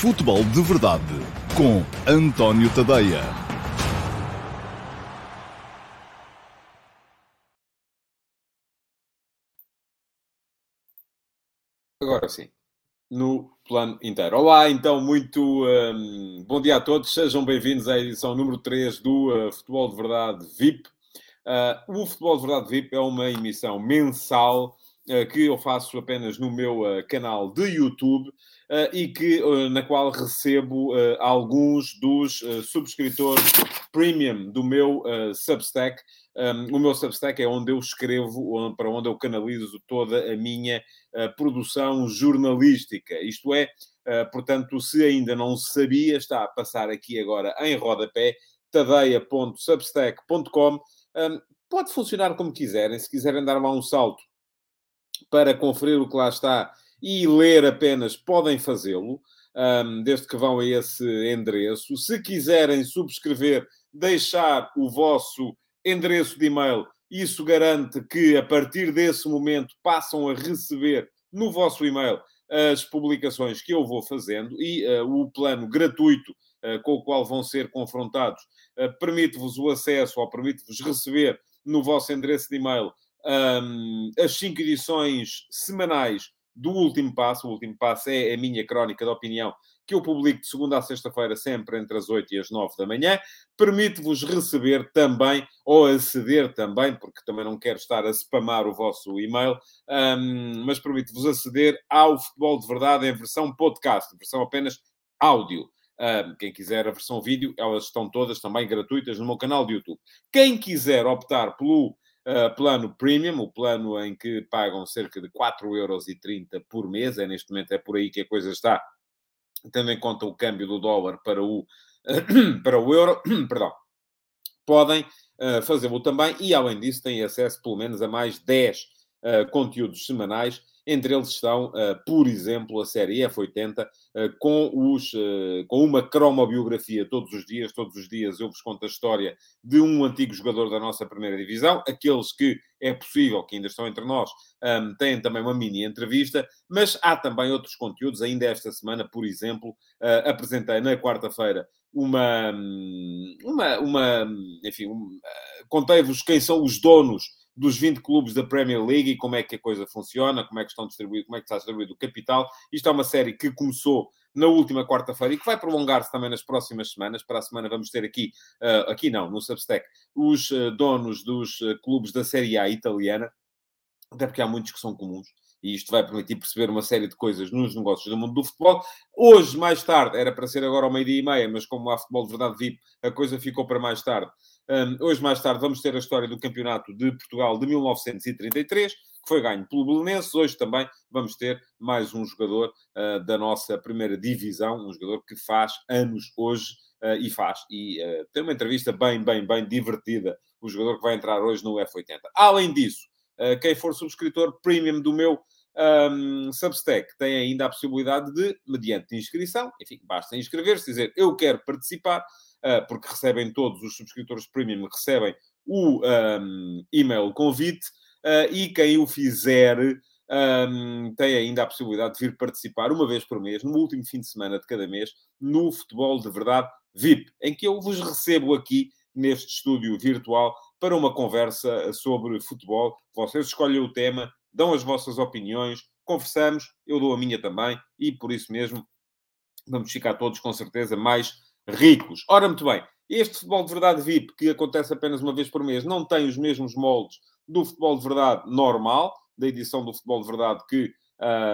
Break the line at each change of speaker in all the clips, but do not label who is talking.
Futebol de Verdade com António Tadeia.
Agora sim, no plano inteiro. Olá, então, muito um, bom dia a todos. Sejam bem-vindos à edição número 3 do uh, Futebol de Verdade VIP. Uh, o Futebol de Verdade VIP é uma emissão mensal que eu faço apenas no meu canal de YouTube e que, na qual recebo alguns dos subscritores premium do meu Substack. Um, o meu Substack é onde eu escrevo, para onde eu canalizo toda a minha uh, produção jornalística. Isto é, uh, portanto, se ainda não sabia, está a passar aqui agora em rodapé, tadeia.substack.com. Um, pode funcionar como quiserem. Se quiserem dar lá um salto para conferir o que lá está e ler apenas, podem fazê-lo. Um, desde que vão a esse endereço. Se quiserem subscrever, deixar o vosso endereço de e-mail. Isso garante que, a partir desse momento, passam a receber no vosso e-mail as publicações que eu vou fazendo e uh, o plano gratuito uh, com o qual vão ser confrontados uh, permite-vos o acesso ou permite-vos receber no vosso endereço de e-mail um, as cinco edições semanais do Último Passo. O Último Passo é a minha crónica de opinião que eu publico de segunda a sexta-feira, sempre entre as 8 e as 9 da manhã. Permite-vos receber também, ou aceder também, porque também não quero estar a spamar o vosso e-mail, um, mas permite-vos aceder ao Futebol de Verdade em versão podcast, versão apenas áudio. Um, quem quiser a versão vídeo, elas estão todas também gratuitas no meu canal de YouTube. Quem quiser optar pelo Uh, plano premium, o plano em que pagam cerca de 4,30€ por mês, é neste momento é por aí que a coisa está, tendo em conta o câmbio do dólar para o, para o euro, perdão, podem uh, fazê-lo também e, além disso, têm acesso pelo menos a mais 10 uh, eh, conteúdos semanais entre eles estão, uh, por exemplo, a série F80, uh, eh, com, os, uh, com uma cromobiografia todos os dias. Todos os dias eu vos conto a história de um antigo jogador da nossa primeira divisão. Aqueles que é possível, que ainda estão entre nós, ehm, têm também uma mini entrevista, mas há também outros conteúdos. Ainda esta semana, por exemplo, apresentei na quarta-feira uma, uma, uma, enfim, um, contei-vos quem são os donos dos 20 clubes da Premier League e como é que a coisa funciona, como é que estão distribuídos, como é que está distribuído o capital. Isto é uma série que começou na última quarta-feira e que vai prolongar-se também nas próximas semanas. Para a semana vamos ter aqui, uh, aqui não, no Substack, os uh, donos dos uh, clubes da Série A italiana, até porque há muitos que são comuns e isto vai permitir perceber uma série de coisas nos negócios do mundo do futebol. Hoje, mais tarde, era para ser agora ao meio-dia e meia, mas como há futebol de verdade VIP, a coisa ficou para mais tarde. Um, hoje, mais tarde, vamos ter a história do Campeonato de Portugal de 1933, que foi ganho pelo Belenenses. Hoje também vamos ter mais um jogador uh, da nossa primeira divisão, um jogador que faz anos hoje uh, e faz. E uh, tem uma entrevista bem, bem, bem divertida, o jogador que vai entrar hoje no F80. Além disso, quem for subscritor premium do meu um, Substack tem ainda a possibilidade de, mediante inscrição, enfim, basta inscrever-se, dizer eu quero participar, porque recebem todos os subscritores premium, recebem o um, e-mail convite, uh, e quem o fizer um, tem ainda a possibilidade de vir participar uma vez por mês, no último fim de semana de cada mês, no Futebol de Verdade VIP, em que eu vos recebo aqui neste estúdio virtual para uma conversa sobre futebol. Vocês escolhem o tema, dão as vossas opiniões, conversamos, eu dou a minha também, e por isso mesmo vamos ficar todos com certeza mais ricos. Ora, muito bem, este futebol de verdade VIP, que acontece apenas uma vez por mês, não tem os mesmos moldes do futebol de verdade normal, da edição do futebol de verdade que,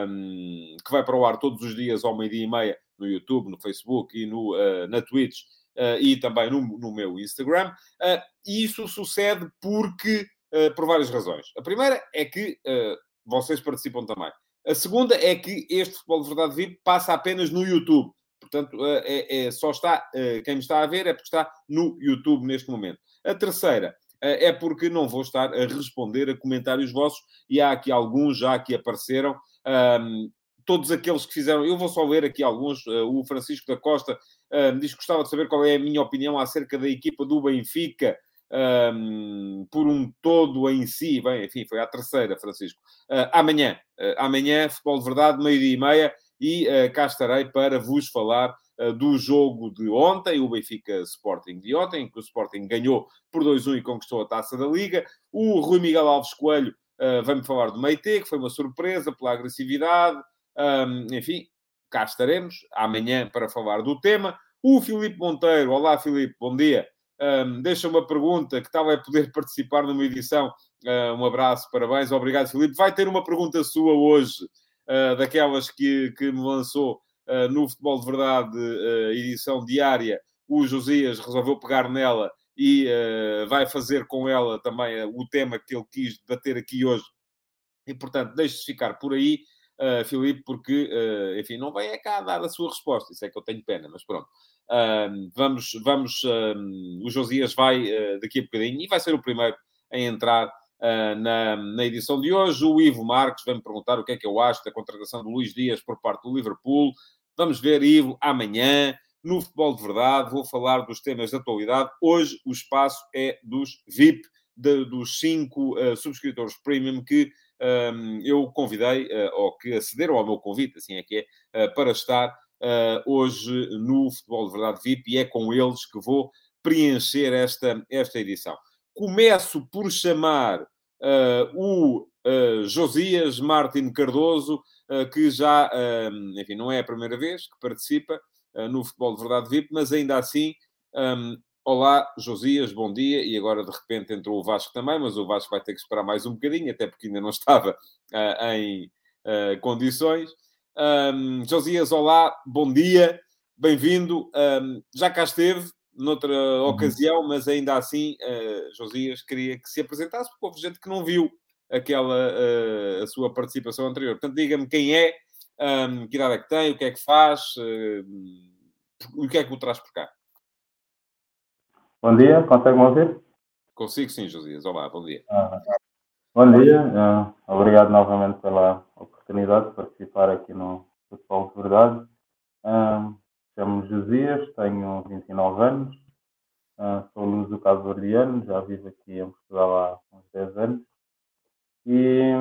um, que vai para o ar todos os dias ao meio-dia e meia no YouTube, no Facebook e no, uh, na Twitch uh, e também no, no meu Instagram. Uh, e isso sucede porque, por várias razões. A primeira é que vocês participam também. A segunda é que este futebol de verdade VIP passa apenas no YouTube. Portanto, é, é, só está, quem me está a ver é porque está no YouTube neste momento. A terceira é porque não vou estar a responder a comentários vossos e há aqui alguns já que apareceram. Um, todos aqueles que fizeram, eu vou só ler aqui alguns. o Francisco da Costa um, diz que gostava de saber qual é a minha opinião acerca da equipa do Benfica. Um, por um todo em si, bem, enfim, foi a terceira, Francisco. Uh, amanhã, uh, amanhã, futebol de verdade, meio-dia e meia, e uh, cá estarei para vos falar uh, do jogo de ontem, o Benfica Sporting de ontem, em que o Sporting ganhou por 2-1 e conquistou a taça da Liga. O Rui Miguel Alves Coelho uh, vai-me falar do Meite, que foi uma surpresa pela agressividade. Um, enfim, cá estaremos amanhã para falar do tema. O Filipe Monteiro, olá Filipe, bom dia. Um, deixa uma pergunta que tal é poder participar numa edição. Uh, um abraço, parabéns, obrigado Filipe. Vai ter uma pergunta sua hoje, uh, daquelas que, que me lançou uh, no Futebol de Verdade, edição diária. O Josias resolveu pegar nela e vai fazer com ela também o tema que ele quis debater aqui hoje. E, portanto, deixe-se ficar por aí uh, Filipe, porque, uh, enfim, não vem é cá dar a sua resposta. Isso é que eu tenho pena, mas pronto. Uh, vamos, vamos, o Josias vai daqui a bocadinho e vai ser o primeiro a entrar na, na edição de hoje. O Ivo Marques vai-me perguntar o que é que eu acho da contratação do Luís Dias por parte do Liverpool. Vamos ver, Ivo, amanhã. No Futebol de Verdade, vou falar dos temas de atualidade. Hoje o espaço é dos VIP, de, dos cinco uh, subscritores premium que um, eu convidei, uh, ou que acederam ao meu convite, assim é que é, uh, para estar hoje no Futebol de Verdade VIP e é com eles que vou preencher esta, esta edição. Começo por chamar o Josias Martin Cardoso, que já, enfim, não é a primeira vez que participa no Futebol de Verdade VIP, mas ainda assim um, Olá, Josias, bom dia. E agora, de repente, entrou o Vasco também, mas o Vasco vai ter que esperar mais um bocadinho, até porque ainda não estava uh, em uh, condições. Um, Josias, olá, bom dia, bem-vindo. Um, já cá esteve, noutra uhum. ocasião, mas ainda assim, uh, Josias queria que se apresentasse, porque houve gente que não viu aquela a sua participação anterior. Portanto, diga-me quem é, um, que idade é que tem, o que é que faz, o que é que o traz por cá.
Bom dia, consegue-me ouvir?
Consigo sim, Josias. Olá, bom dia.
Ah, bom dia, uh, obrigado novamente pela oportunidade de participar aqui no Futebol de Verdade. Uh, Chamo-me Josias, tenho 29 anos, uh, sou luso cabo-verdiano, já vivo aqui em Portugal há uns 10 anos e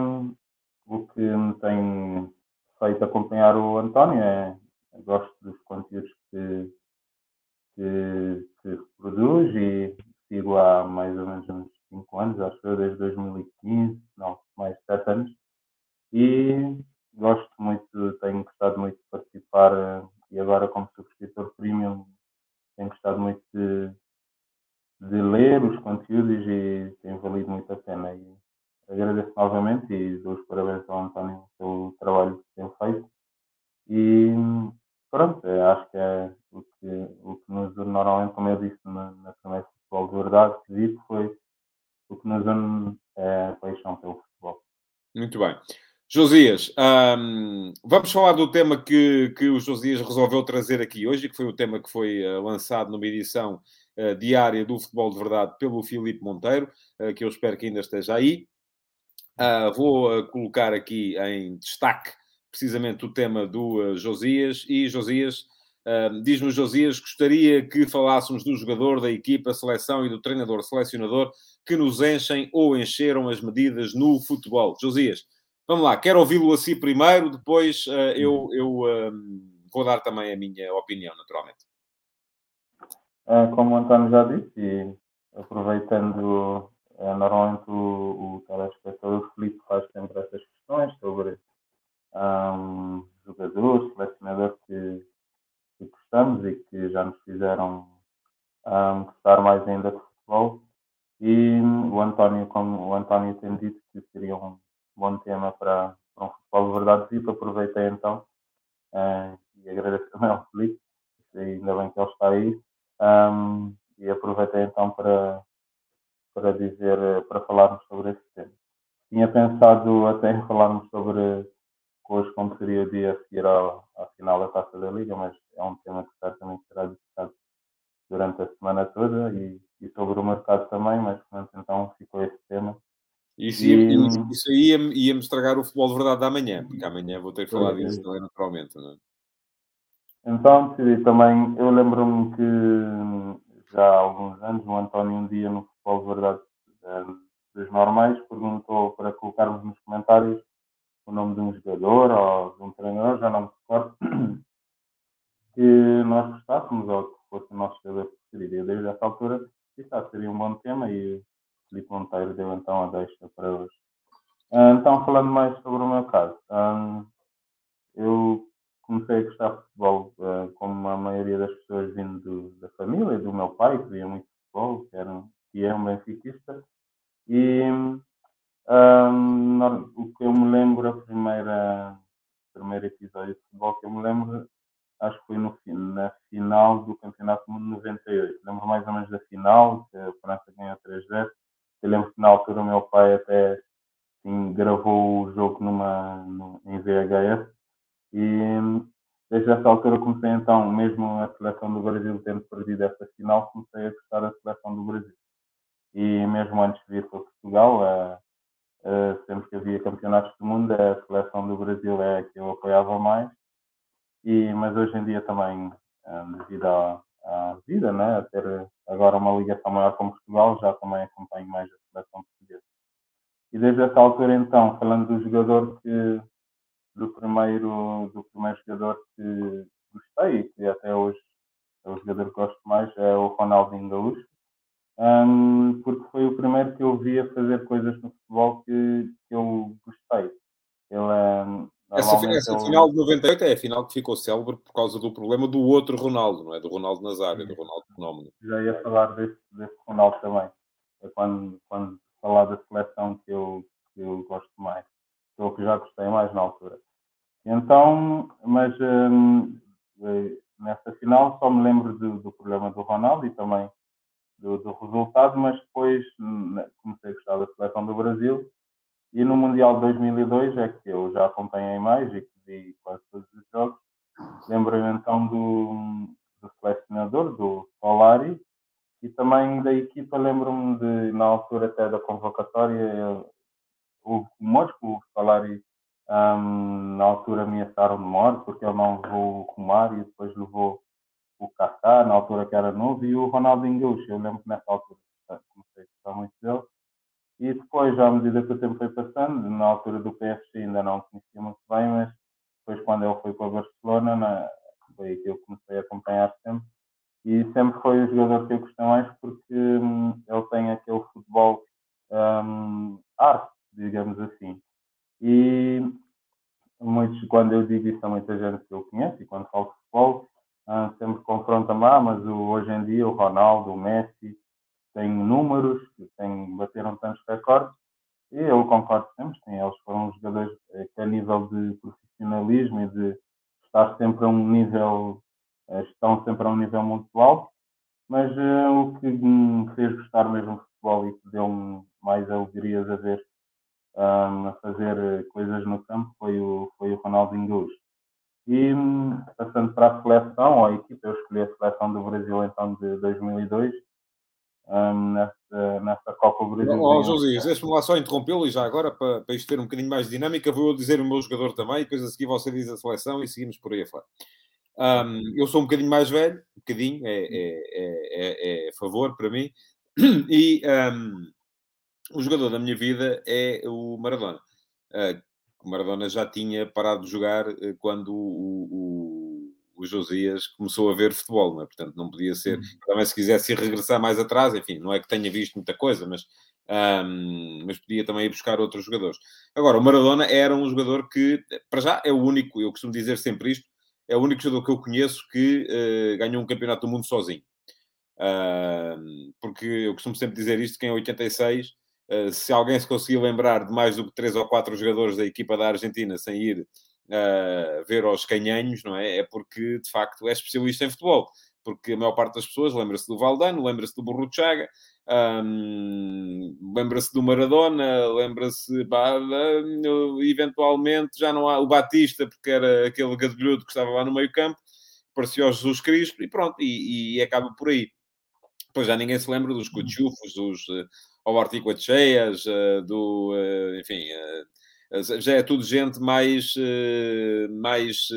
o que me tem feito acompanhar o António é gosto dos conteúdos que que, que produz e sigo há mais ou menos uns 5 anos, acho eu, desde 2015, não, mais 7 anos. E gosto muito, tenho gostado muito de participar eh, e agora como subscritor premium tenho gostado muito de, de ler os conteúdos e tem valido muito a pena. E agradeço novamente e dou os parabéns ao António pelo trabalho que tem feito. E pronto, acho que é o que, o que nos une normalmente, como eu disse na, na primeira futebol de verdade, que vi foi o que nos une é a paixão pelo futebol.
Muito bem. Josias, um, vamos falar do tema que, que o Josias resolveu trazer aqui hoje, que foi o tema que foi uh, lançado numa edição uh, diária do Futebol de Verdade pelo Filipe Monteiro, uh, que eu espero que ainda esteja aí. vou colocar aqui em destaque precisamente o tema do Josias, e Josias, Diz-me Josias, gostaria que falássemos do jogador, da equipa, seleção e do treinador, selecionador, que nos enchem ou encheram as medidas no futebol. Josias, vamos lá, quero ouvi-lo assim primeiro, depois uh, eu, eu vou dar também a minha opinião, naturalmente.
Uh, como o António já disse, aproveitando eh, normalmente o, o telespectador Felipe faz sempre essas questões sobre um, jogador, selecionador que que gostamos e que já nos fizeram um, gostar mais ainda de futebol. E o António, como o António tem dito que seria um bom tema para, para um futebol de verdade VIP, aproveitei então uh, e agradeço também ao Felipe, ainda bem que ele está aí, um, e aproveitei então para, para dizer, para falarmos sobre esse tema. Tinha pensado até em falarmos sobre hoje como seria o dia a seguir à, à final da Taça da Liga, mas é um tema que certamente será discutido durante a semana toda e, e, sobre o mercado também, mas pronto, então ficou esse tema.
Isso, ia, e... isso aí ia-me ia estragar o futebol de verdade da manhã, porque amanhã vou ter que falar disso também naturalmente, não é?
Então, decidi também, eu lembro-me que já há alguns anos o António um dia no futebol de verdade eh, dos normais perguntou para colocarmos nos comentários o nome de um jogador ou de um treinador, já não me recordo, que nós gostássemos ou que fosse o nosso jogador preferido. E desde essa altura, disse, ah, seria um bom tema e Felipe Monteiro deu então a deixa para hoje. Ah, então, falando mais sobre o meu caso, um, eu comecei a gostar de futebol uh, como a maioria das pessoas vindo do, da família, do meu pai, que via muito futebol, que, era, que é um benfiquista. E um, o que eu me lembro, a primeira, primeiro episódio de futebol que eu me lembro, acho que foi no, na final do Campeonato Mundo 98. Lembro mais ou menos da final, que a França ganhou 3-0. Eu lembro que na altura o meu pai até assim, gravou o jogo numa, no, em VHS e desde essa altura comecei então, mesmo a seleção do Brasil tendo perdido essa final, comecei a gostar da seleção do Brasil. E mesmo antes de vir para Portugal, uh, uh, sempre que havia campeonatos do mundo, a seleção do Brasil é a que eu apoiava mais. E, mas hoje em dia também, uh, devido à, à vida, né, a ter agora uma ligação maior com Portugal, já também acompanho mais a seleção portuguesa. E desde essa altura então, falando do jogador que do primeiro, do primeiro jogador que gostei que até hoje é o jogador que gosto mais, é o Ronaldinho Gaúcho, um, porque foi o primeiro que eu vi a fazer coisas no futebol que, que eu gostei. Ele, um,
essa, essa ele... final de 98 é a final que ficou célebre por causa do problema do outro Ronaldo, não é? Do Ronaldo Nazário, do Ronaldo Fenómeno.
Já ia falar desse, desse Ronaldo também. É quando, quando falar da seleção que eu, que eu gosto mais. Ou que já gostei mais na altura. Então, mas hum, eh, nessa final só me lembro do, do, problema do Ronaldo e também do, do, resultado, mas depois hum, comecei a gostar da seleção do Brasil e no Mundial de 2002 é que eu já acompanhei mais e que vi quase todos os jogos. Lembro-me então do, do selecionador, do Solari, e também da equipa, lembro-me de, na altura até da convocatória, houve rumores o Solari um, na altura ameaçaram de morte porque ele não levou o Romário e depois levou o Kaká, na altura que era novo, e o Ronaldinho Gaúcho. Eu lembro que nessa altura comecei a gostar muito dele. E depois, à medida que o tempo foi passando, na altura do PSG ainda não conhecia muito bem, mas depois quando ele foi para Barcelona, na, foi aí que eu comecei a acompanhar sempre. E sempre foi o jogador que eu gostei mais porque hum, ele tem aquele futebol hum, arte, digamos assim. E muitos, quando eu digo isso a muita gente que eu conheço, e quando falo de futebol, uh, sempre confronta-me, ah, mas o, hoje em dia o Ronaldo, o Messi, têm números, têm, bateram tantos recordes, e eu concordo sempre, sim, eles foram jogadores eh, que a nível de profissionalismo e de estar sempre a um nível, eh, estão sempre a um nível muito alto, mas uh, o que me fez gostar mesmo de futebol e que deu-me mais alegrias a ver um, a fazer coisas no campo foi o, foi o Ronaldinho Gaúcho. E passando para a seleção, ou a equipa, eu escolhi a seleção do Brasil então de 2002, um, nessa, nessa Copa do Brasil.
Oh, José, deixa-me lá só interrompê-lo e já agora, para, para isto ter um bocadinho mais de dinâmica, vou eu dizer o meu jogador também, e depois a seguir você diz a seleção e seguimos por aí a falar. Um, eu sou um bocadinho mais velho, um bocadinho, é, é, é, é, é favor para mim, e um, o jogador da minha vida é o Maradona. Uh, o Maradona já tinha parado de jogar uh, quando o, o, o, Josias começou a ver futebol, não é? portanto não podia ser. Uhum. Também se quisesse regressar mais atrás, enfim, não é que tenha visto muita coisa, mas, um, mas podia também ir buscar outros jogadores. Agora, o Maradona era um jogador que, para já, é o único, eu costumo dizer sempre isto, é o único jogador que eu conheço que uh, ganhou um campeonato do mundo sozinho. Uh, porque eu costumo sempre dizer isto, que em 86 Uh, se alguém se conseguir lembrar de mais do que três ou quatro jogadores da equipa da Argentina sem ir uh, ver aos canhanhos, não é? É porque, de facto, é especialista em futebol. Porque a maior parte das pessoas lembra-se do Valdano, lembra-se do Burro Chaga, um, lembra-se do Maradona, lembra-se, eventualmente, já não há o Batista, porque era aquele gadulhudo que estava lá no meio campo, parecia o Jesus Cristo, e pronto, e, e acaba por aí. Depois já ninguém se lembra dos cuchufos, dos uh, Obartico cheias, uh, do, uh, enfim, uh, já é tudo gente mais, mais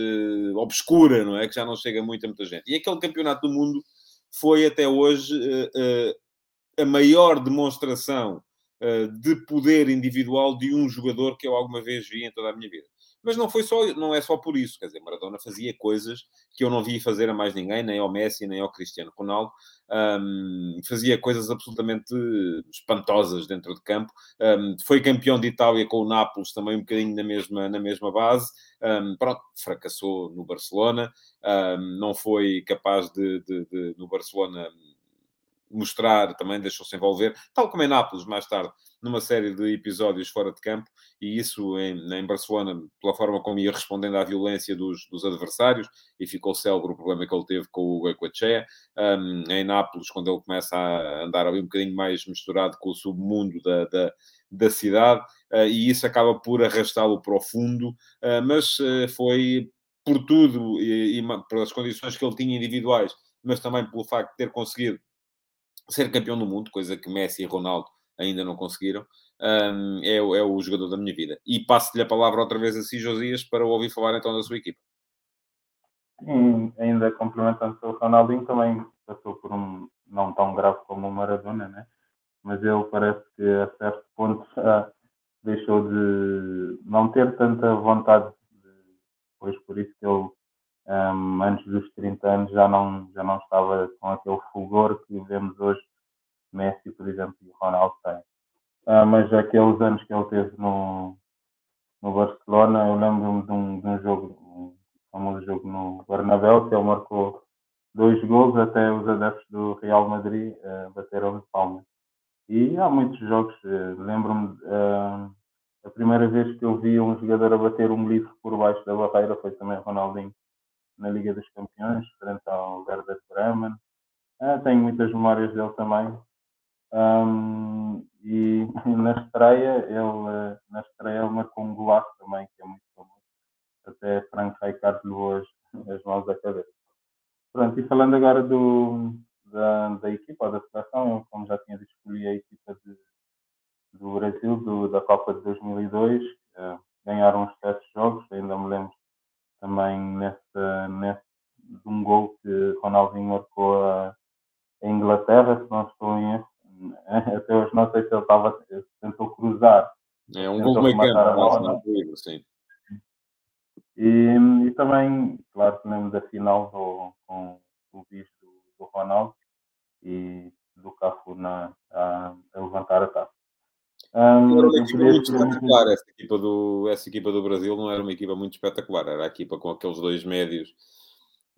obscura, não é? Que já não chega muito a muita gente. E aquele campeonato do mundo foi até hoje a maior demonstração de poder individual de um jogador que eu alguma vez vi em toda a minha vida. Mas não foi só, não é só por isso. Quer dizer, Maradona fazia coisas que eu não vi fazer a mais ninguém, nem ao Messi, nem ao Cristiano Ronaldo. Um, fazia coisas absolutamente espantosas dentro de campo. Um, foi campeão de Itália com o Nápoles, também um bocadinho na mesma, na mesma base. Um, pronto, fracassou no Barcelona. não foi capaz de, de, de, no Barcelona mostrar, também deixou-se envolver, tal como em Nápoles, mais tarde, numa série de episódios fora de campo, e isso em, em Barcelona, pela forma como ia respondendo à violência dos, dos adversários, e ficou célebre o problema que ele teve com o Goicoechea. Um, em Nápoles, quando ele começa a andar ali um bocadinho mais misturado com o submundo da, da, da cidade, uh, e isso acaba por arrastá-lo para o fundo, uh, mas uh, foi por tudo e pelas condições que ele tinha individuais, mas também pelo facto de ter conseguido ser campeão do mundo, coisa que Messi e Ronaldo ainda não conseguiram, um, é, é, o jogador da minha vida. E passo-lhe a palavra outra vez a si, Josias, para ouvir falar então da sua equipa.
Sim, ainda complementando o Ronaldinho, também passou por um não tão grave como o Maradona, né? mas ele parece que a certo ponto já deixou de não ter tanta vontade, de, pois por isso que ele um, antes dos 30 anos já não, já não estava com aquele fulgor que vemos hoje Messi, por exemplo, e Ronaldo têm. Uh, mas aqueles anos que ele teve no, no Barcelona, eu lembro-me de um, de um jogo, um famoso jogo no Bernabéu, que ele marcou dois gols, até os adeptos do Real Madrid uh, bateram de palmas. E há muitos jogos, uh, lembro-me, uh, a primeira vez que eu vi um jogador a bater um livro por baixo da barreira foi também Ronaldinho na Liga dos Campeões, frente ao Werder Bremen. Ah, tenho muitas memórias dele também. Um, e na estreia, ele, na estreia ele marcou um golaço também, que é muito famoso. Até Frank Rijkaard levou as, as mãos à cabeça. Pronto, e falando agora do, da, da equipa, da seleção, eu, como já tinha dito, escolhi a equipa de, do Brasil, do, da Copa de 2002. Uh, ganharam os sete jogos, ainda me lembro também nesse, nesse de um gol que Ronaldinho marcou a, a Inglaterra, se não estou em erro. Até hoje não sei se ele estava, tentou cruzar.
É um gol meio campo, sim.
E, e também, claro que lembro da final do, com o visto do, do Ronaldo e do Cafu na, a, a levantar a taça.
Um, era uma equipa muito espetacular, essa equipa, do, essa equipa do Brasil não era uma equipa muito espetacular, era a equipa com aqueles dois médios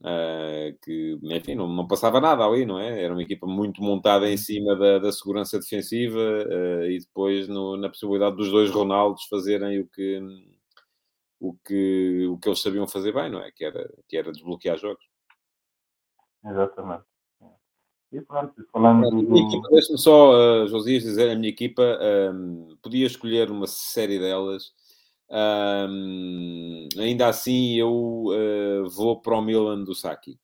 uh, que, enfim, não, não passava nada ali, não é? Era uma equipa muito montada em cima da, da segurança defensiva uh, e depois no, na possibilidade dos dois Ronaldos fazerem o que, o, que, o que eles sabiam fazer bem, não é? Que era, que era desbloquear jogos.
Exatamente. E pronto, falando
do... Deixa-me só, uh, Josias, dizer, a minha equipa um, podia escolher uma série delas. Um, ainda assim, eu uh, vou para o Milan do Saki.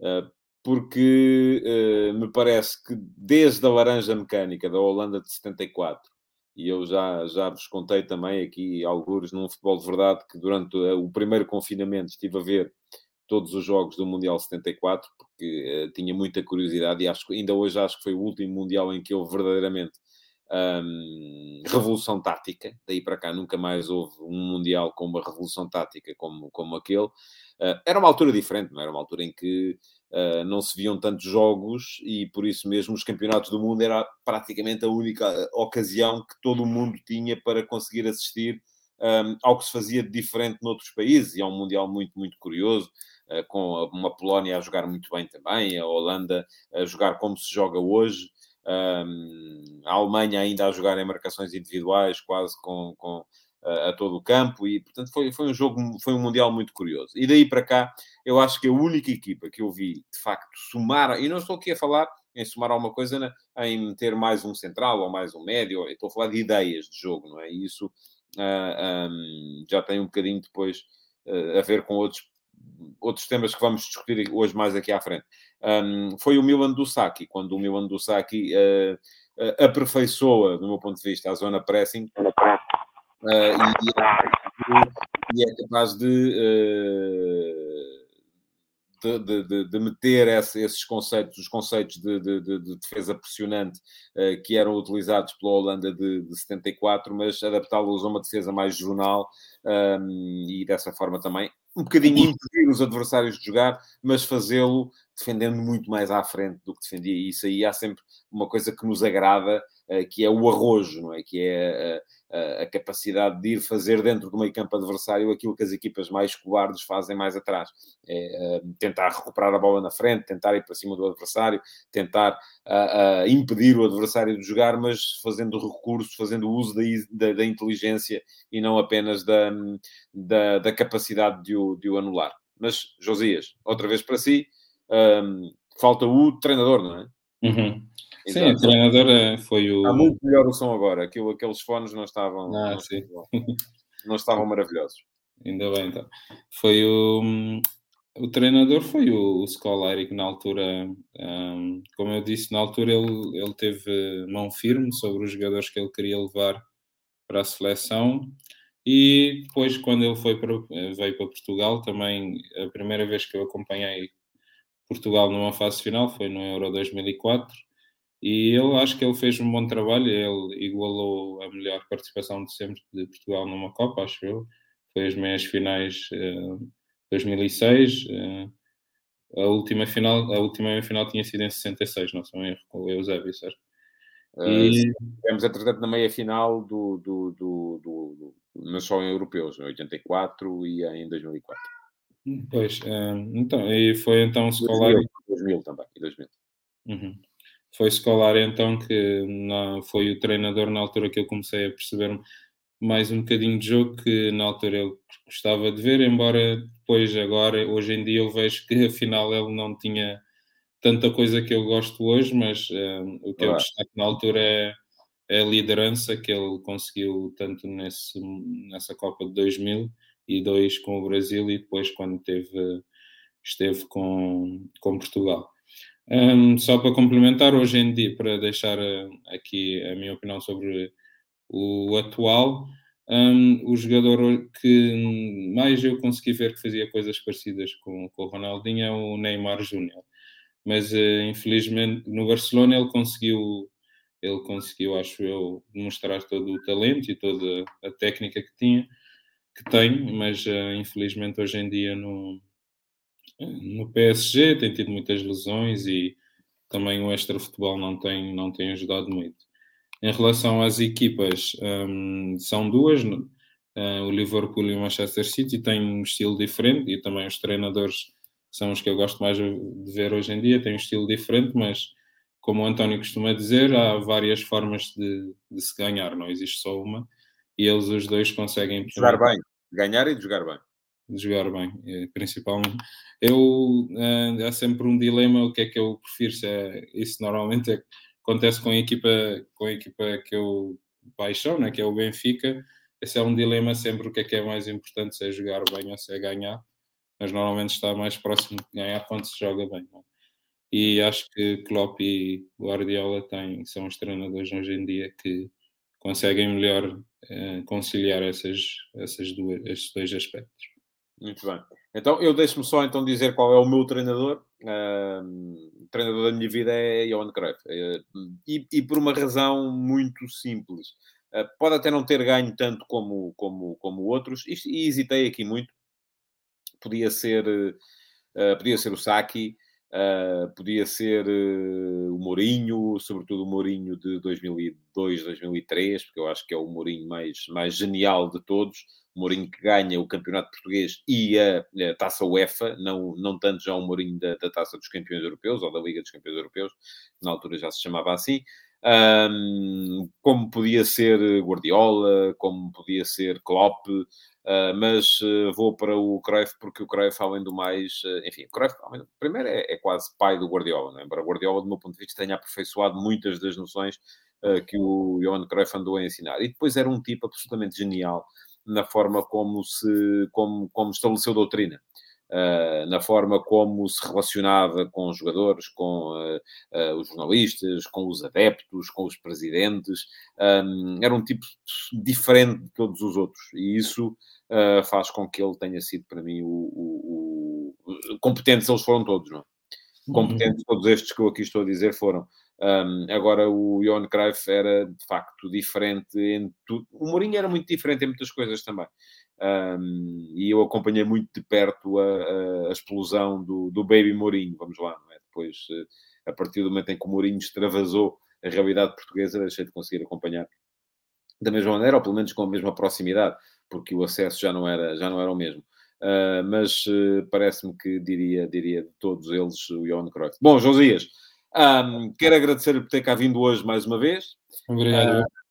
Uh, porque uh, me parece que desde a laranja mecânica da Holanda de 74, e eu já, já vos contei também aqui, alguns num futebol de verdade, que durante o primeiro confinamento estive a ver todos os jogos do Mundial 74, porque uh, tinha muita curiosidade e acho ainda hoje acho que foi o último Mundial em que houve verdadeiramente um, revolução tática. Daí para cá nunca mais houve um Mundial com uma revolução tática como, como aquele. Uh, era uma altura diferente, não era uma altura em que uh, não se viam tantos jogos e por isso mesmo os campeonatos do mundo era praticamente a única ocasião que todo o mundo tinha para conseguir assistir um, ao que se fazia de diferente noutros países, e é um Mundial muito, muito curioso. Eh, com uma Polónia a jogar muito bem também, a Holanda a jogar como se joga hoje, a Alemanha ainda a jogar em marcações individuais, quase com, com a todo o campo, e portanto foi, foi um jogo, foi um Mundial muito curioso. E daí para cá, eu acho que a única equipa que eu vi de facto somar, e não estou aqui a falar em somar alguma coisa né, em ter mais um central ou mais um médio, estou a falar de ideias de jogo, não é? E isso ah, um, já tem um bocadinho depois uh, a ver com outros outros temas que vamos discutir hoje mais aqui à frente. Um, foi o Milan do Saki, quando o Milan do Saki uh, uh, aperfeiçoa, do meu ponto de vista, a zona pressing uh, e, e, é capaz de, de, de, de meter esse, esses conceitos, os conceitos de, de defesa pressionante que eram utilizados pela Holanda de, 74, mas adaptá-los a uma defesa mais jornal um, e dessa forma também um bocadinho impedir os adversários de jogar, mas fazê-lo defendendo muito mais à frente do que defendia. E isso aí há sempre uma coisa que nos agrada, que é o arrojo, não é? Que é uh, a capacidade de ir fazer dentro do meio campo adversário aquilo que as equipas mais cobardes fazem mais atrás. É, tentar recuperar a bola na frente, tentar ir para cima do adversário, tentar impedir o adversário de jogar, mas fazendo recurso, fazendo uso da, da, da inteligência e não apenas da, da, da capacidade de o, de o, anular. Mas, Josias, outra vez para si, um, falta o treinador, não é?
Uhum. Sim, o treinador eh, foi o.
Está muito melhor o som agora. Aquilo, aqueles fones não estavam. Ah, não, sim. não estavam maravilhosos.
Ainda bem, então. Foi o. O treinador foi o, o Scolari, que na altura, um, como eu disse, na altura ele, ele teve mão firme sobre os jogadores que ele queria levar para a seleção. E depois, quando ele foi para, veio para Portugal, também a primeira vez que eu acompanhei Portugal numa fase final foi no Euro 2004 e eu acho que ele fez um bom trabalho, ele igualou a melhor participação de sempre de Portugal numa Copa, acho eu. Foi as meias finais uh, 2006. Uh, a última final, a última final tinha sido em 66, não sou erro, com o Eusébio, certo?
Uh, e... Tivemos, entretanto, na meia final do, do, do, do, mas só em europeus, em 84 e em 2004.
Pois, uh, então, e foi então escolar. 2000,
2000 também, e 2000.
Uhum. Foi escolar então que na, foi o treinador na altura que eu comecei a perceber mais um bocadinho de jogo que na altura eu gostava de ver, embora depois agora, hoje em dia eu vejo que afinal ele não tinha tanta coisa que eu gosto hoje, mas uh, o que eu destaco na altura é, é, a liderança que ele conseguiu tanto nesse, nessa Copa de 2002 com o Brasil e depois quando teve, esteve com, com Portugal. Um, só para complementar, hoje em dia, para deixar uh, aqui a minha opinião sobre o atual, um, o jogador que mais eu consegui ver que fazia coisas parecidas com, com o Ronaldinho é o Neymar Júnior. Mas uh, infelizmente no Barcelona ele conseguiu, ele conseguiu, acho eu, demonstrar todo o talento e toda a técnica que tinha, que tem, mas uh, infelizmente hoje em dia não no PSG tem tido muitas lesões e também o extra futebol não tem, não tem ajudado muito. Em relação às equipas, um, são duas, uh, o Liverpool e o Manchester City têm um estilo diferente e também os treinadores são os que eu gosto mais de ver hoje em dia, têm um estilo diferente, mas como o António costuma dizer, há várias formas de, de se ganhar, não existe só uma, e eles os dois conseguem...
Jogar bem, ganhar e jogar bem
de jogar bem, eh, principalmente. Eu, uh, há sempre um dilema, o que é que eu prefiro, se é, isso normalmente é, acontece com a equipa, com a equipa que eu paixão, né, que é o Benfica, esse é um dilema sempre, o que é que é mais importante, se é jogar bem ou se é ganhar, mas normalmente está mais próximo de ganhar quando se joga bem. Né? E acho que Klopp e Guardiola têm, são os treinadores hoje em dia que conseguem melhor uh, conciliar essas, essas duas, esses dois aspectos.
Muito bem. Então, eu deixo-me só então dizer qual é o meu treinador. Uh, o treinador da minha vida é Johan Cruyff. Uh, e, e, por uma razão muito simples. Uh, pode até não ter ganho tanto como, como, como outros. E, hesitei aqui muito. Podia ser, eh, podia ser o Saki. Podia ser o Mourinho, sobretudo o Mourinho de 2002, 2003, porque eu acho que é o Mourinho mais, mais genial de todos Mourinho que ganha o campeonato português e a, a taça UEFA, não, não tanto já o Mourinho da, da, taça dos campeões europeus ou da Liga dos Campeões Europeus, na altura já se chamava assim. Um, como podia ser Guardiola, como podia ser Klopp, uh, mas uh, vou para o Cruyff porque o Cruyff, além do mais, uh, enfim, o Cruyff, além, primeiro é, é, quase pai do Guardiola, não é? embora Guardiola, do meu ponto de vista, tenha aperfeiçoado muitas das noções que o Johan Cruyff andou a ensinar. E depois era um tipo absolutamente genial na forma como se como, como estabeleceu doutrina. Uh, na forma como se relacionava com os jogadores, com uh, os jornalistas, com os adeptos, com os presidentes. Um, era um tipo diferente de todos os outros. E isso faz com que ele tenha sido, para mim, o, o, o competentes eles foram todos, não é? Competentes, todos estes que eu aqui estou a dizer foram. Um, agora, o Johan Cruyff era, de facto, diferente em tudo. O Mourinho era muito diferente em muitas coisas também. Um, e eu acompanhei muito de perto a, a, explosão do, do, Baby Mourinho, vamos lá, não é? Depois, eh, a partir do momento em que o Mourinho extravasou a realidade portuguesa, deixei de conseguir acompanhar da mesma maneira, ou pelo menos com a mesma proximidade, porque o acesso já não era, já não era o mesmo. Uh, mas uh, parece-me que diria, diria de todos eles o Johan Cruyff. Bom, Josias, um, quero agradecer por ter cá vindo hoje mais uma vez.
Obrigado. Uh,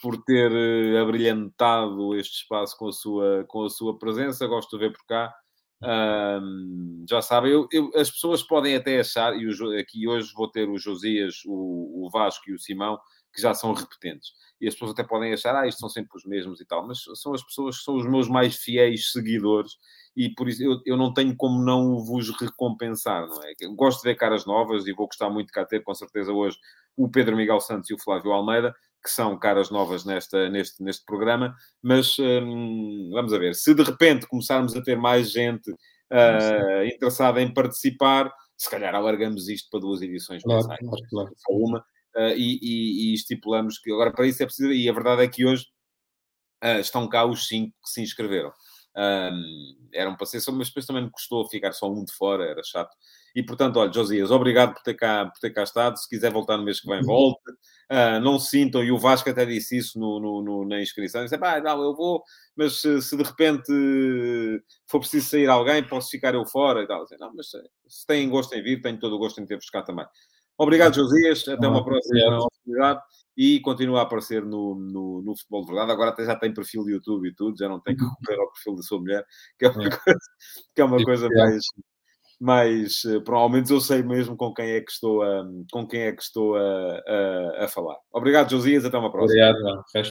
por ter abrilhantado este espaço com a sua, com a sua presença. Gosto de ver por cá. Um, já sabem, eu, eu, as pessoas podem até achar, e o, aqui hoje vou ter o Josias, o, o Vasco e o Simão, que já são repetentes. E as pessoas até podem achar, ah, isto são sempre os mesmos e tal, mas são as pessoas que são os meus mais fiéis seguidores e por isso eu, eu não tenho como não vos recompensar, não é? Eu gosto de ver caras novas e vou gostar muito de cá ter, com certeza, hoje o Pedro Miguel Santos e o Flávio Almeida, que são caras novas nesta, neste, neste programa, mas hum, vamos a ver, se de repente começarmos a ter mais gente uh, interessada em participar, se calhar alargamos isto para duas edições
claro, claro, claro.
só uma, uh, e, e, e, estipulamos que agora para isso é preciso, e a verdade é que hoje uh, estão cá os cinco que se inscreveram. Um, era um passeio, mas depois também me custou ficar só um de fora, era chato. E portanto, olha, Josias, obrigado por ter cá, por ter cá estado. Se quiser voltar no mês que vem, uhum. volte. Uh, não se sintam, e o Vasco até disse isso no, no, no na inscrição: disse, ah, não, eu vou, mas se, se, de repente for preciso sair alguém, posso ficar eu fora e tal. Disse, não, mas se têm gosto em vir, tenho todo o gosto em ter-vos cá também. Obrigado, Josias. Até uma próxima oportunidade. E continua a aparecer no, no, no, Futebol de Verdade. Agora até já tem perfil de YouTube e tudo, já não tem que uhum. recorrer ao perfil da sua mulher, que é uma é. coisa, que é uma coisa mais, mais. Eh, provavelmente eu sei mesmo com quem é que estou a, com quem é que estou a, a, a falar. Obrigado, Josias. Até uma próxima.
Obrigado.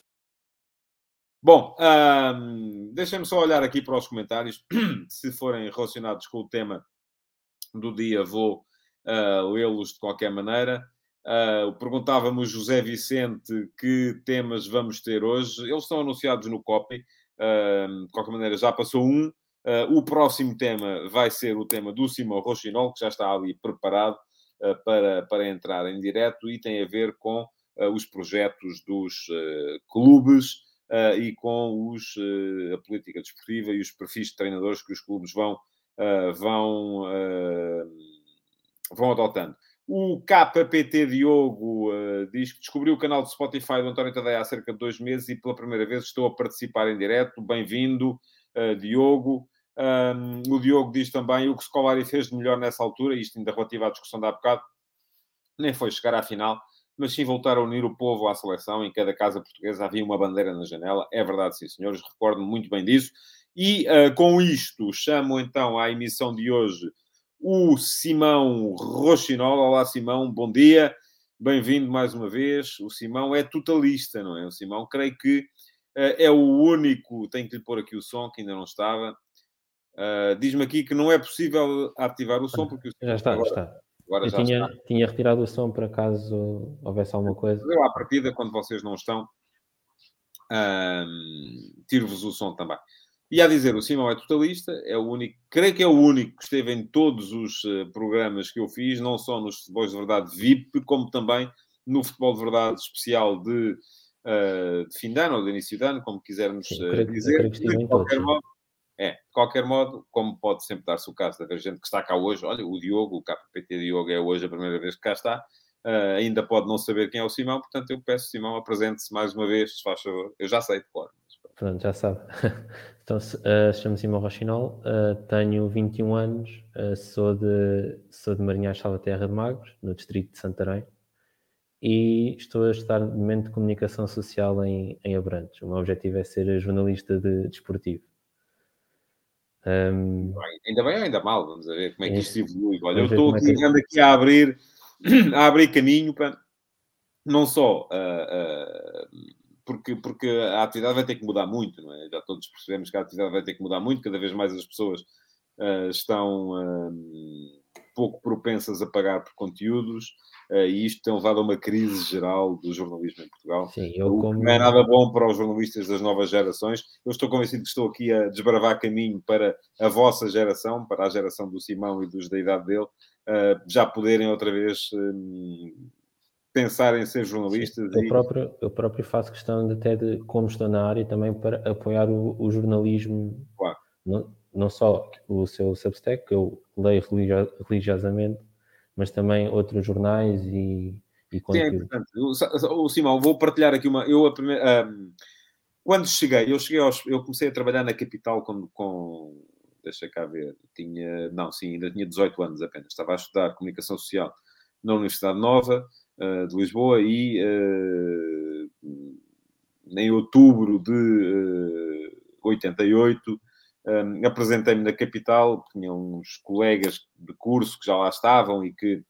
Bom, um, deixem-me só olhar aqui para os comentários. Se forem relacionados com o tema do dia, vou uh, lê-los de qualquer maneira. Uh, Perguntava-me o José Vicente que temas vamos ter hoje. Eles estão anunciados no copy. Uh, de qualquer maneira, já passou um. Uh, o próximo tema vai ser o tema do Simão Rochinol, que já está ali preparado para, para entrar em direto e tem a ver com os projetos dos clubes e com os, a política desportiva e os perfis de treinadores que os clubes vão, vão vão adotando. O KPT Diogo uh, diz que descobriu o canal de Spotify do António Tadeia há cerca de dois meses e pela primeira vez estou a participar em direto. Bem-vindo, uh, Diogo. Um, o Diogo diz também o que Scolari fez de melhor nessa altura, isto ainda relativo à discussão da há bocado, nem foi chegar à final, mas sim voltar a unir o povo à seleção. Em cada casa portuguesa havia uma bandeira na janela. É verdade, sim, senhores, recordo-me muito bem disso. E uh, com isto, chamo então à emissão de hoje o Simão Rochinol. Olá, Simão, bom dia, bem-vindo mais uma vez. O Simão é totalista, não é? O Simão, creio que uh, é o único, tenho que lhe pôr aqui o som, que ainda não estava. Uh, Diz-me aqui que não é possível ativar o som, porque o
já está, agora, já está. Agora Eu já tinha, está. tinha retirado o som para caso houvesse alguma coisa.
Eu, à partida, quando vocês não estão, uh, tiro-vos o som também. E a dizer, o Simão é totalista, é o único, creio que é o único que esteve em todos os uh, programas que eu fiz, não só nos futebols de verdade VIP, como também no futebol de verdade especial de, uh, de fim de ano ou de início de ano, como quisermos Sim, uh, dizer. de qualquer todos, modo, é, de qualquer modo, como pode sempre dar-se o caso de haver gente que está cá hoje, olha, o Diogo, o KPT Diogo é hoje a primeira vez que cá está, Uh, ainda pode não saber quem é o Simão, portanto eu peço, Simão, apresente-se mais uma vez, se faz favor. Eu já sei de cor.
Pronto, já sabe. então, uh, chamo-me Simão Rochinol, uh, tenho 21 anos, uh, sou, de, sou de Marinhais Salvaterra de Magos, no distrito de Santarém, e estou a estudar no momento de comunicação social em, em Abrantes. O meu objetivo é ser jornalista de desportivo.
Um, ainda bem ou ainda mal, vamos ver como é que isto evolui. Olha, eu estou aqui, é aqui a abrir, a abrir caminho para não só uh, porque, porque a atividade vai ter que mudar muito, não é? Já todos percebemos que a atividade vai ter que mudar muito, cada vez mais as pessoas uh, estão, uh, pouco propensas a pagar por conteúdos, uh, e isto tem levado a uma crise geral do jornalismo em Portugal.
Sim, eu como...
Não é nada bom para os jornalistas das novas gerações. Eu estou convencido que estou aqui a desbravar caminho para a vossa geração, para a geração do Simão e dos da idade dele, já poderem outra vez um, pensar em ser jornalistas.
Sim, eu, próprio, eu próprio faço questão de, até de, como estou na área, também para apoiar o, o jornalismo.
Claro.
Não, não só o seu Substack, que eu leio religiosamente, mas também outros jornais e, e conteúdo. Sim, é importante.
O, o Simão, vou partilhar aqui uma... Eu, a primeira, um, quando cheguei, eu cheguei aos, eu comecei a trabalhar na capital com, com deixa cá ver, tinha, não, sim, ainda tinha 18 anos apenas, estava a estudar comunicação social na Universidade Nova uh, de Lisboa e uh, em outubro de uh, 88 um, apresentei-me na capital, tinha uns colegas de curso que já lá estavam e que,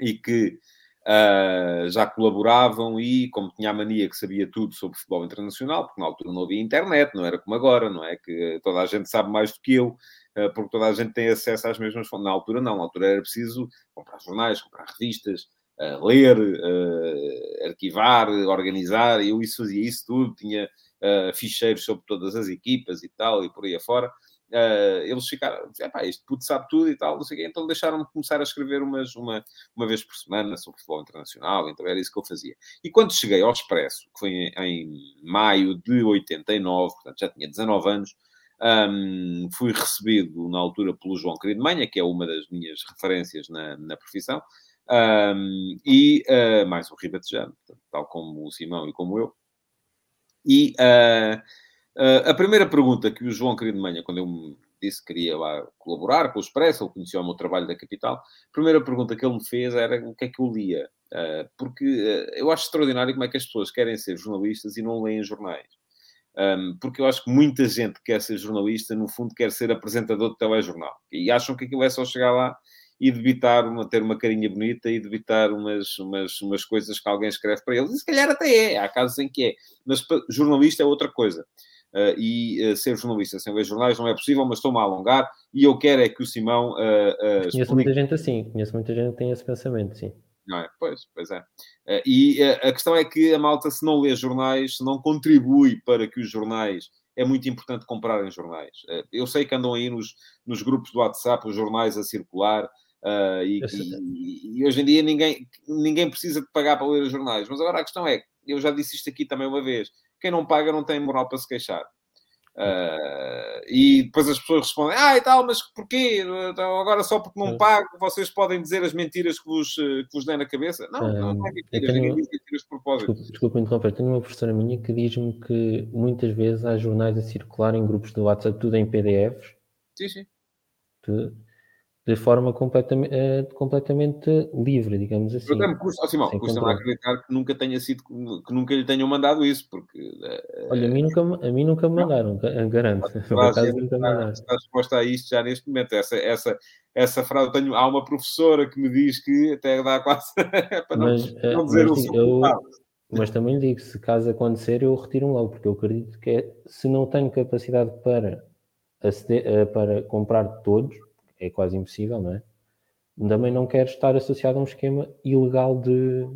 e que uh, já colaboravam e, como tinha a mania que sabia tudo sobre futebol internacional, porque na altura não havia internet, não era como agora, não é? Que toda a gente sabe mais do que eu, porque toda a gente tem acesso às mesmas fontes. Na altura não, na altura era preciso comprar jornais, comprar revistas, uh, ler, arquivar, organizar, eu isso fazia isso tudo, tinha uh, ficheiros sobre todas as equipas e tal, e por aí afora. Uh, eles ficaram, pá, este puto sabe tudo e tal, não sei o quê, então deixaram-me começar a escrever umas, uma, uma vez por semana sobre futebol internacional, então era isso que eu fazia. E quando cheguei ao Expresso, que foi em, em maio de 89, portanto já tinha 19 anos, um, fui recebido na altura pelo João Querido Manha, que é uma das minhas referências na, na profissão, um, e uh, mais o Ribatejano, tal como o Simão e como eu, e uh, a primeira pergunta que o João Querido de Manhã, quando eu me disse que queria lá colaborar com o Expresso, ele conhecia o meu trabalho da capital, a primeira pergunta que ele me fez era o que é que eu lia. Porque eu acho extraordinário como é que as pessoas querem ser jornalistas e não leem jornais. Um, porque eu acho que muita gente que quer ser jornalista, no fundo, quer ser apresentador de telejornal. E acham que aquilo é só chegar lá e debitar, uma, ter uma carinha bonita e debitar umas, umas, umas coisas que alguém escreve para eles. E se calhar até é, há casos em que é. Mas jornalista é outra coisa. Uh, e uh, ser jornalista sem ver jornais não é possível, mas estou-me a alongar e eu quero é que o Simão. Uh,
conheço explique... muita gente assim, conheço muita gente que tem esse pensamento, sim.
Não é? Pois, pois é. e a questão é que a malta, se não lê jornais, se não contribui para que os jornais. É muito importante comprarem jornais. eu sei que andam aí nos, nos grupos do WhatsApp os jornais a circular, Uh, e, e, e, hoje em dia ninguém, ninguém precisa de pagar para ler os jornais. Mas agora a questão é, eu já disse isto aqui também uma vez, quem não paga não tem moral para se queixar. Uh, e depois as pessoas respondem, ah e tal, mas porquê? Então, agora só porque não pago, vocês podem dizer as mentiras que vos, que vos dêem na cabeça? Não, não, não é mentiras, tenho, mentiras de propósito.
Desculpa, desculpa interromper, tenho uma professora minha que diz-me que muitas vezes há jornais a circular em grupos do WhatsApp, tudo em PDFs.
Sim, sim.
Tudo, de forma completamente, uh, completamente livre, digamos assim.
Eu custa, oh, Simão, custa-me acreditar que nunca tenha sido, que nunca lhe tenham mandado isso, porque... Uh,
Olha, a mim nunca, a mim nunca me mandaram, garanto.
Quase, nunca mandaram. Está exposta a isto já neste momento. Essa, essa, essa frase, tenho, há uma professora que me diz que até dá quase para não,
mas,
não eh, dizer
mas, o eu, Mas também lhe digo, se caso acontecer, eu retiro-me logo, porque eu acredito que é, se não tenho capacidade para, aceder, para comprar todos, é quase impossível, não é? Também não quero estar associado a um esquema ilegal de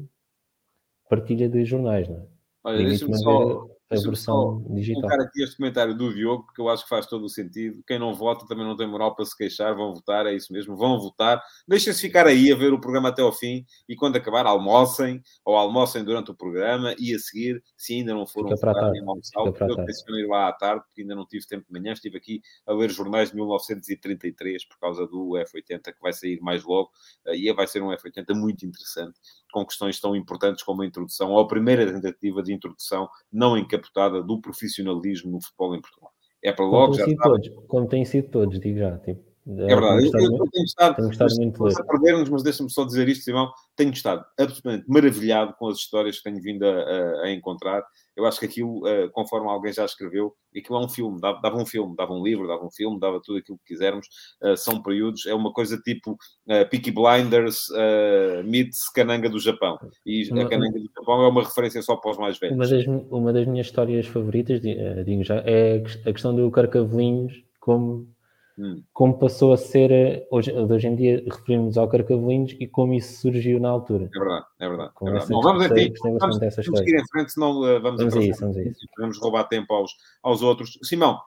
partilha de jornais, não é?
Olha, deixa-me só, a versão digital. colocar aqui este comentário do Diogo, porque eu acho que faz todo o sentido. Quem não vota também não tem moral para se queixar, vão votar, é isso mesmo, vão votar. Deixem-se ficar aí a ver o programa até ao fim e quando acabar, almocem ou almocem durante o programa e a seguir, se ainda não foram
Fica votar, em almoçar,
eu tenciono ir lá à tarde, porque ainda não tive tempo de manhã, estive aqui a ler jornais de 1933 por causa do F80 que vai sair mais logo eh, e vai ser um F80 muito interessante com questões tão importantes como a introdução, ou a primeira tentativa de introdução não encapotada do profissionalismo no futebol em Portugal. É para logo
como
já.
Sido todos, como têm sido todos, digo já. Tipo,
é verdade. Eu, eu, eu, tenho estado, tenho gostado muito de perder-nos, mas deixa-me só dizer isto, Simão. Tenho estado absolutamente maravilhado com as histórias que tenho vindo a, a, a encontrar. Eu acho que aquilo, uh, conforme alguém já escreveu, aquilo é um filme, dava, dava, um filme, dava um livro, dava um filme, dava tudo aquilo que quisermos. Uh, são períodos, é uma coisa tipo uh, Peaky Blinders uh, meets Cananga do Japão. E uma, a Cananga do Japão é uma referência só para os mais velhos.
Uma das, uma das minhas histórias favoritas, digo já, é a questão do Carcavelinhos como
Hum.
como passou a ser, eh, hoje, hoje em dia referimos ao Carcavelinhos e como isso surgiu na altura.
É verdade, é verdade. É verdade. Bom, vamos
gostei
vamos, vamos
história.
seguir em frente, senão uh, vamos,
Vamos a isso, vamos a isso.
Podemos roubar tempo aos, aos outros. Simão,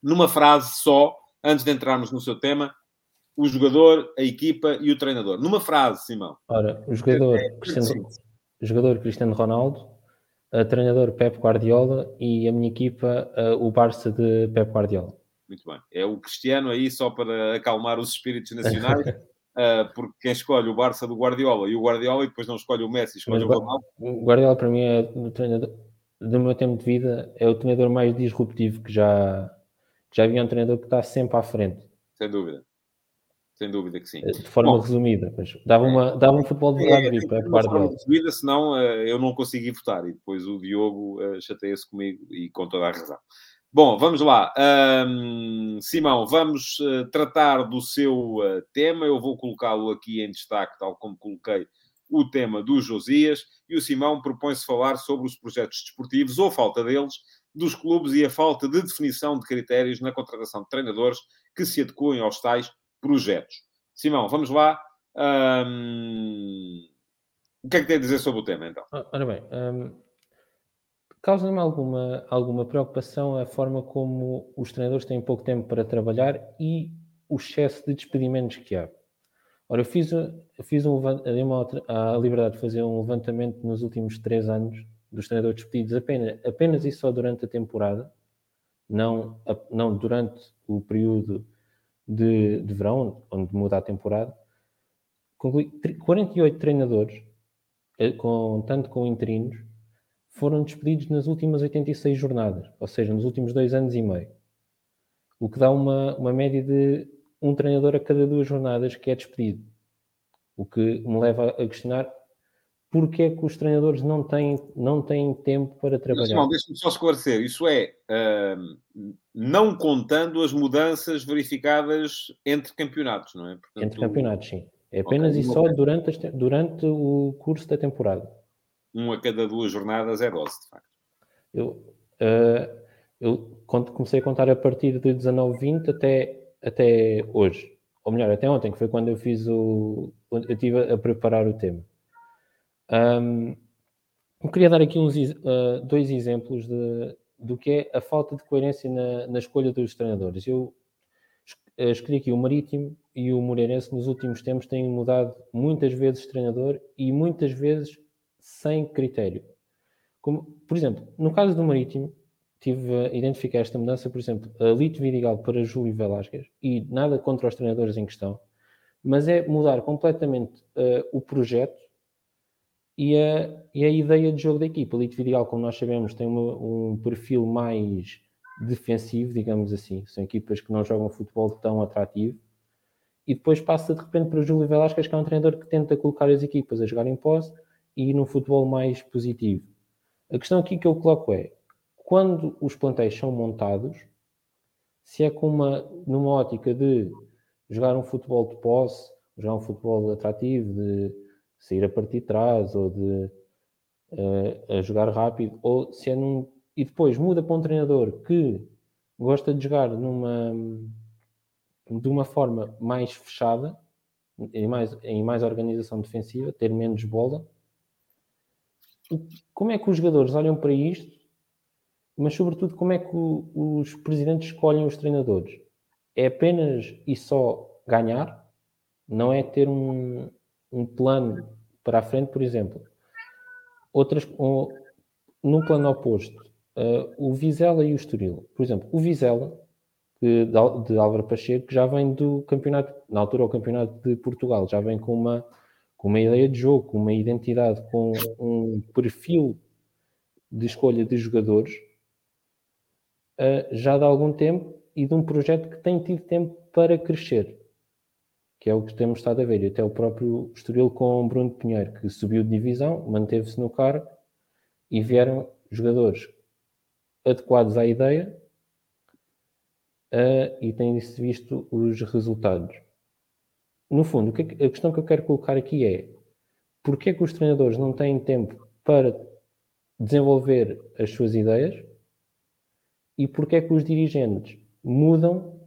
numa frase só, antes de entrarmos no seu tema, o jogador, a equipa e o treinador. Numa frase, Simão.
Ora, o jogador, Cristiano,
Sim.
o jogador Cristiano Ronaldo, treinador Pep Guardiola e a minha equipa, eh, o Barça de Pep Guardiola.
Muito bem. É o Cristiano aí só para acalmar os espíritos nacionais, uh, porque quem escolhe o Barça do Guardiola e o Guardiola e depois não escolhe o Messi, escolhe
Mas
o Ronaldo.
o Guardiola para mim é o treinador do meu tempo de vida, é o treinador mais disruptivo que já, que já havia um treinador que está sempre à frente,
Sem dúvida. Sem dúvida que sim.
de forma
Bom.
resumida. Mas dava, uma, dava um futebol de
É,
verdade para
ter uma forma
Guardiola.
de vida, senão eh, eu não consegui votar. E depois o Diogo eh, chateia-se comigo e com toda a razão. Bom, vamos lá. Ahm, Simão, vamos eh, tratar do seu eh, tema. Eu vou colocá-lo aqui em destaque, tal como coloquei o tema do Josias. E o Simão propõe-se falar sobre os projetos desportivos ou falta deles, dos clubes e a falta de definição de critérios na contratação de treinadores que se adequem aos tais projetos. Simão, vamos lá. Ahm, O que é que tem a dizer sobre o tema, então?
Ah, Ora bem, causa-me alguma, alguma preocupação a forma como os treinadores têm pouco tempo para trabalhar e o excesso de despedimentos que há. Ora, eu fiz, eu fiz um, a liberdade de fazer um levantamento nos últimos três anos dos treinadores despedidos apenas, apenas e só durante a temporada, não, não durante o período de, de verão, onde muda a temporada. Concluí, tre- 48 treinadores eh, com, tanto com interinos, foram despedidos nas últimas 86 jornadas, ou seja, nos últimos dois anos e meio. O que dá uma, uma média de um treinador a cada duas jornadas que é despedido. O que me leva a questionar porque é que os treinadores não têm, não têm tempo para trabalhar.
Deixa-me só esclarecer. Isso é, ahm, não contando as mudanças verificadas entre campeonatos, não é? Portanto,
Entre campeonatos, sim. É apenas
Ok,
e só durante, as durante o curso da temporada.
Um a cada duas jornadas é 12, de facto.
Eu, eh, eu comecei a contar a partir de 19, 20 até, até hoje. Ou melhor, até ontem, que foi quando eu fiz o. Eu estive a preparar o tema. Ahm, eu queria dar aqui uns, eh, dois exemplos de, do que é a falta de coerência na, na escolha dos treinadores. Eu eh, escolhi aqui o Marítimo e o Moreirense nos últimos tempos têm mudado muitas vezes de treinador e muitas vezes sem critério. Como, por exemplo, no caso do Marítimo, tive a identificar esta mudança, por exemplo, a Lito Vidigal para Júlio Velasquez, e nada contra os treinadores em questão, mas é mudar completamente eh, o projeto e a, e a ideia de jogo da equipa. Lito Vidigal, como nós sabemos, tem uma- um perfil mais defensivo, digamos assim. São equipas que não jogam futebol tão atrativo. E depois passa de repente para Júlio Velasquez, que é um treinador que tenta colocar as equipas a jogar em posse e num futebol mais positivo. A questão aqui que eu coloco é, quando os plantéis são montados, se é com uma, numa ótica de jogar um futebol de posse, jogar um futebol atrativo, de sair a partir de trás ou de a jogar rápido, ou se é num. E depois muda para um treinador que gosta de jogar numa de uma forma mais fechada, em mais, em mais organização defensiva, ter menos bola. O- Como é que os jogadores olham para isto, mas sobretudo como é que o- os presidentes escolhem os treinadores? É apenas e só ganhar? Não é ter um, um plano para a frente, por exemplo. Outras, um, no plano oposto, eh, o Vizela e o Estoril. Por exemplo, o Vizela, de, de Álvaro Pacheco, que já vem do campeonato, na altura o campeonato de Portugal, já vem com uma, com uma ideia de jogo, com uma identidade, com um perfil de escolha de jogadores eh, já de algum tempo e de um projeto que tem tido tempo para crescer, que é o que temos estado a ver. E até o próprio Estoril com Bruno Pinheiro, que subiu de divisão, manteve-se no cargo e vieram jogadores adequados à ideia eh, e tem-se visto os resultados. No fundo, é a questão que eu quero colocar aqui é porque é que os treinadores não têm tempo para desenvolver as suas ideias e porque é que os dirigentes mudam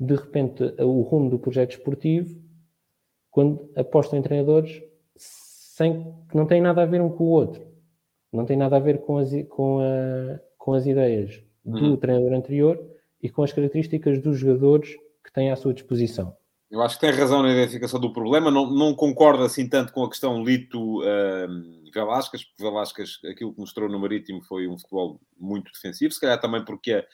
de repente, o rumo do projeto esportivo, quando apostam em treinadores sem, que não têm nada a ver um com o outro, não tem nada a ver com as, com a, com as ideias do uhum. treinador anterior e com as características dos jogadores que têm à sua disposição.
Eu acho que tem razão na identificação do problema. Não, não concordo assim tanto com a questão Lito uh, Velasquez, porque Velasquez, aquilo que mostrou no Marítimo foi um futebol muito defensivo, se calhar também porque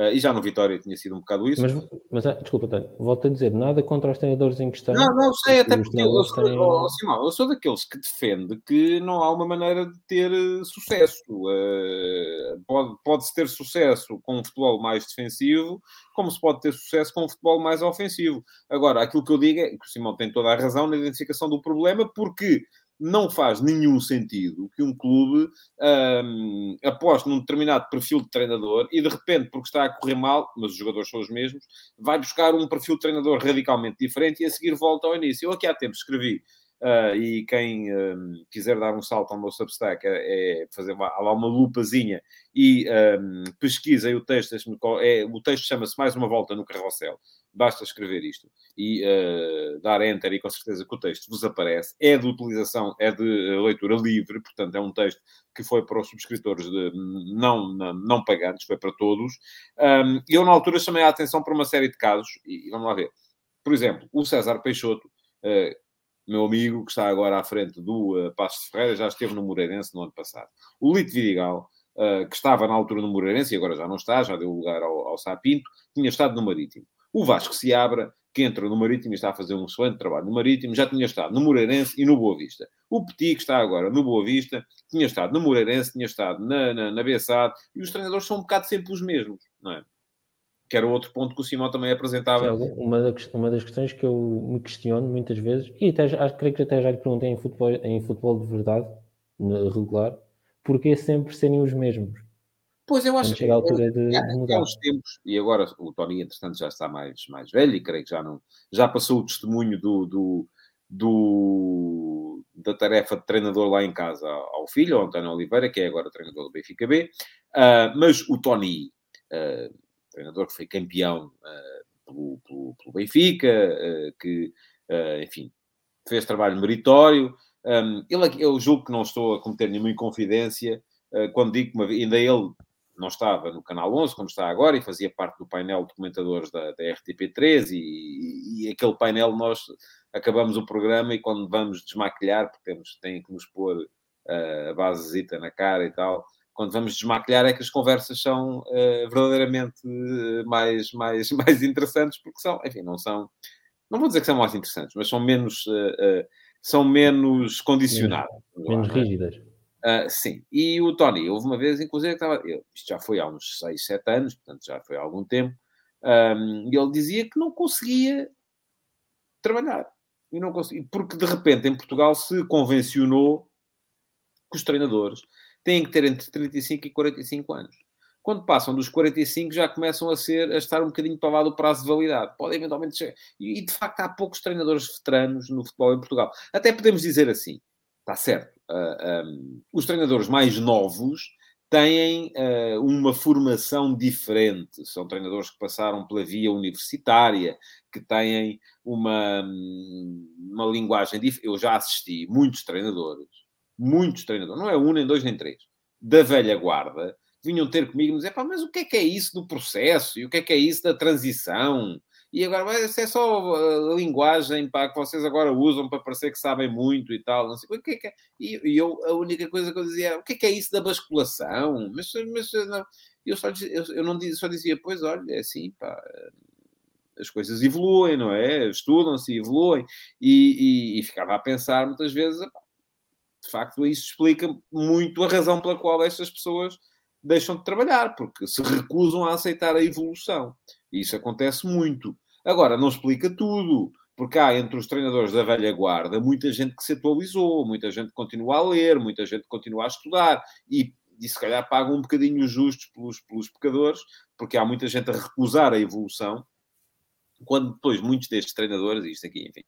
Uh, e já no Vitória tinha sido um bocado isso.
Mas, mas ah, desculpa, Tânia, volto a dizer, nada contra os treinadores em questão.
Não, não sei, até porque eu sou, têm... oh, Simão, eu sou daqueles que defende que não há uma maneira de ter uh, sucesso. Uh, pode, pode-se ter sucesso com um futebol mais defensivo, como se pode ter sucesso com um futebol mais ofensivo. Agora, aquilo que eu digo é que o Simão tem toda a razão na identificação do problema, porque não faz nenhum sentido que um clube um, aposte num determinado perfil de treinador e de repente, porque está a correr mal, mas os jogadores são os mesmos, vai buscar um perfil de treinador radicalmente diferente e a seguir volta ao início. Eu aqui há tempo escrevi Uh, e quem um, quiser dar um salto ao meu Substack é, é fazer lá uma lupazinha e um, pesquisem o texto. É, o texto chama-se Mais uma Volta no Carrossel. Basta escrever isto e uh, dar enter e com certeza que o texto vos aparece. É de utilização, é de leitura livre, portanto é um texto que foi para os subscritores de, não, não, não pagantes, foi para todos. Um, eu na altura chamei a atenção para uma série de casos e vamos lá ver. Por exemplo, o César Peixoto, uh, meu amigo, que está agora à frente do uh, Passos de Ferreira, já esteve no Moreirense no ano passado. O Lito Vidigal, uh, que estava na altura no Moreirense e agora já não está, já deu lugar ao, ao Sapinto, tinha estado no Marítimo. O Vasco Seabra, que entra no Marítimo e está a fazer um excelente trabalho no Marítimo, já tinha estado no Moreirense e no Boa Vista. O Petit, que está agora no Boa Vista, tinha estado no Moreirense, tinha estado na, na, na Bessade, e os treinadores são um bocado sempre os mesmos, não é? que era outro ponto que o Simão também apresentava.
Uma, uma das questões que eu me questiono muitas vezes, e até, acho, creio que até já lhe perguntei em futebol, em futebol de verdade, regular, porque sempre serem os mesmos.
Pois eu acho que a altura de, é, mudar. Há uns tempos, e agora o Tony, entretanto, já está mais, mais velho e creio que já não já passou o testemunho do, do, do da tarefa de treinador lá em casa ao filho, ao António Oliveira, que é agora treinador do Benfica B, uh, mas o Tony. Uh, treinador que foi campeão uh, pelo, pelo, pelo, Benfica, que, enfim, fez trabalho meritório. Um, ele, eu julgo que não estou a cometer nenhuma inconfidência quando digo que ainda ele não estava no Canal 11, como está agora, e fazia parte do painel de comentadores da, da RTP3, e, e, aquele painel nós acabamos o programa e quando vamos desmaquilhar, porque temos, tem que nos pôr uh, a basezita na cara e tal, quando vamos desmaquilhar é que as conversas são uh, verdadeiramente uh, mais, mais, mais interessantes, porque são, enfim, não são, não vou dizer que são mais interessantes, mas são menos, uh, são menos condicionadas.
Menos, menos é? Rígidas.
sim, e o Tony, houve uma vez, inclusive, que estava, eu, isto já foi há uns 6, 7 anos, portanto já foi há algum tempo, um, e ele dizia que não conseguia trabalhar. E não conseguia, porque de repente em Portugal se convencionou que os treinadores têm que ter entre 35 e 45 anos. Quando passam dos 45, já começam a ser a estar um bocadinho para lá do prazo de validade. Podem eventualmente chegar. E, de facto, há poucos treinadores veteranos no futebol em Portugal. Até podemos dizer assim, está certo. Uh, ah, um, os treinadores mais novos têm uh, uma formação diferente. São treinadores que passaram pela via universitária, que têm uma, uma linguagem diferente. Eu já assisti muitos treinadores muitos treinadores, não é um, nem dois, nem três, da velha guarda, vinham ter comigo e me dizer, pá, mas o que é que é isso do processo? E o que é que é isso da transição? E agora, mas é só a linguagem pá, que vocês agora usam para parecer que sabem muito e tal. Não sei, o que é que é? E, eu, a única coisa que eu dizia o que é que é isso da basculação? Mas, mas não, eu, só eu, eu não só dizia, pois olha, é assim, pá, as coisas evoluem, não é? Estudam-se evoluem. E, e, e, ficava a pensar muitas vezes, pá, de facto, isso explica muito a razão pela qual estas pessoas deixam de trabalhar, porque se recusam a aceitar a evolução. Isso acontece muito. Agora, não explica tudo, porque há entre os treinadores da velha guarda muita gente que se atualizou, muita gente continua a ler, muita gente continua a estudar e, e se calhar pagam um bocadinho justos pelos, pelos pecadores, porque há muita gente a recusar a evolução, quando depois muitos destes treinadores, isto aqui, enfim,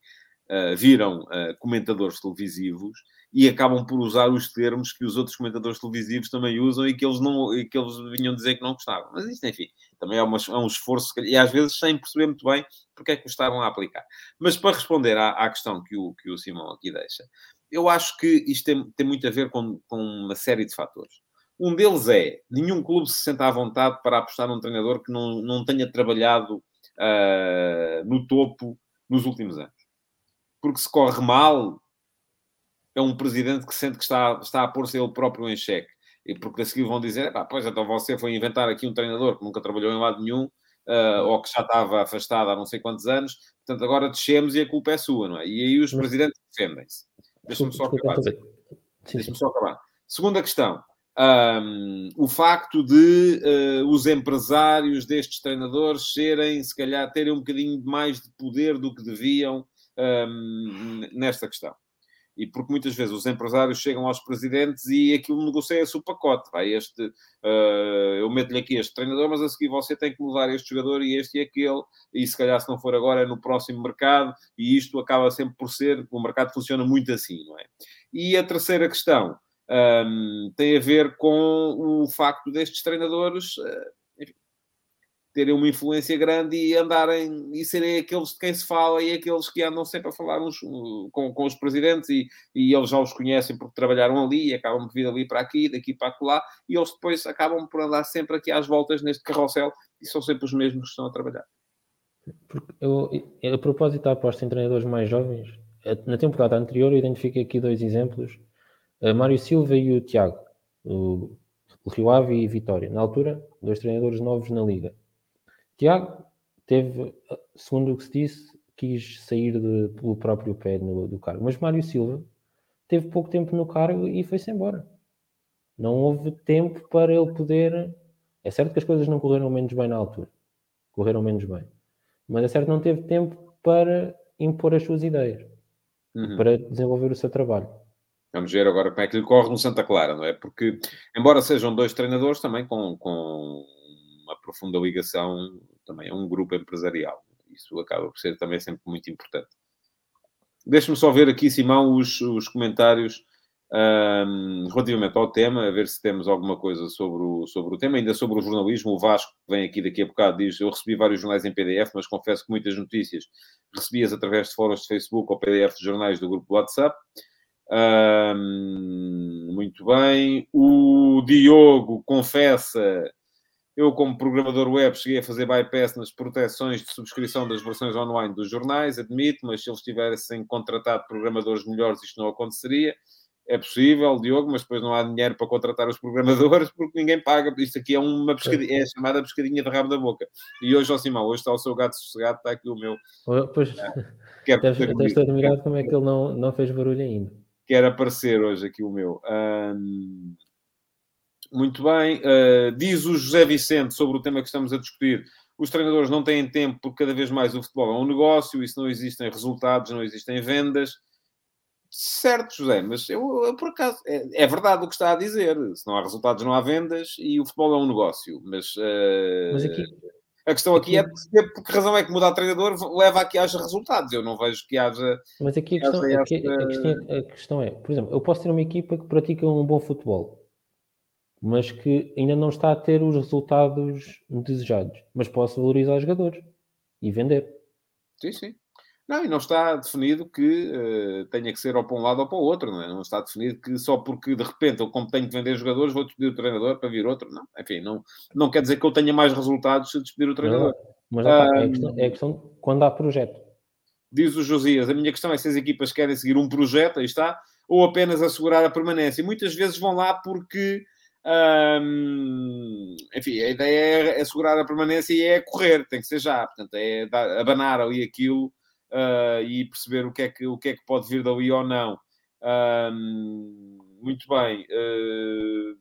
uh, viram uh, comentadores televisivos e acabam por usar os termos que os outros comentadores televisivos também usam e que eles, não, e que eles vinham dizer que não gostavam. Mas isto, enfim, também é, uma, é um esforço e às vezes sem perceber muito bem porque é que estavam a aplicar. Mas para responder à, à questão que o, que o Simão aqui deixa, eu acho que isto tem, tem muito a ver com, com uma série de fatores. Um deles é, nenhum clube se senta à vontade para apostar num treinador que não, não tenha trabalhado uh, no topo nos últimos anos. Porque se corre mal, é um presidente que sente que está, está a pôr-se ele próprio em xeque. E porque a seguir vão dizer, pois então você foi inventar aqui um treinador que nunca trabalhou em lado nenhum, uh, ou que já estava afastado há não sei quantos anos, portanto agora descemos e a culpa é sua, não é? E aí os presidentes defendem-se. Deixa-me só acabar. Deixa-me só acabar. Segunda questão um, o facto de uh, os empresários destes treinadores serem, se calhar, terem um bocadinho mais de poder do que deviam um, nesta questão. E porque muitas vezes os empresários chegam aos presidentes e aquilo negocia-se o pacote. Vai este, uh, eu meto-lhe aqui este treinador, mas a seguir você tem que mudar este jogador e este e aquele, e se calhar se não for agora é no próximo mercado, e isto acaba sempre por ser, o mercado funciona muito assim, não é? E a terceira questão, um, tem a ver com o facto destes treinadores uh, terem uma influência grande e andarem e serem aqueles de quem se fala e aqueles que andam sempre a falar uns, com, com os presidentes e, e eles já os conhecem porque trabalharam ali e acabam de vir ali para aqui, daqui para lá e eles depois acabam por andar sempre aqui às voltas neste carrossel e são sempre os mesmos que estão a trabalhar.
Eu, a propósito da aposta em treinadores mais jovens, na temporada anterior eu identifiquei aqui dois exemplos Uh, Mário Silva e o Tiago, o Rio Ave e Vitória. Na altura, dois treinadores novos na Liga. Tiago teve, segundo o que se disse, quis sair de, pelo próprio pé no, do cargo. Mas Mário Silva teve pouco tempo no cargo e foi-se embora. Não houve tempo para ele poder. É certo que as coisas não correram menos bem na altura. Correram menos bem. Mas é certo que não teve tempo para impor as suas ideias. Uhum. Para desenvolver o seu trabalho.
Vamos ver agora como é que lhe corre no Santa Clara, não é? Porque, embora sejam dois treinadores, também com, com uma profunda ligação também a um grupo empresarial. Isso acaba por ser também sempre muito importante. Deixe-me só ver aqui, Simão, os, os comentários um, relativamente ao tema, a ver se temos alguma coisa sobre o, sobre o tema. Ainda sobre o jornalismo, o Vasco, que vem aqui daqui a bocado, diz: Eu recebi vários jornais em PDF, mas confesso que muitas notícias recebias através de fóruns de Facebook ou PDF de jornais do grupo WhatsApp muito bem. O Diogo confessa. Eu, como programador web, cheguei a fazer bypass nas proteções de subscrição das versões online dos jornais, admito, mas se eles tivessem contratado programadores melhores, isto não aconteceria. É possível, Diogo, mas depois não há dinheiro para contratar os programadores porque ninguém paga. Isto aqui é uma pescadinha, é chamada pescadinha de rabo da boca. E hoje, ó Simão, hoje está o seu gato sossegado, está aqui o meu.
Pois, é, deves, admirado como é que ele não, não fez barulho ainda
quer aparecer hoje aqui o meu. Muito bem. Uh, diz o José Vicente sobre o tema que estamos a discutir. Os treinadores não têm tempo porque cada vez mais o futebol é um negócio e se não existem resultados, não existem vendas. Certo, José, mas eu, eu por acaso é, é, verdade o que está a dizer. Se não há resultados, não há vendas e o futebol é um negócio. Mas, uh, mas aqui, a questão aqui é por que razão é que mudar de treinador leva a que haja resultados. Eu não vejo que haja.
Mas aqui a questão, esta... aqui, a, questão é, a questão é, por exemplo, eu posso ter uma equipa que pratica um bom futebol, mas que ainda não está a ter os resultados desejados. Mas posso valorizar os jogadores e vender.
Sim, sim. Não, e não está definido que uh, tenha que ser ou para um lado ou para o outro, não é? Não está definido que só porque de repente eu, como tenho que vender jogadores, vou despedir o treinador para vir outro. Não, enfim, não, não quer dizer que eu tenha mais resultados se despedir o treinador.
Mas ah, é, a questão, é a questão quando há projeto.
Diz o Josias, a minha questão é se as equipas querem seguir um projeto, aí está, ou apenas assegurar a permanência. E muitas vezes vão lá porque. Enfim, a ideia é assegurar a permanência e é correr, tem que ser já, portanto, é dar, abanar ali aquilo uh, e perceber o que, é que, o que é que pode vir dali ou não. muito bem. Uh,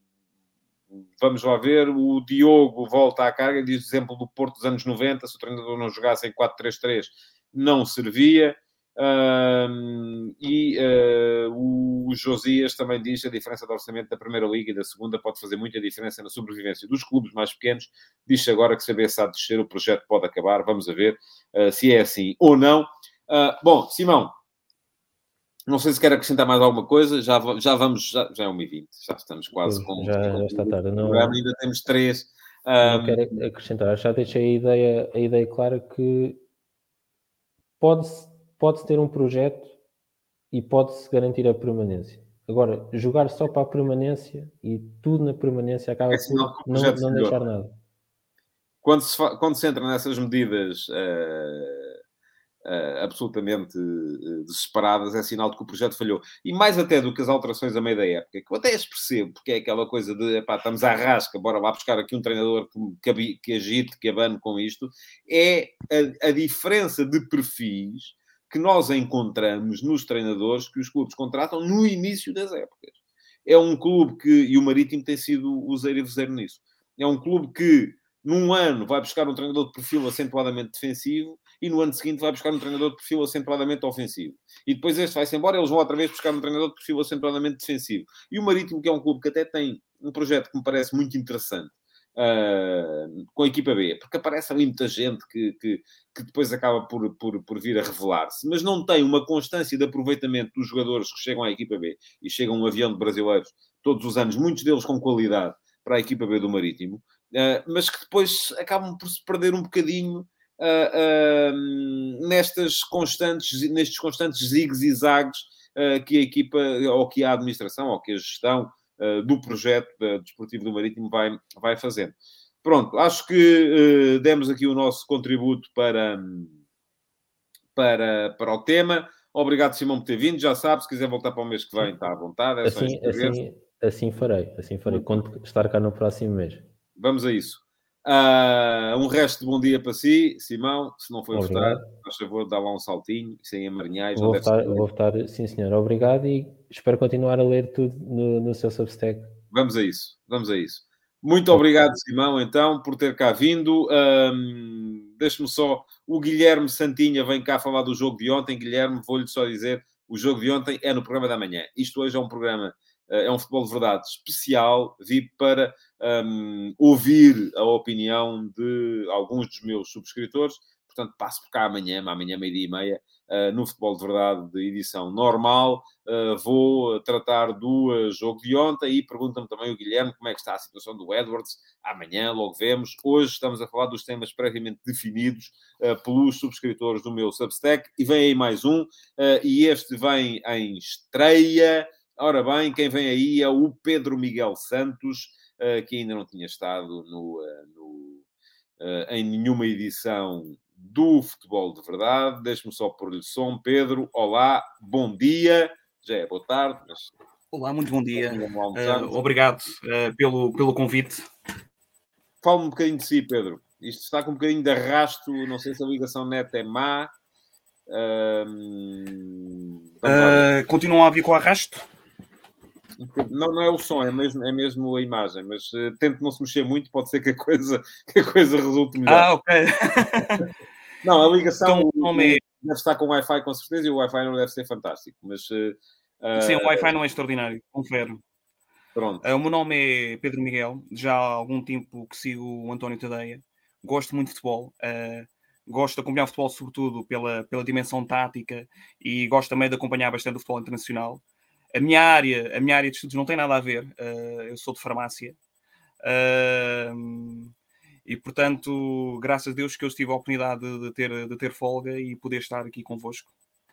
vamos lá ver. O Diogo volta à carga, diz exemplo do Porto dos anos 90, se o treinador não jogasse em 4-3-3, não servia. Um, e uh, o Josias também diz que a diferença de orçamento da Primeira Liga e da Segunda pode fazer muita diferença na sobrevivência dos clubes mais pequenos. Diz-se agora que se a BSA descer, o projeto pode acabar. Vamos a ver uh, se é assim ou não. Uh, bom, Simão, Não sei se quer acrescentar mais alguma coisa, já, já vamos, já, já é 1h20, já estamos quase com.
Já, já está tarde. Não,
ainda temos três.
Um... quero acrescentar, já deixei a ideia, a ideia clara que pode-se pode ter um projeto e pode-se garantir a permanência. Agora, jogar só para a permanência e tudo na permanência acaba é por não, não deixar nada.
Quando se, quando se entra nessas medidas uh, uh, absolutamente uh, desesperadas, é sinal de que o projeto falhou. E mais até do que as alterações a meio da época, que eu até as percebo, porque é aquela coisa de epá, estamos à rasca, bora lá buscar aqui um treinador que, que, que agite, que abane com isto, é a, a diferença de perfis que nós encontramos nos treinadores que os clubes contratam no início das épocas. É um clube que, e o Marítimo tem sido o zero e zero nisso, é um clube que num ano vai buscar um treinador de perfil acentuadamente defensivo e no ano seguinte vai buscar um treinador de perfil acentuadamente ofensivo. E depois este vai-se embora, eles vão outra vez buscar um treinador de perfil acentuadamente defensivo. E o Marítimo, que é um clube que até tem um projeto que me parece muito interessante, uh, com a equipa B, porque aparece ali muita gente que, que, que depois acaba por, por, por vir a revelar-se, mas não tem uma constância de aproveitamento dos jogadores que chegam à equipa B e chegam um avião de brasileiros todos os anos, muitos deles com qualidade para a equipa B do Marítimo, uh, mas que depois acabam por se perder um bocadinho Uh, nestas constantes, nestes constantes uh, que a equipa, ou que a administração, ou que a gestão uh, do projeto desportivo do Marítimo vai, vai fazendo. Pronto, acho que uh, demos aqui o nosso contributo para, para, para o tema. Obrigado, Simão, por ter vindo. Já sabe, se quiser voltar para o mês que vem, está à vontade. É
assim, assim, assim farei, assim farei. Quando estar cá no próximo mês.
Vamos a isso. Uh, um resto de bom dia para si, Simão. Se não foi votar, por favor, dá lá um saltinho, sem amarinhais.
Vou votar, vou votar, sim senhor. Obrigado e espero continuar a ler tudo no, no seu Substack.
Vamos a isso, vamos a isso. Muito obrigado, Simão, então, por ter cá vindo. Um, Deixe-me só. O Guilherme Santinha vem cá falar do jogo de ontem. Guilherme, vou-lhe só dizer: o jogo de ontem é no programa da manhã. Isto hoje é um programa é um futebol de verdade especial. Vi para um, ouvir a opinião de alguns dos meus subscritores. Portanto, passo por cá amanhã, amanhã, meio-dia e meia, uh, no Futebol de Verdade de edição normal. Uh, vou tratar do jogo de ontem e pergunta-me também o Guilherme como é que está a situação do Edwards. Amanhã, logo vemos. Hoje estamos a falar dos temas previamente definidos uh, pelos subscritores do meu Substack. E vem aí mais um, e este vem em estreia Ora bem, quem vem aí é o Pedro Miguel Santos, uh, que ainda não tinha estado no, uh, no, uh, em nenhuma edição do Futebol de Verdade. Deixe-me só pôr-lhe som. Pedro, olá, bom dia. Já é boa tarde, mas...
Olá, muito bom dia. obrigado pelo, pelo convite.
Fala-me um bocadinho de si, Pedro. Isto está com um bocadinho de arrasto, não sei se a ligação net é má.
Uh, continuam a vir com arrasto?
Não, não é o som, é mesmo, é mesmo a imagem, mas uh, tente não se mexer muito, pode ser que a coisa, que a coisa resulte melhor.
Ah, ok.
não, a ligação então, deve estar com o Wi-Fi com certeza e o Wi-Fi não deve ser fantástico, mas... Uh,
Sim, o Wi-Fi não é extraordinário, confere. Pronto. O meu nome é Pedro Miguel, já há algum tempo que sigo o António Tadeia, gosto muito de futebol, gosto de acompanhar o futebol sobretudo pela, pela dimensão tática e gosto também de acompanhar bastante o futebol internacional. A minha área, a minha área de estudos não tem nada a ver. Uh, eu sou de farmácia. Uh, e portanto, graças a Deus que eu tive a oportunidade de, ter, de ter folga e poder estar aqui convosco.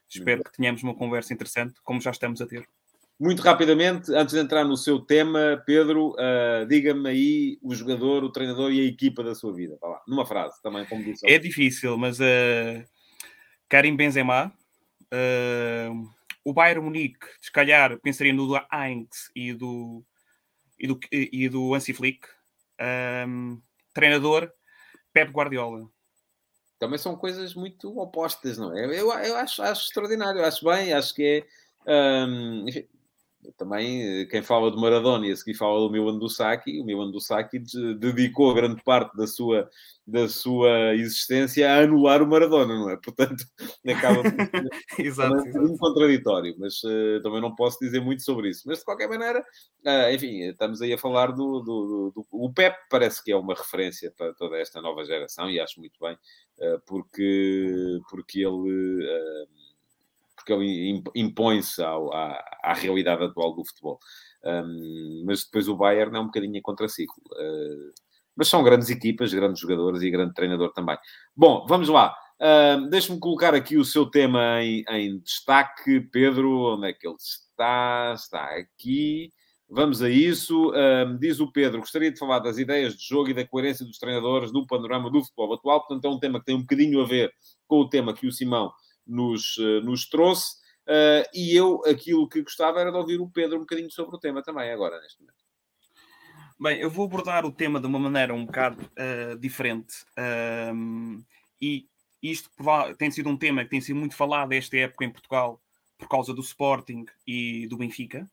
Espero que tenhamos uma conversa interessante, como já estamos a ter.
Muito rapidamente, antes de entrar no seu tema, Pedro, uh, diga-me aí o jogador, o treinador e a equipa da sua vida. Vá lá, numa frase também, como disse.
É difícil, mas uh, Karim Benzema, uh, o Bayern Munique, se calhar, pensaria no do Heinz e do, e do, e do Flick. Um, treinador, Pep Guardiola.
Também são coisas muito opostas, não é? Eu, eu acho, acho extraordinário, acho bem, acho que é. Um, enfim, também quem fala do Maradona e a seguir fala do Milan Saki, o Milan Saki dedicou grande parte da sua, da sua existência a anular o Maradona, não é? Portanto, acaba por
exato, um
contraditório, mas uh, também não posso dizer muito sobre isso. Mas de qualquer maneira, uh, enfim, estamos aí a falar do, do, do, O Pep parece que é uma referência para toda esta nova geração e acho muito bem, uh, porque, porque ele ele impõe-se à, à, realidade atual do futebol. Um, mas depois o Bayern é um bocadinho em contraciclo. Uh, mas são grandes equipas, grandes jogadores e grande treinador também. Bom, vamos lá. Uh, Deixe-me colocar aqui o seu tema em, em, destaque. Pedro, onde é que ele está? Está aqui. Vamos a isso. Uh, diz o Pedro, gostaria de falar das ideias de jogo e da coerência dos treinadores no panorama do futebol atual. Portanto, é um tema que tem um bocadinho a ver com o tema que o Simão nos, uh, nos trouxe. Uh, e eu, aquilo que gostava era de ouvir o Pedro um bocadinho sobre o tema também, agora, neste momento.
Bem, eu vou abordar o tema de uma maneira um bocado uh, diferente. e isto tem sido um tema que tem sido muito falado esta época em Portugal por causa do Sporting e do Benfica.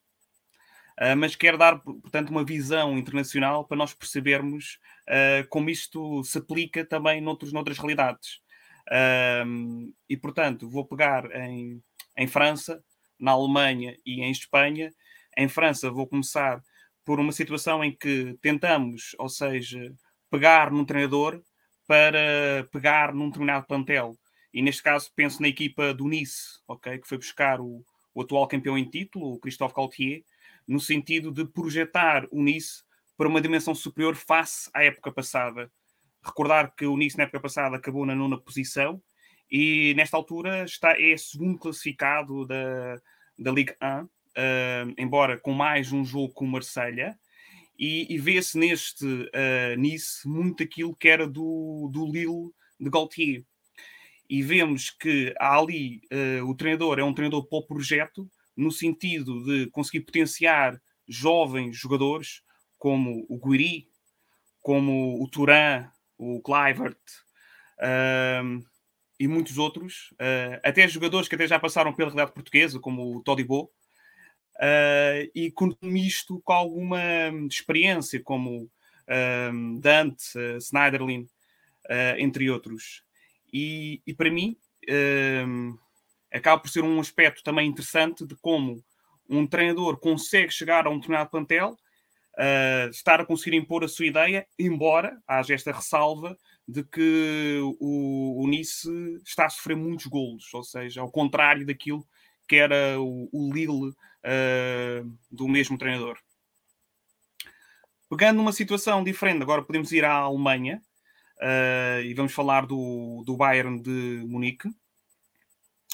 Uh, mas quero dar, portanto, uma visão internacional para nós percebermos uh, como isto se aplica também noutros, noutras realidades. Uh, e, portanto, vou pegar em, em França, na Alemanha e em Espanha. Em França, vou começar por uma situação em que tentamos, ou seja, pegar num treinador para pegar num determinado plantel. E neste caso penso na equipa do Nice, ok, que foi buscar o, o atual campeão em título, o Christophe Gaultier, no sentido de projetar o Nice para uma dimensão superior face à época passada. Recordar que o Nice na época passada acabou na nona posição e nesta altura está, é segundo classificado da, da Ligue 1, uh, ah, embora com mais um jogo com o Marselha e, e vê-se neste uh, Nice muito aquilo que era do, do Lille de Gaultier. E vemos que ali uh, o treinador é um treinador para o projeto, no sentido de conseguir potenciar jovens jogadores como o Guiri, como o Turan, o Clivert uh, e muitos outros, uh, até jogadores que até já passaram pela realidade portuguesa, como o Todibo, uh, e com isto com alguma experiência, como um, Dante, uh, Snyderlin, uh, entre outros. E, e para mim, um, acaba por ser um aspecto também interessante de como um treinador consegue chegar a um determinado plantel, uh, estar a conseguir impor a sua ideia, embora haja esta ressalva de que o, o Nice está a sofrer muitos golos, ou seja, ao contrário daquilo que era o, o Lille uh, do mesmo treinador. Pegando numa situação diferente, agora podemos ir à Alemanha uh, e vamos falar do, do Bayern de Munique.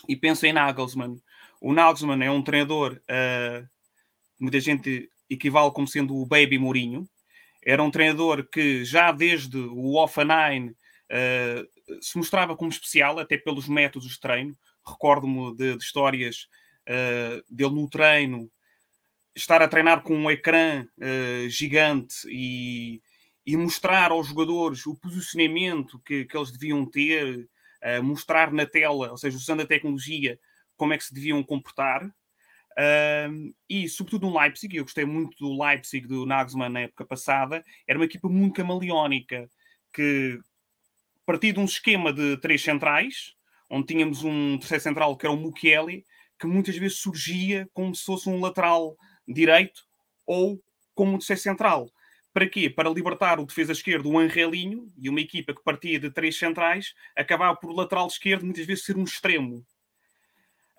E penso em Nagelsmann. O Nagelsmann é um treinador, uh, muita gente equivale como sendo o Baby Mourinho. Era um treinador que já desde o Offenheim uh, se mostrava como especial, até pelos métodos de treino. Recordo-me de, de histórias uh, dele no treino, estar a treinar com um ecrã uh, gigante e, e, mostrar aos jogadores o posicionamento que, que eles deviam ter, uh, mostrar na tela, ou seja, usando a tecnologia, como é que se deviam comportar. Uh, e, sobretudo no Leipzig, eu gostei muito do Leipzig do Nagelsmann na época passada, era uma equipa muito camaleónica, que partia de um esquema de três centrais, onde tínhamos um terceiro central que era o Mukiele, que muitas vezes surgia como se fosse um lateral direito ou como um defesa central. Para quê? Para libertar o defesa esquerdo, o Angelinho, e uma equipa que partia de três centrais, acabava por lateral esquerdo muitas vezes ser um extremo.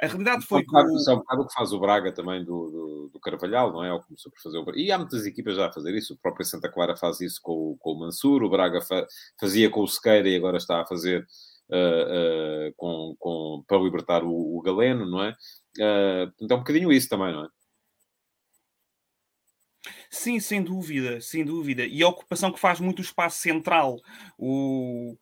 A realidade foi
que. O... É um bocado o que faz o Braga também do, do, do Carvalhal, não é? Ou começou por fazer o E há muitas equipas já a fazer isso. O próprio Santa Clara faz isso com, com o Mansur, o Braga fa... fazia com o Sequeira e agora está a fazer uh, uh, com, com, para libertar o, o Galeno, não é? Uh, então, um bocadinho isso também, não é?
Sim, sem dúvida, sem dúvida. E a ocupação que faz muito o espaço central. O,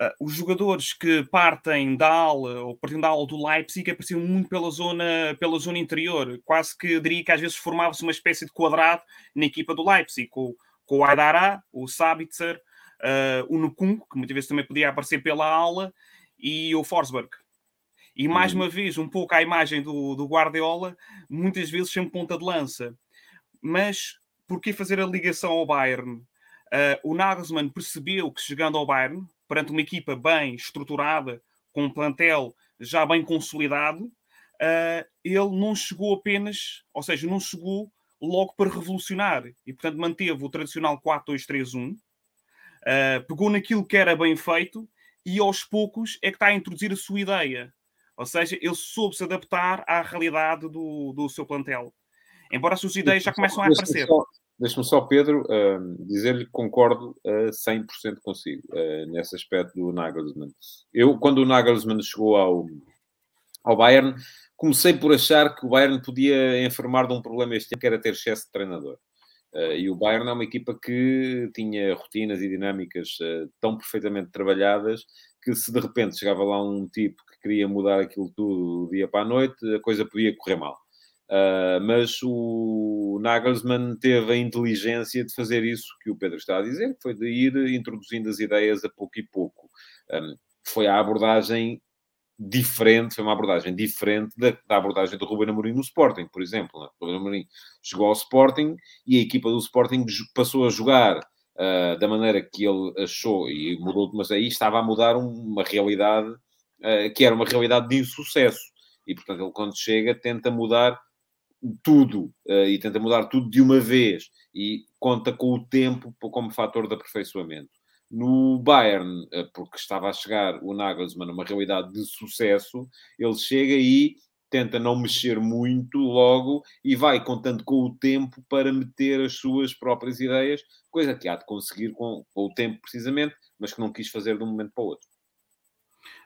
uh, os jogadores que partem da aula ou partindo da aula do Leipzig apareciam muito pela zona, pela zona interior. Quase que diria que às vezes formava-se uma espécie de quadrado na equipa do Leipzig, com, com o Aidara, o Sabitzer, uh, o Nukun, que muitas vezes também podia aparecer pela aula, e o Forsberg. E mais uhum. uma vez, um pouco à imagem do, do Guardiola, muitas vezes sempre ponta de lança. Mas por que fazer a ligação ao Bayern? Uh, o Nagelsmann percebeu que chegando ao Bayern, perante uma equipa bem estruturada, com um plantel já bem consolidado, uh, ele não chegou apenas, ou seja, não chegou logo para revolucionar e, portanto, manteve o tradicional 4-2-3-1, Uh, pegou naquilo que era bem feito e aos poucos é que está a introduzir a sua ideia. Ou seja, ele soube se adaptar à realidade do, do seu plantel. Embora as suas ideias já começam a aparecer.
Deixe-me só, Pedro, uh, dizer-lhe que concordo uh, 100% consigo uh, nesse aspecto do Nagelsmann. Eu, quando o Nagelsmann chegou ao, ao Bayern, comecei por achar que o Bayern podia enfermar de um problema este ano, que era ter excesso de treinador. Uh, e o Bayern é uma equipa que tinha rotinas e dinâmicas uh, tão perfeitamente trabalhadas que se de repente chegava lá um tipo que queria mudar aquilo tudo do dia para a noite, a coisa podia correr mal. Uh, mas o Nagelsmann teve a inteligência de fazer isso que o Pedro está a dizer, que foi de ir introduzindo as ideias a pouco e pouco. Um, foi a abordagem diferente, foi uma abordagem diferente da, da abordagem do Ruben Amorim no Sporting, por exemplo. Né? O Ruben Amorim chegou ao Sporting e a equipa do Sporting passou a jogar uh, da maneira que ele achou e mudou, mas aí estava a mudar uma realidade uh, que era uma realidade de insucesso. E, portanto, ele quando chega tenta mudar tudo uh, e tenta mudar tudo de uma vez e conta com o tempo como fator de aperfeiçoamento. No Bayern, uh, porque estava a chegar o Nagelsmann uma realidade de sucesso, ele chega e tenta não mexer muito logo e vai contando com o tempo para meter as suas próprias ideias, coisa que há de conseguir com, com o tempo precisamente, mas que não quis fazer de um momento para o outro.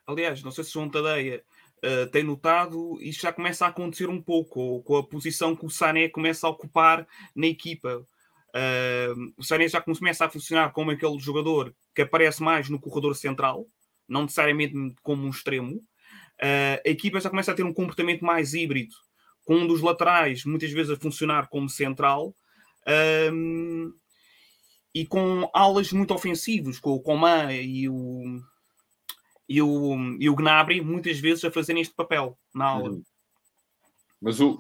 Aliás, não sei se João Tadeia uh, tem notado, isto já começa a acontecer um pouco, com a posição que o Sané começa a ocupar na equipa. Uh, o Sané já começa a funcionar como aquele jogador que aparece mais no corredor central, não necessariamente como um extremo. Uh, a equipa já começa a ter um comportamento mais híbrido, com um dos laterais muitas vezes a funcionar como central. e com alas muito ofensivos, com o Coman e o, e o, e o Gnabry muitas vezes a fazerem este papel na aula. Uhum.
Mas o,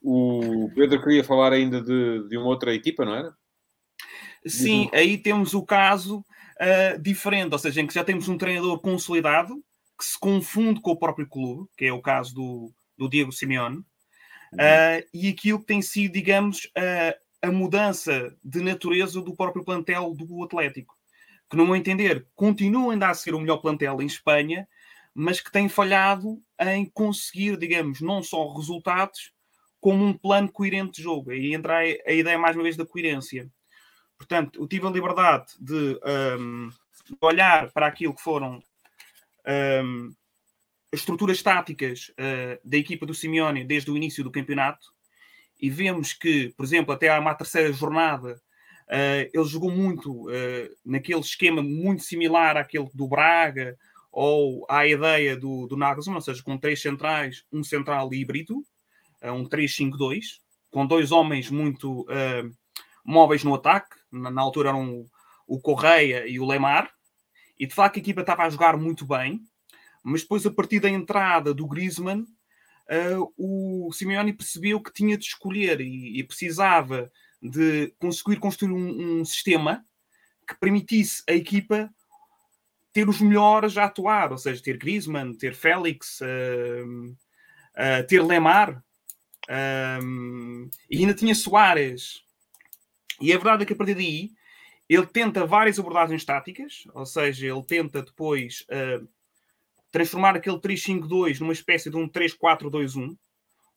o Pedro queria falar ainda de, de uma outra equipa, não era?
Sim, aí temos o caso uh, diferente, ou seja, em que já temos um treinador consolidado que se confunde com o próprio clube, que é o caso do, do Diego Simeone, uhum. uh, e aquilo que tem sido, digamos, uh, a mudança de natureza do próprio plantel do Atlético que, no meu entender, continua ainda a ser o melhor plantel em Espanha, mas que tem falhado em conseguir, digamos, não só resultados, como um plano coerente de jogo. Aí entra a ideia, mais uma vez, da coerência. Portanto, eu tive a liberdade de, um, de olhar para aquilo que foram um, as estruturas táticas uh, da equipa do Simeone desde o início do campeonato e vemos que, por exemplo, até à uma terceira jornada, Uh, ele jogou muito uh, naquele esquema muito similar àquele do Braga ou à ideia do, do Nagelsmann, ou seja, com três centrais, um central híbrido, uh, um 3-5-2, com dois homens muito móveis no ataque, na, na, altura eram o, o Correia e o Lemar, e de facto a equipa estava a jogar muito bem, mas depois a partir da entrada do Griezmann, o Simeone percebeu que tinha de escolher e, e precisava de conseguir construir um, um, sistema que permitisse a equipa ter os melhores a atuar, ou seja, ter Griezmann, ter Félix, uh, uh, ter Lemar, uh, e ainda tinha Soares. E a verdade é que a partir daí ele tenta várias abordagens táticas, ou seja, ele tenta depois transformar aquele 3-5-2 numa espécie de um 3-4-2-1,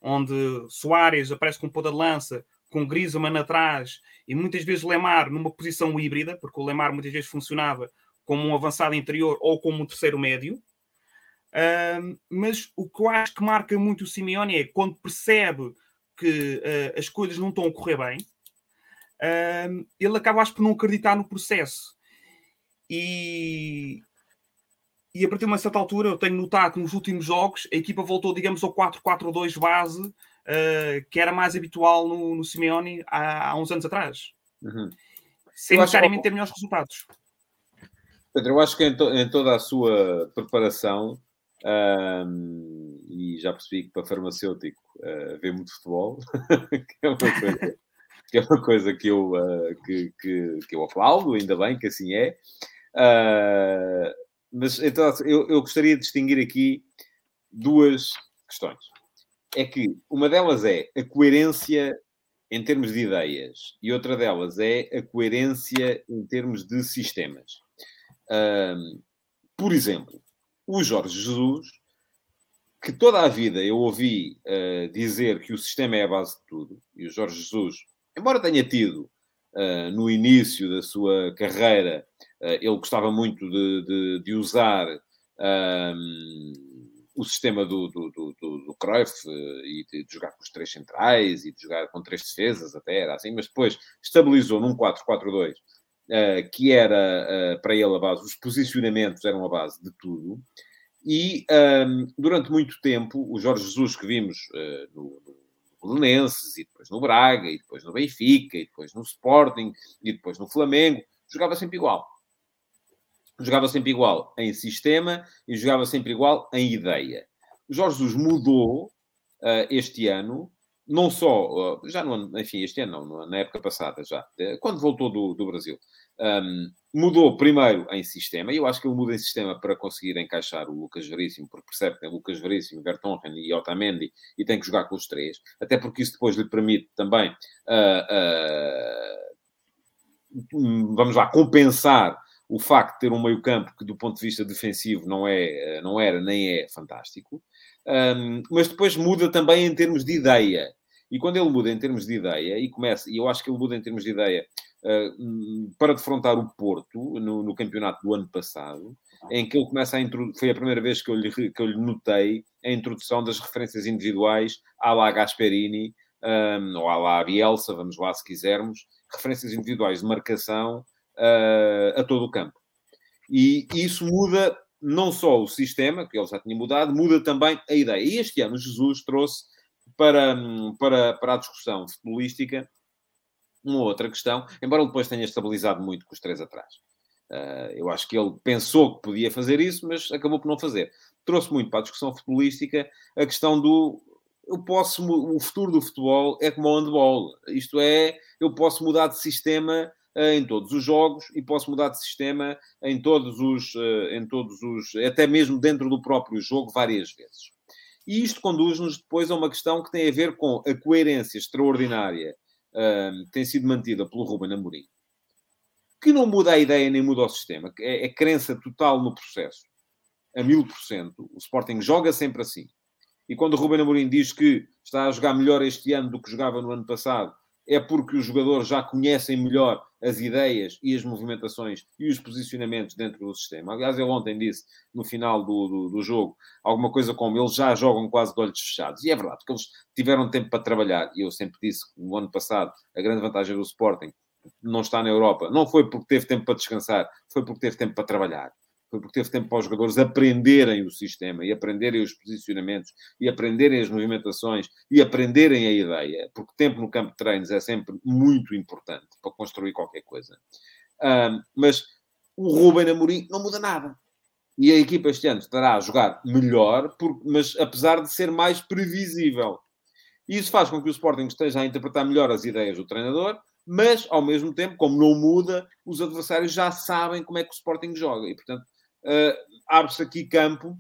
onde Soares aparece com ponta de lança, com Griezmann atrás e muitas vezes Lemar numa posição híbrida, porque o Lemar muitas vezes funcionava como um avançado interior ou como um terceiro médio. Uh, mas o que eu acho que marca muito o Simeone é quando percebe que uh, as coisas não estão a correr bem, uh, ele acaba, acho, por não acreditar no processo. E, e a partir de uma certa altura, eu tenho notado que nos últimos jogos a equipa voltou, digamos, ao 4-4-2 base uh, que era mais habitual no, no Simeone há, há uns anos atrás. Uhum. Sem necessariamente ter melhores resultados.
Pedro, eu acho que em, to, em toda a sua preparação, um, e já percebi que para farmacêutico uh, vê muito futebol, que, é uma coisa, que é uma coisa que eu, uh, que, que, que, eu aplaudo, ainda bem que assim é. Uh, mas então eu, eu gostaria de distinguir aqui duas questões é que uma delas é a coerência em termos de ideias e outra delas é a coerência em termos de sistemas. Um, por exemplo, o Jorge Jesus que toda a vida eu ouvi uh, dizer que o sistema é a base de tudo, e o Jorge Jesus, embora tenha tido uh, no início da sua carreira, uh, ele gostava muito de, de, de usar um, o sistema do, do, do, do Cruyff e de, de, jogar com os três centrais e de jogar com três defesas, até era assim, mas depois estabilizou num 4-4-2. Uh, que era uh, para ele a base, os posicionamentos eram a base de tudo, e um, durante muito tempo, o Jorge Jesus que vimos uh, no, no Belenenses, e depois no Braga, e depois no Benfica, e depois no Sporting, e depois no Flamengo, jogava sempre igual. Jogava sempre igual em sistema e jogava sempre igual em ideia. O Jorge Jesus mudou uh, este ano, não só, uh, já no ano, enfim, este ano não, na época passada já, quando voltou do, do Brasil, um, mudou primeiro em sistema, e eu acho que ele muda em sistema para conseguir encaixar o Lucas Veríssimo, porque percebe que tem Lucas Veríssimo, Vertonghen e Otamendi, e tem que jogar com os três, até porque isso depois lhe permite também, uh, uh, vamos lá, compensar o facto de ter um meio campo que do ponto de vista defensivo não, é, não era nem é fantástico, um, mas depois muda também em termos de ideia. E quando ele muda em termos de ideia, e começa, e eu acho que ele muda em termos de ideia uh, para defrontar o Porto no, no, campeonato do ano passado, em que ele começa a introduzir, foi a primeira vez que eu, lhe, que eu lhe notei a introdução das referências individuais à la Gasperini, um, ou à la Bielsa, vamos lá se quisermos, referências individuais de marcação uh, a todo o campo. E isso muda não só o sistema, que ele já tinha mudado, muda também a ideia. E este ano Jesus trouxe para, para, para a discussão futebolística uma outra questão, embora ele depois tenha estabilizado muito com os três atrás. Uh, eu acho que ele pensou que podia fazer isso, mas acabou por não fazer. Trouxe muito para a discussão futebolística a questão do eu posso, o futuro do futebol é como o handball. Isto é, eu posso mudar de sistema em todos os jogos e posso mudar de sistema em todos os, uh, em todos os, até mesmo dentro do próprio jogo várias vezes. E isto conduz-nos depois a uma questão que tem a ver com a coerência extraordinária uh, tem sido mantida pelo Ruben Amorim, que não muda a ideia nem muda o sistema, é, é crença total no processo, a mil por cento. O Sporting joga sempre assim. E quando o Ruben Amorim diz que está a jogar melhor este ano do que jogava no ano passado, é porque os jogadores já conhecem melhor as ideias e as movimentações e os posicionamentos dentro do sistema. Aliás, ele ontem disse, no final do, do, do, jogo, alguma coisa como eles já jogam quase de olhos fechados. E é verdade, porque eles tiveram tempo para trabalhar. E eu sempre disse que no ano passado a grande vantagem do Sporting não está na Europa. Não foi porque teve tempo para descansar, foi porque teve tempo para trabalhar foi porque teve tempo para os jogadores aprenderem o sistema e aprenderem os posicionamentos e aprenderem as movimentações e aprenderem a ideia, porque tempo no campo de treinos é sempre muito importante para construir qualquer coisa. Um, mas o Ruben Amorim não muda nada. E a equipa este ano estará a jogar melhor, mas apesar de ser mais previsível. E isso faz com que o Sporting esteja a interpretar melhor as ideias do treinador, mas, ao mesmo tempo, como não muda, os adversários já sabem como é que o Sporting joga. E, portanto, uh, abre-se aqui campo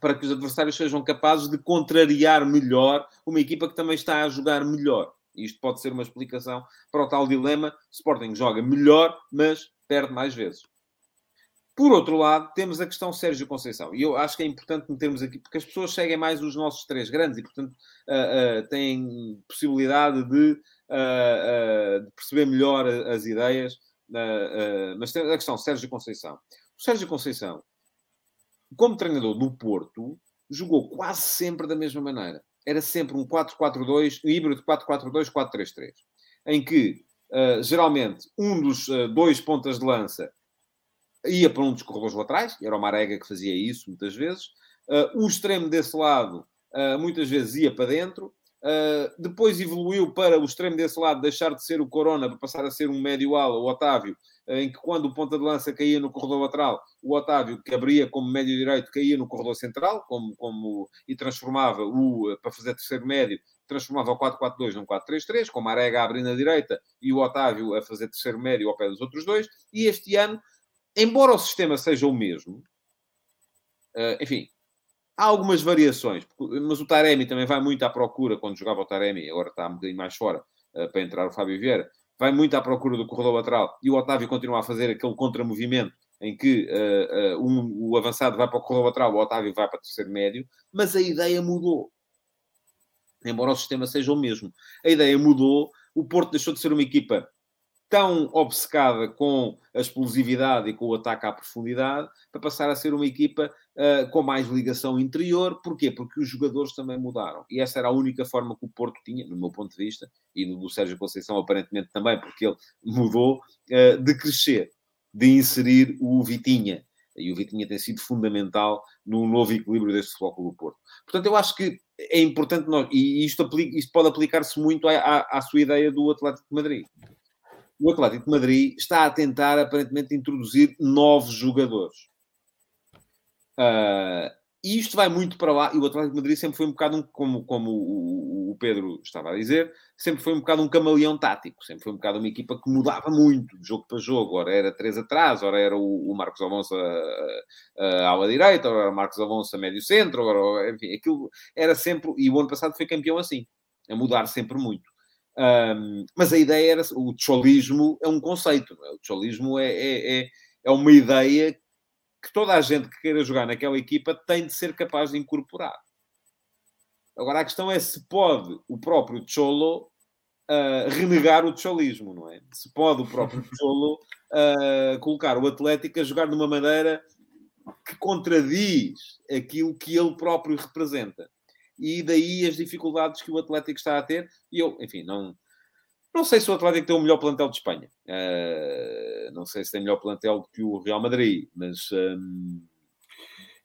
para que os adversários sejam capazes de contrariar melhor uma equipa que também está a jogar melhor. Isto pode ser uma explicação para o tal dilema. Sporting joga melhor, mas perde mais vezes. Por outro lado, temos a questão Sérgio Conceição. E eu acho que é importante metermos aqui, porque as pessoas seguem mais os nossos três grandes e, portanto, uh, uh, têm possibilidade de, uh, de, perceber melhor as ideias. mas tem a questão Sérgio Conceição. O Sérgio Conceição, como treinador do Porto, jogou quase sempre da mesma maneira. Era sempre um 4-4-2, um híbrido 4-4-2-4-3-3, em que, uh, geralmente, um dos uh, dois pontas de lança ia para um dos corredores laterais, era o Marega que fazia isso muitas vezes. Uh, o extremo desse lado, muitas vezes, ia para dentro. depois evoluiu para o extremo desse lado, deixar de ser o Corona para passar a ser um médio-ala, o Otávio, em que quando o ponta de lança caía no corredor lateral, o Otávio, que abria como médio direito, caía no corredor central como, como, e transformava o, para fazer terceiro médio, transformava o 4-4-2 num 4-3-3, com a Arega a abrir na direita e o Otávio a fazer terceiro médio ao pé dos outros dois. E este ano, embora o sistema seja o mesmo, eh, enfim, há algumas variações, mas o Taremi também vai muito à procura quando jogava o Taremi, agora está um bocadinho mais fora eh, para entrar o Fábio Vieira vai muito à procura do corredor lateral e o Otávio continua a fazer aquele contramovimento em que uh, uh, um, o avançado vai para o corredor lateral, o Otávio vai para o terceiro médio, mas a ideia mudou. Embora o sistema seja o mesmo. A ideia mudou, o Porto deixou de ser uma equipa tão obcecada com a explosividade e com o ataque à profundidade, para passar a ser uma equipa uh, com mais ligação interior. Porquê? Porque os jogadores também mudaram. E essa era a única forma que o Porto tinha, no meu ponto de vista, e no do Sérgio Conceição aparentemente também, porque ele mudou, uh, de crescer, de inserir o Vitinha. E o Vitinha tem sido fundamental no novo equilíbrio deste Futebol do Porto. Portanto, eu acho que é importante nós, e isto, aplica, isto pode aplicar-se muito à, à, à sua ideia do Atlético de Madrid o Atlético de Madrid está a tentar, aparentemente, introduzir novos jogadores. Uh, e isto vai muito para lá. E o Atlético de Madrid sempre foi um bocado, um, como, como o, o, Pedro estava a dizer, sempre foi um bocado um camaleão tático. Sempre foi um bocado uma equipa que mudava muito de jogo para jogo. Ora era três atrás, ora era o, o Marcos Alonso a ala direita, ora era o Marcos Alonso a médio centro, ora, enfim, aquilo era sempre. E o ano passado foi campeão assim, a mudar sempre muito. Um, mas a ideia era. O cholismo é um conceito, é? O cholismo é, é, é, é, uma ideia que toda a gente que queira jogar naquela equipa tem de ser capaz de incorporar. Agora a questão é se pode o próprio Cholo uh, renegar o cholismo, não é? Se pode o próprio Cholo uh, colocar o Atlético a jogar de uma maneira que contradiz aquilo que ele próprio representa e daí as dificuldades que o Atlético está a ter. E eu, enfim, não, não sei se o Atlético tem o melhor plantel de Espanha. Uh, não sei se tem melhor plantel que o Real Madrid, mas. Um,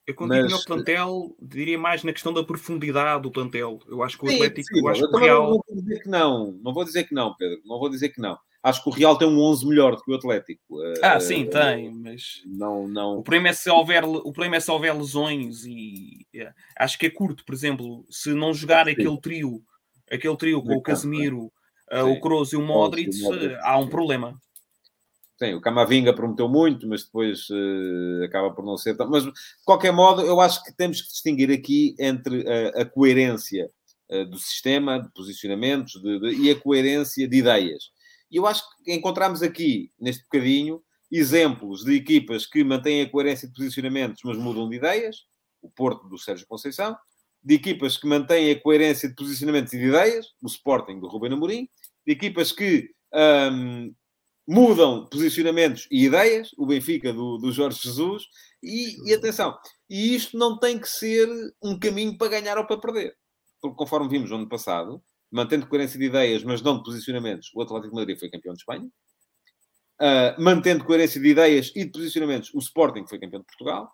eu quando mas... digo melhor plantel, diria mais na questão da profundidade do plantel. Eu acho que o Atlético. Sim, eu acho
eu
que o Real...
Não vou dizer que não, não vou dizer que não, Pedro. Não vou dizer que não acho que o Real tem um 11 melhor do que o Atlético.
Ah, uh, sim, tem, mas
não, não.
O problema é se houver, o problema é se houver lesões e yeah. acho que é curto, por exemplo, se não jogar sim. aquele trio, aquele trio com o Casemiro, uh, o Kroos e o Modric, o Modric há um problema.
Sim, o Camavinga prometeu muito, mas depois uh, acaba por não ser tão. Mas, de qualquer modo, eu acho que temos que distinguir aqui entre a, a coerência uh, do sistema, de posicionamentos de, de, e a coerência de ideias. E eu acho que encontramos aqui, neste bocadinho, exemplos de equipas que mantêm a coerência de posicionamentos, mas mudam de ideias. O Porto do Sérgio Conceição. De equipas que mantêm a coerência de posicionamentos e de ideias. O Sporting do Ruben Amorim. De equipas que um, mudam posicionamentos e ideias. O Benfica do, do Jorge Jesus. E, e atenção, e isto não tem que ser um caminho para ganhar ou para perder. Porque conforme vimos no ano passado, mantendo coerência de ideias, mas não de posicionamentos, o Atlético de Madrid foi campeão de Espanha. Uh, mantendo coerência de ideias e de posicionamentos, o Sporting foi campeão de Portugal.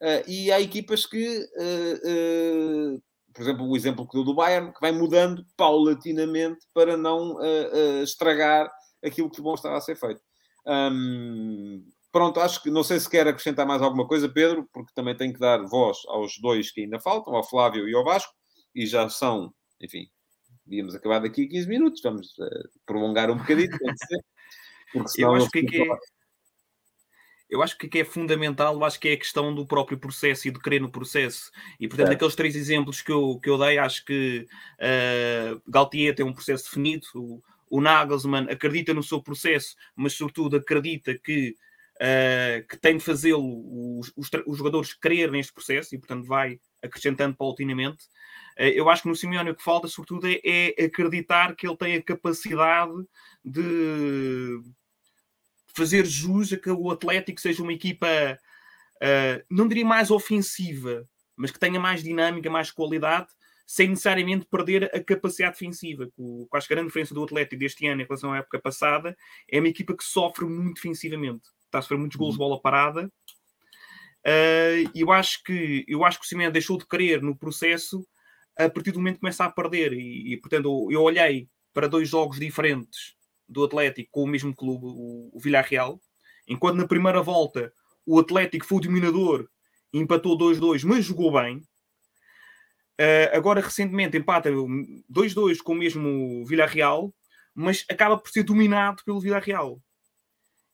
Uh, e há equipas que, uh, por exemplo, o exemplo que deu do Bayern, que vai mudando paulatinamente para não estragar aquilo que bom estava a ser feito. Um, pronto, acho que não sei se quer acrescentar mais alguma coisa, Pedro, porque também tenho que dar voz aos dois que ainda faltam, ao Flávio e ao Vasco, e já são, enfim, Devíamos acabar daqui a 15 minutos, vamos uh, prolongar um bocadinho,
porque senão eu acho que, é que é, eu acho que aqui é fundamental, eu acho que é a questão do próprio processo e de crer no processo. E, portanto, é. aqueles três exemplos que eu, que eu dei, acho que uh, Galtier tem um processo definido, o, o Nagelsmann acredita no seu processo, mas, sobretudo, acredita que, uh, que tem de fazê-lo os, os, os, jogadores crer neste processo e, portanto, vai acrescentando paulatinamente. Eh, eu acho que no Simeone o que falta, sobretudo, é, é acreditar que ele tem a capacidade de fazer jus a que o Atlético seja uma equipa, uh, não diria mais ofensiva, mas que tenha mais dinâmica, mais qualidade, sem necessariamente perder a capacidade defensiva. O, acho que a grande diferença do Atlético deste ano em relação à época passada é uma equipa que sofre muito defensivamente. Está a sofrer muitos gols de uhum. bola parada. E uh, eu acho que eu acho que o Simeone deixou de querer no processo a partir do momento que começa a perder. E, e, portanto, eu olhei para dois jogos diferentes do Atlético com o mesmo clube, o, o Villarreal, enquanto na primeira volta o Atlético foi o dominador, empatou 2-2, mas jogou bem. Uh, agora, recentemente, empata 2-2 com o mesmo Villarreal, mas acaba por ser dominado pelo Villarreal.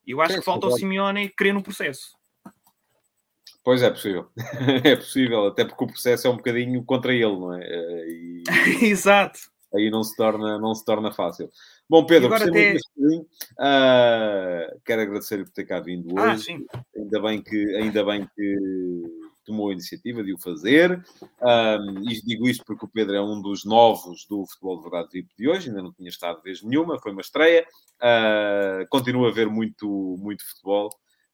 Eu acho que falta ao Simeone querer no processo.
Pois é possível. é possível, até porque o processo é um bocadinho contra ele, não é? Eh, e...
Exato.
Aí não se, torna, não se torna fácil. Bom, Pedro, gostei até... muito uh, Quero agradecer-lhe por ter cá vindo ah, hoje. Ah, ainda bem que, ainda bem que tomou a iniciativa de o fazer. Um, e digo isto porque o Pedro é um dos novos do Futebol de Verdade VIP de hoje, ainda não tinha estado vez nenhuma, foi uma estreia. Uh, continua a ver muito, muito futebol.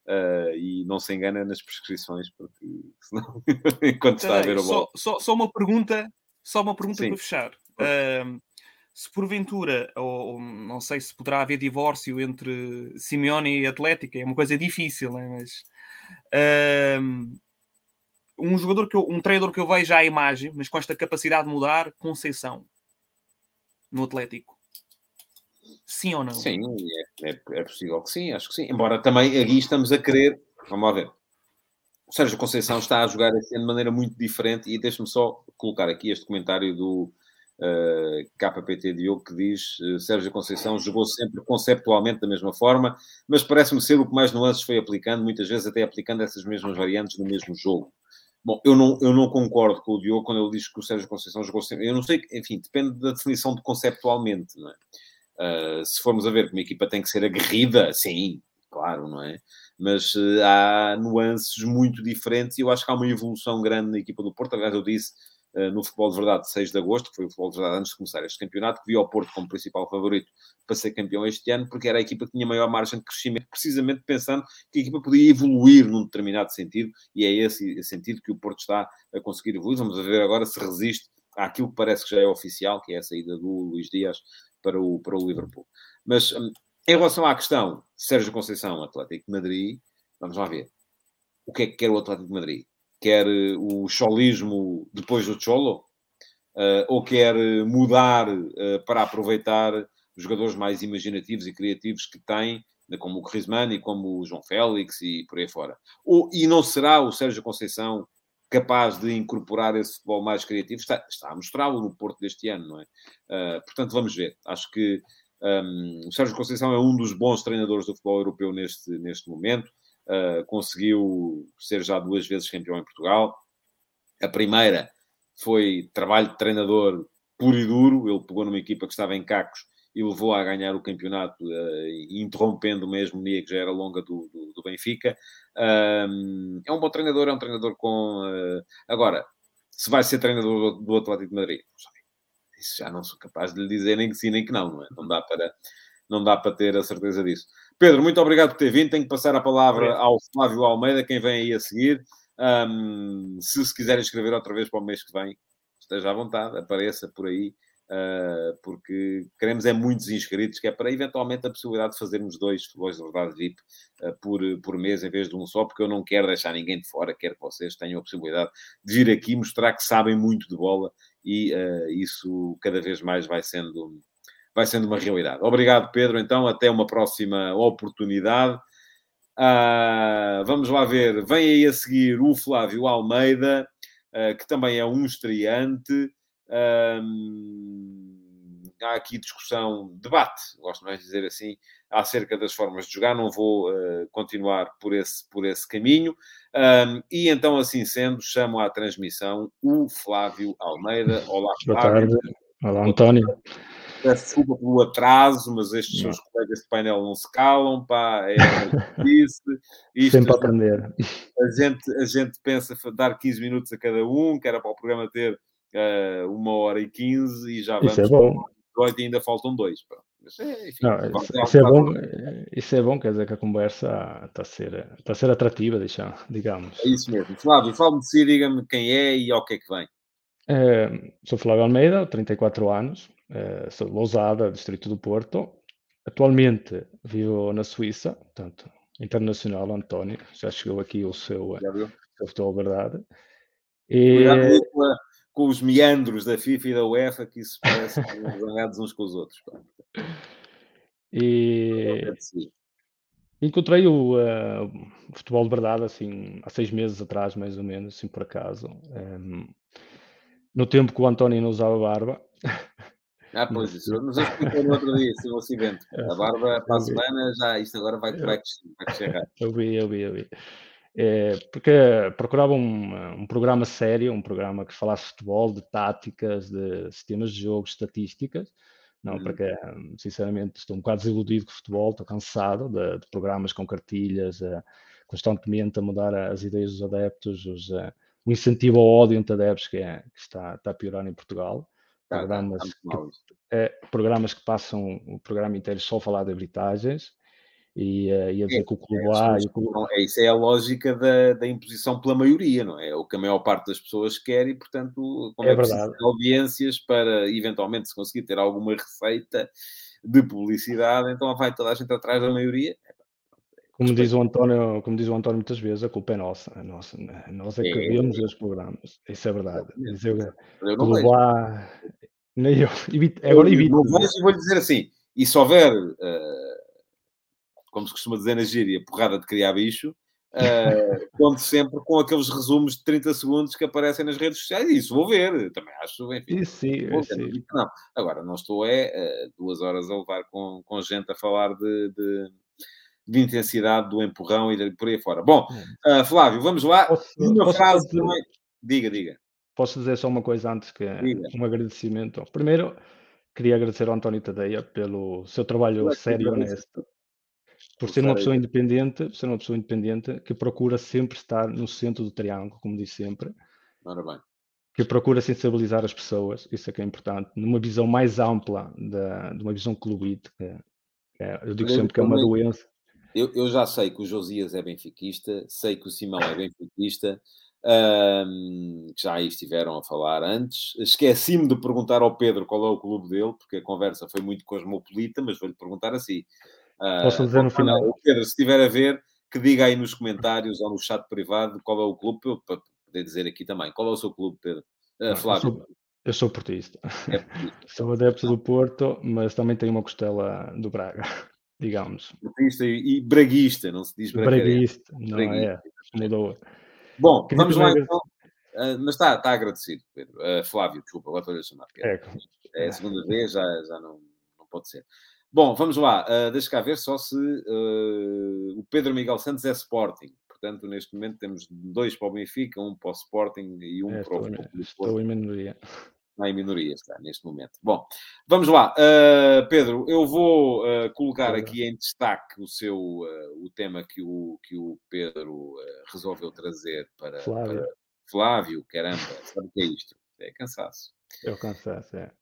Uh, e não se engana nas prescrições, porque senão, enquanto está a ver bola.
Só, só, só, uma pergunta, só uma pergunta Sim. para fechar. Uh, se porventura, ou, ou, não sei se poderá haver divórcio entre Simeone e Atlética, é uma coisa difícil, né? mas uh, um jogador que eu, um treinador que eu vejo à imagem, mas com esta capacidade de mudar, Conceição no Atlético. Sim ou não?
Sim, é, é, é, possível que sim, acho que sim. Embora também aqui estamos a querer, vamos lá ver. O Sérgio Conceição está a jogar assim de maneira muito diferente e deixe-me só colocar aqui este comentário do uh, KPT Diogo que diz uh, Sérgio Conceição jogou sempre conceptualmente da mesma forma, mas parece-me ser o que mais nuances foi aplicando, muitas vezes até aplicando essas mesmas variantes no mesmo jogo. Bom, eu não, eu não concordo com o Diogo quando ele diz que o Sérgio Conceição jogou sempre. Eu não sei, enfim, depende da definição de conceptualmente, não é? Uh, se formos a ver que uma equipa tem que ser aguerrida, sim, claro, não é? Mas uh, há nuances muito diferentes e eu acho que há uma evolução grande na equipa do Porto. Aliás, eu disse no Futebol de Verdade, 6 de agosto, que foi o Futebol de Verdade antes de começar este campeonato, que viu o Porto como principal favorito para ser campeão este ano, porque era a equipa que tinha maior margem de crescimento, precisamente pensando que a equipa podia evoluir num determinado sentido e é esse sentido que o Porto está a conseguir evoluir. Vamos ver agora se resiste àquilo que parece que já é oficial, que é a saída do Luís Dias para o, para o Liverpool. Mas hum, em relação à questão Sérgio Conceição, Atlético de Madrid, vamos lá ver. O que é que quer o Atlético de Madrid? Quer eh, o cholismo depois do Cholo? Uh, ou quer mudar uh, para aproveitar os jogadores mais imaginativos e criativos que tem, como o Griezmann e como o João Félix e por aí fora? Ou, e não será o Sérgio Conceição capaz de incorporar esse futebol mais criativo, está, está a mostrá-lo no Porto deste ano, não é? Uh, portanto, vamos ver. Acho que um, o Sérgio Conceição é um dos bons treinadores do futebol europeu neste, neste momento. Uh, conseguiu ser já duas vezes campeão em Portugal. A primeira foi trabalho de treinador puro e duro. Ele pegou numa equipa que estava em cacos e levou a ganhar o campeonato, uh, interrompendo uma hegemonia que já era longa do, do, do Benfica. É um bom treinador, é um treinador com. Uh, agora, se vai ser treinador do, do Atlético de Madrid, isso já não sou capaz de lhe dizer nem que sim nem que não, não, é? não, dá, para, não dá para ter a certeza disso. Pedro, muito obrigado por ter vindo. Tenho que passar a palavra ao Flávio Almeida, quem vem aí a seguir. Um, se se quiser escrever outra vez para o mês que vem, esteja à vontade, apareça por aí. Uh, porque queremos é muitos inscritos, que é para eventualmente a possibilidade de fazermos dois futebols de verdade VIP uh, por, por mês em vez de um só, porque eu não quero deixar ninguém de fora, quero que vocês tenham a possibilidade de vir aqui mostrar que sabem muito de bola e uh, isso cada vez mais vai sendo, vai sendo uma realidade. Obrigado, Pedro. Então, até uma próxima oportunidade. vamos lá ver, vem aí a seguir o Flávio Almeida, que também é um estreante há aqui discussão, debate, gosto mais de dizer assim, acerca das formas de jogar. Não vou uh, continuar por esse, por esse caminho. Um, e então, assim sendo, chamo à transmissão o Flávio Almeida. Olá,
Boa Flávio. tarde. Olá, António.
Peço desculpa pelo atraso, mas estes seus colegas de painel não se calam, pá, é disse.
Isto, Sempre a aprender.
A gente, a gente pensa dar 15 minutos a cada um, que era para o programa ter uh, uma hora e quinze e já vamos.
Isso é bom.
18 e ainda faltam dois. Mas,
é, enfim, Não, isso, isso é bom, isso é bom, quer dizer que a conversa está a ser, está a ser atrativa, deixa, digamos.
É isso mesmo. Flávio, fale-me de si, diga-me quem é e ao que é que vem.
É, sou Flávio Almeida, 34 anos, sou de Lousada, distrito do Porto. Atualmente vivo na Suíça, portanto, internacional, António. Já chegou aqui o seu, seu futebol verdade.
E... Cuidado com a, com os meandros da FIFA e da UEFA, que isso parece zangados uns com os outros.
E encontrei o uh, futebol de verdade assim há seis meses atrás, mais ou menos, assim por acaso. Um, no tempo que o António não usava barba.
Ah, pois, isso nos explicou no outro dia, esse um acidente. A barba para a semana já, isto agora vai, vai, vai crescer.
Eu vi, eu vi, eu vi. É, porque procurava um, um, programa sério, um programa que falasse de futebol, de táticas, de sistemas de jogo, estatísticas, Não, uhum. porque, sinceramente, estou um bocado desiludido com o futebol, estou cansado de, de programas com cartilhas, uh, constantemente a mudar as ideias dos adeptos, os, uh, o incentivo ao ódio entre adeptos que, é, que está, está, a piorar em Portugal. Tá, tá programas, tá, que, é, programas que passam o programa inteiro só a falar de arbitragens e, uh, e a dizer é, que o clube é, A e o clube...
é, Isso é a lógica da, da, imposição pela maioria, não é? é? O que a maior parte das pessoas quer e, portanto, como é, é preciso audiências para eventualmente se conseguir ter alguma receita de publicidade, então vai toda a gente atrás da maioria.
Como diz, o António, como diz o António muitas vezes, a culpa é nossa. A nossa nós é que é, vemos os programas. Isso é verdade. Dizer, eu não vejo. A... Nem eu. Agora evito.
Não vejo e vou-lhe dizer assim, e se houver... Uh como se costuma dizer na gíria, porrada de criar bicho, uh, conto sempre com aqueles resumos de 30 segundos que aparecem nas redes sociais. Isso vou ver, também acho, enfim.
Isso sim,
vou ver, não. Agora, não estou é uh, duas horas a levar com, com gente a falar de, de, de intensidade do empurrão e por aí fora. Bom, uh, Flávio, vamos lá. Posso, uma posso frase dizer, também... Diga, diga.
Posso dizer só uma coisa antes que diga. um agradecimento. Primeiro, queria agradecer ao António Tadeia pelo seu trabalho sério e honesto por ser uma pessoa independente, por ser uma pessoa independente que procura sempre estar no centro do triângulo, como disse sempre.
Ora bem.
Que procura sensibilizar as pessoas, isso é que é importante, numa visão mais ampla da, de uma visão clubite. Que, é, eu digo eu sempre que é uma doença.
Eu, eu, já sei que o Josias é benfiquista, sei que o Simão é benfiquista, um, que já aí estiveram a falar antes. Esqueci-me de perguntar ao Pedro qual é o clube dele, porque a conversa foi muito cosmopolita, mas vou-lhe perguntar assim.
Posso dizer no final.
Pedro, se estiver a ver, que diga aí nos comentários ou no chat privado qual é o clube, para poder dizer aqui também. Qual é o seu clube, Pedro? Uh, Flávio.
Eu sou, eu sou portista. É portista. sou adepto do Porto, mas também tenho uma costela do Braga, digamos.
Portista e, e braguista, não se diz
braguista. Não braguista. é, mudou.
Bom, vamos lá então. Uh, mas está, está agradecido, Pedro. Uh, Flávio, desculpa, agora estou a chamar. É, é a segunda vez, já, já não, não pode ser. Bom, vamos lá. Uh, deixa cá ver só se uh, o Pedro Miguel Santos é Sporting. Portanto, neste momento temos dois para o Benfica, um para o Sporting e um é, para o
Futebol Estou em minoria.
Está em minoria, está, neste momento. Bom, vamos lá. Uh, Pedro, eu vou uh, colocar aqui em destaque o seu uh, o tema que o, que o Pedro resolveu trazer para Flávio. para Flávio. Caramba, sabe o que é isto? É cansaço.
É o cansaço, é.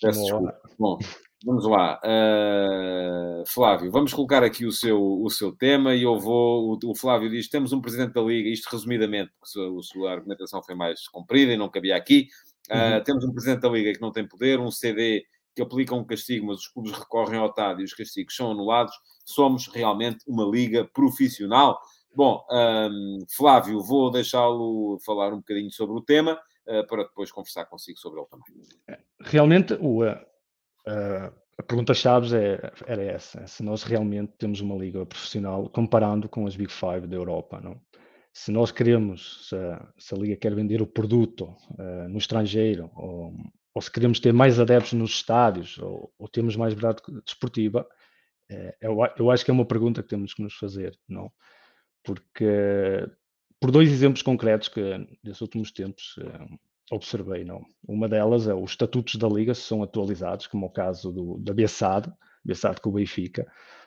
Peço desculpa. Bom, Vamos lá, uh, Flávio, vamos colocar aqui o seu, o seu tema e eu vou. O, o, Flávio diz: temos um presidente da Liga, isto resumidamente, porque a, a sua argumentação foi mais comprida e não cabia aqui. Uh, uhum. Temos um presidente da Liga que não tem poder, um CD que aplica um castigo, mas os clubes recorrem ao TAD e os castigos são anulados. Somos realmente uma liga profissional. Bom, um, Flávio, vou deixá-lo falar um bocadinho sobre o tema uh, para depois conversar consigo sobre ele também.
Realmente, o, Uh, a pergunta-chave é, era essa: se nós realmente temos uma liga profissional comparando com as Big Five da Europa, não? Se nós queremos, se a, se a liga quer vender o produto uh, no estrangeiro, ou, ou, se queremos ter mais adeptos nos estádios, ou, ou mais verdade desportiva, é, eu, eu, acho que é uma pergunta que temos que nos fazer, não? Porque, por dois exemplos concretos que, nesses últimos tempos, observei, não. Uma delas é os estatutos da Liga são atualizados, como o caso do, da Bessade, Bessade com o Benfica,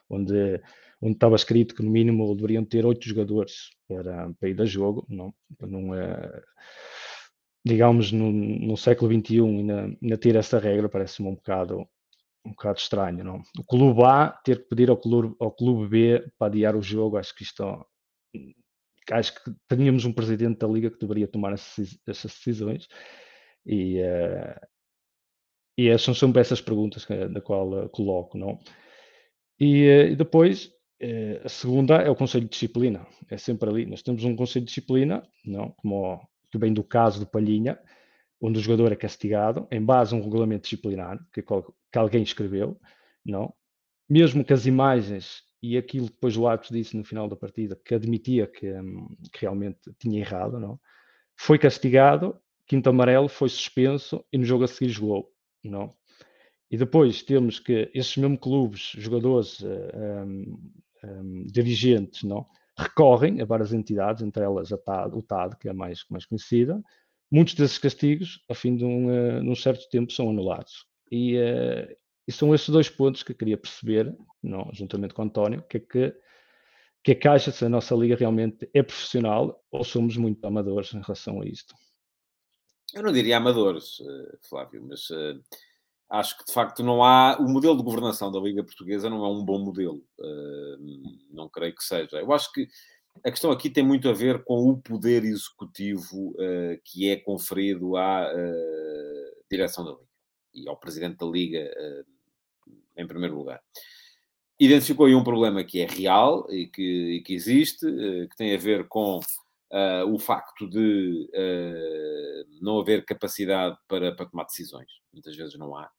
onde, onde estava escrito que no mínimo deveriam ter oito jogadores para, para ir a jogo, não, não é, digamos, no, no século XXI ainda, ainda ter essa regra parece-me um bocado um bocado estranho, não? O clube A ter que pedir ao clube, ao clube B para adiar o jogo, acho que isto acho que teríamos um presidente da Liga que deveria tomar essas, decisões e, uh, e são sempre essas perguntas que, da qual uh, coloco, não? E, uh, e depois, a segunda é o Conselho de Disciplina, é sempre ali. Nós temos um Conselho de Disciplina, não? Como que vem do caso do Palhinha, onde o jogador é castigado em base a um regulamento disciplinar que, que alguém escreveu, não? Mesmo que as imagens e aquilo que depois o árbitro disse no final da partida, que admitia que, hum, que, realmente tinha errado, não? foi castigado, quinto amarelo, foi suspenso e no jogo a seguir jogou. Não? E depois temos que esses mesmos clubes, jogadores, um, um, dirigentes, não? recorrem a várias entidades, entre elas a TAD, o TAD, que é a mais, mais conhecida. Muitos desses castigos, a fim de um, uh, certo tempo, são anulados. E, uh, E são estes dois pontos que eu queria perceber, não, juntamente com o António, que é que, que que acha se a nossa liga realmente é profissional ou somos muito amadores em relação a isto?
Eu não diria amadores, eh, Flávio, mas acho que de facto não há. O modelo de governação da Liga Portuguesa não é um bom modelo. Uh, não creio que seja. Eu acho que a questão aqui tem muito a ver com o poder executivo uh, que é conferido à direção da Liga e ao presidente da Liga, em primeiro lugar. Identificou aí um problema que é real e que, e que existe, que tem a ver com uh, o facto de uh, não haver capacidade para, para tomar decisões. Muitas vezes não há.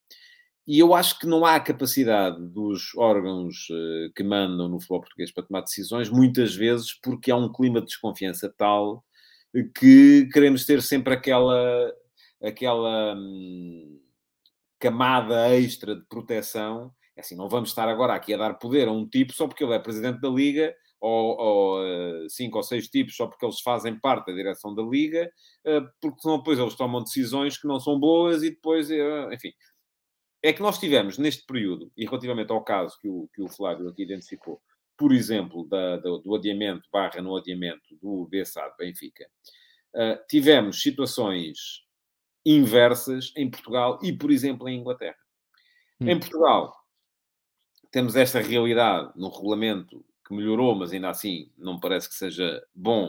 E eu acho que não há capacidade dos órgãos uh, que mandam no futebol português para tomar decisões, muitas vezes porque há um clima de desconfiança tal que queremos ter sempre aquela, aquela hum, camada extra de proteção. É assim, não vamos estar agora aqui a dar poder a um tipo só porque ele é presidente da Liga ou, ou uh, cinco ou seis tipos só porque eles fazem parte da direção da liga, uh, porque senão depois eles tomam decisões que não são boas e depois, uh, enfim. É que nós tivemos neste período, e relativamente ao caso que o, que o Flávio aqui identificou, por exemplo, da, do, do adiamento barra no adiamento do BSAD Benfica, tivemos situações inversas em Portugal e, por exemplo, em Inglaterra. Hum. Em Portugal, temos esta realidade no regulamento que melhorou, mas ainda assim não parece que seja bom,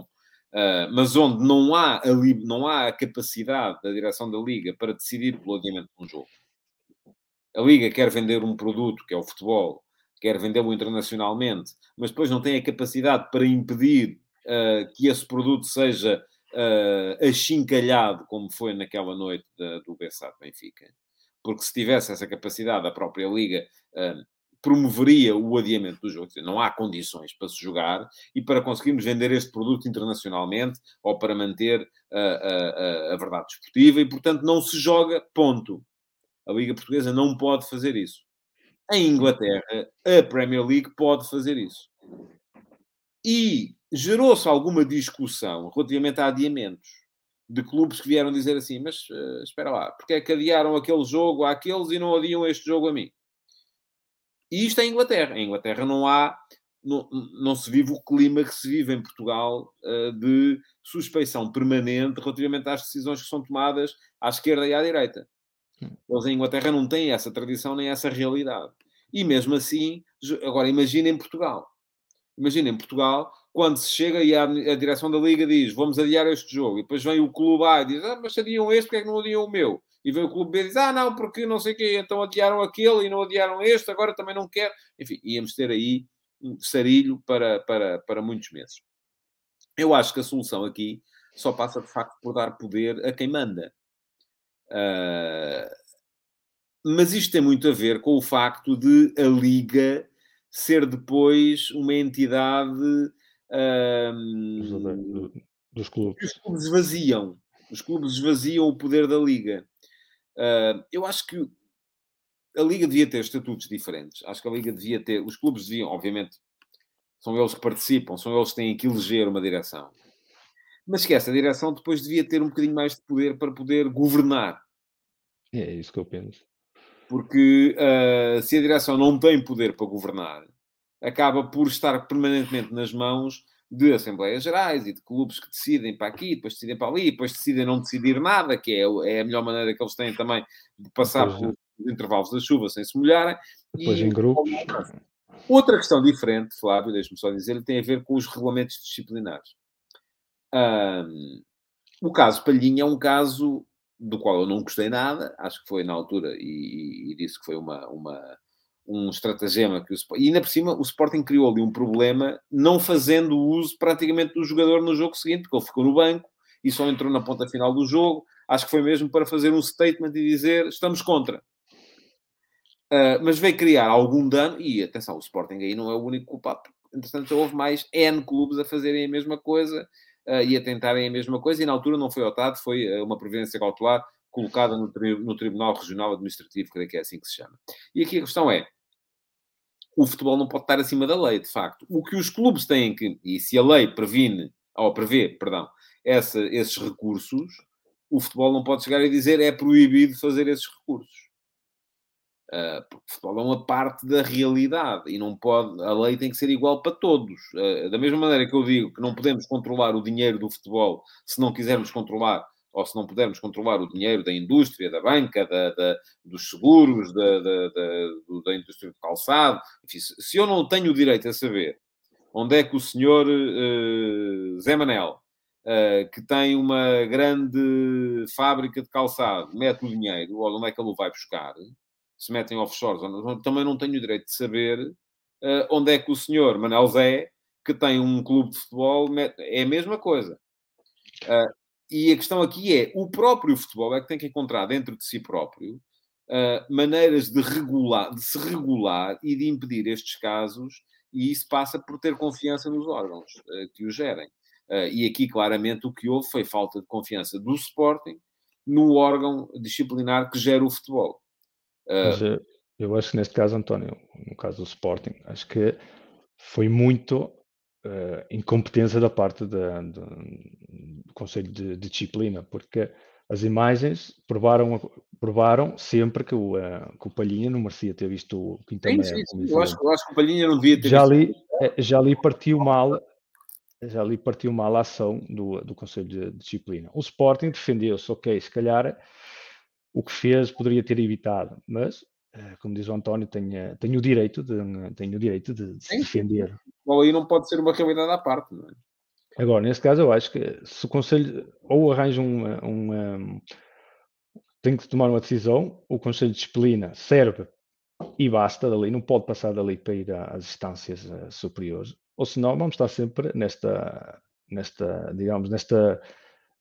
uh, mas onde não há, a, não há a capacidade da direção da Liga para decidir pelo adiamento de um jogo. A Liga quer vender um produto, que é o futebol, quer vendê-lo internacionalmente, mas depois não tem a capacidade para impedir uh, que esse produto seja uh, achincalhado, como foi naquela noite da, do Bessat Benfica. Porque se tivesse essa capacidade, a própria Liga uh, promoveria o adiamento do jogo. Não há condições para se jogar e para conseguirmos vender este produto internacionalmente ou para manter a, a, a, verdade desportiva e, portanto, não se joga, ponto. A Liga Portuguesa não pode fazer isso. Em Inglaterra, a Premier League pode fazer isso. E gerou-se alguma discussão relativamente a adiamentos de clubes que vieram dizer assim: mas uh, espera lá, porque é que adiaram aquele jogo àqueles e não adiam este jogo a mim? E isto é em Inglaterra. Em Inglaterra não há, não, não se vive o clima que se vive em Portugal uh, de suspeição permanente relativamente às decisões que são tomadas à esquerda e à direita. Hum. Eles em Inglaterra não têm essa tradição nem essa realidade. E mesmo assim, agora imaginem Portugal. Imaginem Portugal, quando se chega e a, a, direção da Liga diz vamos adiar este jogo, e depois vem o clube A e diz ah, mas adiam este, porque é que não adiam o meu? E vem o clube B e diz: Ah, não, porque não sei o quê, então adiaram aquele e não adiaram este, agora também não quer. Enfim, íamos ter aí um sarilho para, para, para muitos meses. Eu acho que a solução aqui só passa de facto por dar poder a quem manda. Uh, mas isto tem muito a ver com o facto de a Liga ser depois uma entidade
uh, dos clubes.
Os clubes esvaziam. Os clubes esvaziam o poder da Liga. Uh, eu acho que a Liga devia ter estatutos diferentes. Acho que a Liga devia ter. Os clubes deviam, obviamente, são eles que participam, são eles que têm que eleger uma direção. Mas que essa direção depois devia ter um bocadinho mais de poder para poder governar.
É isso que eu penso.
Porque uh, se a direção não tem poder para governar, acaba por estar permanentemente nas mãos de Assembleias Gerais e de clubes que decidem para aqui, depois decidem para ali, depois decidem não decidir nada, que é, é a melhor maneira que eles têm também de passar depois, pelos intervalos da chuva sem se molharem.
Depois e, em grupos.
Outra questão diferente, Flávio, deixe-me só dizer, tem a ver com os regulamentos disciplinares. Um, o caso Palhinha é um caso do qual eu não gostei nada, acho que foi na altura, e, e disse que foi uma, uma um estratagema que o e ainda por cima o Sporting criou ali um problema não fazendo uso praticamente do jogador no jogo seguinte, porque ele ficou no banco e só entrou na ponta final do jogo. Acho que foi mesmo para fazer um statement e dizer estamos contra. Uh, mas veio criar algum dano, e atenção, o Sporting aí não é o único culpado. Entretanto, houve mais N clubes a fazerem a mesma coisa uh, e a tentarem a mesma coisa, e na altura não foi optado, foi uh, uma previdência cautelar colocada no, tri no Tribunal Regional Administrativo, creio que é assim que se chama. E aqui a questão é: o futebol não pode estar acima da lei, de facto. O que os clubes têm que, e se a lei previne, ou prevê, perdão, essa, esses recursos, o futebol não pode chegar e dizer é proibido fazer esses recursos. Uh, porque o futebol é uma parte da realidade e não pode, a lei tem que ser igual para todos. Uh, da mesma maneira que eu digo que não podemos controlar o dinheiro do futebol se não quisermos controlar ou se não pudermos controlar o dinheiro da indústria, da banca, da, da dos seguros, da, da, da, indústria do calçado, enfim, se eu não tenho o direito a saber onde é que o senhor uh, Zé Manel, uh, que tem uma grande fábrica de calçado, mete o dinheiro, ou onde é que ele o vai buscar, se metem offshores, também não tenho o direito de saber uh, onde é que o senhor Manel Zé, que tem um clube de futebol, mete... é a mesma coisa. Uh, e a questão aqui é, o próprio futebol é que tem que encontrar dentro de si próprio uh, maneiras de regular, de se regular e de impedir estes casos, e isso passa por ter confiança nos órgãos uh, que o gerem. Uh, e aqui, claramente, o que houve foi falta de confiança do Sporting no órgão disciplinar que gera o futebol.
Mas, eu acho que neste caso, António, no caso do Sporting, acho que foi muito uh, incompetência da parte da, do, do Conselho de, de, Disciplina, porque as imagens provaram, provaram sempre que o, uh, que o Palhinha não merecia ter visto o
Quinta sim, sim, sim. Eu, acho, eu acho que o Palhinha não devia ter
já
visto.
Ali, eh, já ali partiu mal já ali partiu mal a ação do, do Conselho de, Disciplina. O Sporting defendeu-se, ok, se calhar o que fez poderia ter evitado, mas como diz o António, tenho, tenho o direito de, o direito de, de se defender.
Ou aí não pode ser uma realidade à parte, não é?
Agora, nesse caso, eu acho que se o Conselho ou arranja uma, uma tem que tomar uma decisão, o Conselho de Disciplina serve e basta dali, não pode passar dali para ir às instâncias uh, superiores, ou senão vamos estar sempre nesta, nesta digamos, nesta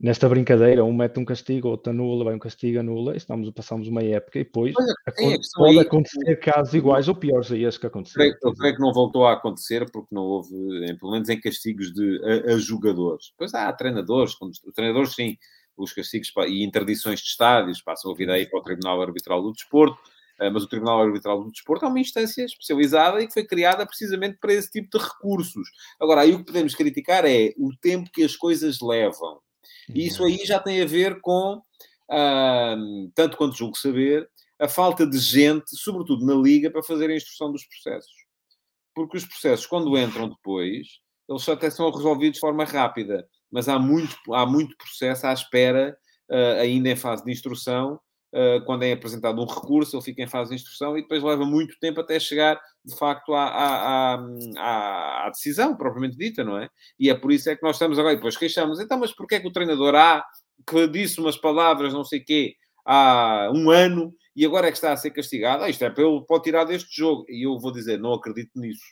nesta brincadeira, um mete um castigo, outro anula, vai um castigo, anula, e estamos, passamos uma época e depois é, pode aí, acontecer casos iguais ou piores a esses que aconteceram.
Eu creio que não voltou a acontecer porque não houve, pelo menos em castigos de, a, a jogadores. Pois há treinadores, os treinadores sim, os castigos e interdições de estádios passam a vida aí para o Tribunal Arbitral do Desporto, eh, mas o Tribunal Arbitral do Desporto é uma instância especializada e que foi criada precisamente para esse tipo de recursos. Agora, aí o que podemos criticar é o tempo que as coisas levam. E isso aí já tem a ver com, uh, tanto quanto julgo saber, a falta de gente, sobretudo na Liga, para fazer a instrução dos processos. Porque os processos, quando entram depois, eles até são resolvidos de forma rápida, mas há muito, há muito processo à espera, uh, ainda em fase de instrução, quando é apresentado um recurso, ele fica em fase de instrução e depois leva muito tempo até chegar, de facto, à, à, à, à, decisão propriamente dita, não é? E é por isso é que nós estamos agora, e depois queixamos, então, mas porquê é que o treinador A, que disse umas palavras, não sei quê, há um ano, e agora é que está a ser castigado? Ah, isto é para ele, pode tirar deste jogo. E eu vou dizer, não acredito nisso.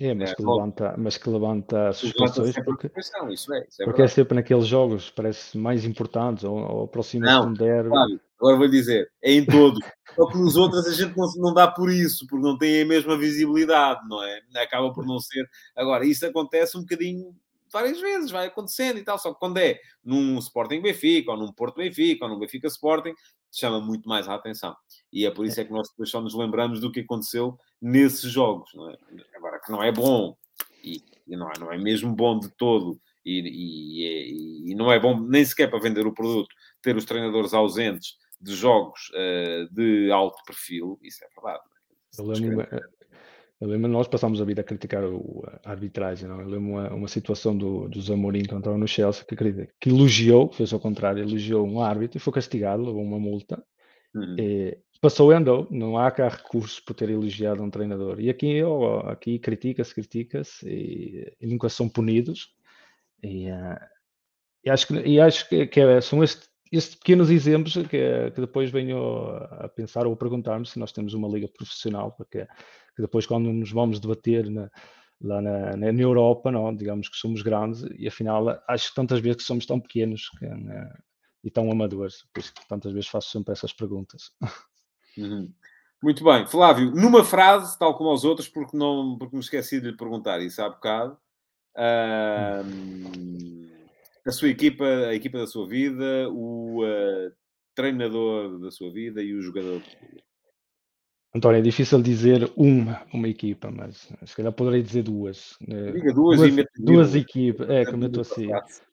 É, mas, é, que levanta, mas que levanta suspeições porque,
isso é, isso é
porque é sempre naqueles jogos, parece mais importantes, ou, ou aproxima-se de um derby.
Claro, agora vou dizer, é em todos. Só que nos outros a gente não, não dá por isso, porque não tem a mesma visibilidade, não é? Acaba por não ser. Agora, isso acontece um bocadinho várias vezes, vai acontecendo e tal. Só que quando é num Sporting Benfica, ou num Porto Benfica, ou num Benfica Sporting, chama muito mais a atenção. E é por isso é que nós depois só nos lembramos do que aconteceu nesses jogos, não é? Agora, que não é bom, e, e não, é, não é mesmo bom de todo, e, e, e, não é bom nem sequer para vender o produto, ter os treinadores ausentes de jogos uh, de alto perfil, isso é verdade.
É? Eu lembro, eu lembro, nós passámos a vida a criticar o, a arbitragem. Não? Eu lembro uma, uma situação do, do Zamorim que entrou no Chelsea que, que elogiou, fez ao contrário, elogiou um árbitro e foi castigado, levou uma multa. Uhum. E, passou e andou. Não há cá recursos por ter elogiado um treinador. E aqui, oh, aqui critica-se, critica-se e, e, nunca são punidos. E, uh, e acho que, e acho que, que é, são estes, estes pequenos exemplos que, que depois venho a pensar ou a perguntar-me se nós temos uma liga profissional, porque que depois quando nos vamos debater na, lá na, na, Europa, não, digamos que somos grandes e afinal acho que tantas vezes que somos tão pequenos que, uh, e tão amadores, por isso que tantas vezes faço sempre essas perguntas.
Uhum. Muito bem. Flávio, numa frase, tal como aos outros, porque, não, porque me esqueci de lhe perguntar isso há bocado, uh, a sua equipa, a equipa da sua vida, o uh, treinador da sua vida e o jogador.
António, é difícil dizer uma, uma equipa, mas se calhar poderei dizer duas.
Eh, Diga duas,
duas,
e
duas equipas, é, eu estou assim.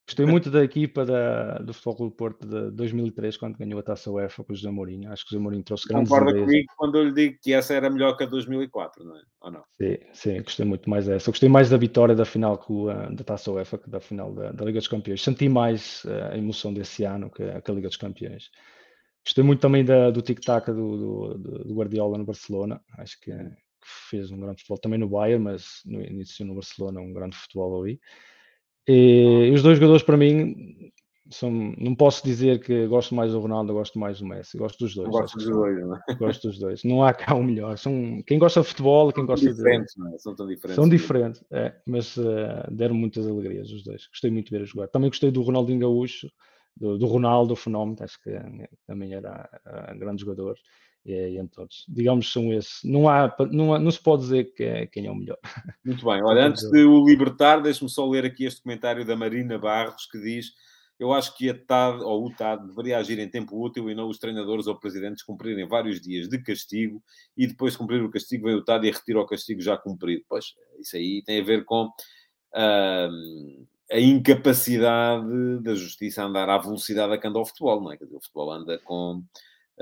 Gostei muito da equipa da, do Futebol do Porto de 2003, quando ganhou a Taça UEFA com o José Mourinho. Acho que o José Mourinho trouxe grandes
Concorda ideias. comigo quando eu lhe digo que essa era melhor que a 2004, não é? Ou não?
Sim, sim, gostei muito mais dessa. Eu gostei mais da vitória da final com da Taça UEFA que da final da, da Liga dos Campeões. Senti mais uh, a emoção desse ano que, que a Liga dos Campeões. Gostei muito também da, do tic-tac do, do, do, Guardiola no Barcelona. Acho que, que, fez um grande futebol também no Bayern, mas no início no Barcelona um grande futebol ali. E, e os dois jogadores para mim são, não posso dizer que gosto mais do Ronaldo, gosto mais do Messi, gosto dos dois.
Gosto dos dois, não é?
Gosto dos dois. Não há cá o um melhor. São, quem gosta de futebol, quem
são
gosta
diferentes, de. Não é? São tão diferentes.
São diferentes, é, mas uh, deram muitas alegrias os dois. Gostei muito de ver a jogar. Também gostei do Ronaldinho Gaúcho, do, do Ronaldo, o fenómeno, acho que eh, também era uh, grande jogador. E, e em todos, digamos, são esses. Não, há, não, há, não se pode dizer que é, quem é o melhor.
Muito bem, olha, antes de o libertar, deixe-me só ler aqui este comentário da Marina Barros que diz eu acho que a TAD ou o TAD deveria agir em tempo útil e não os treinadores ou presidentes cumprirem vários dias de castigo e depois de cumprir o castigo vem o TAD e retira o castigo já cumprido. Pois, isso aí tem a ver com uh, a incapacidade da justiça a andar à velocidade a que anda o futebol, não é? Quer dizer, o futebol anda com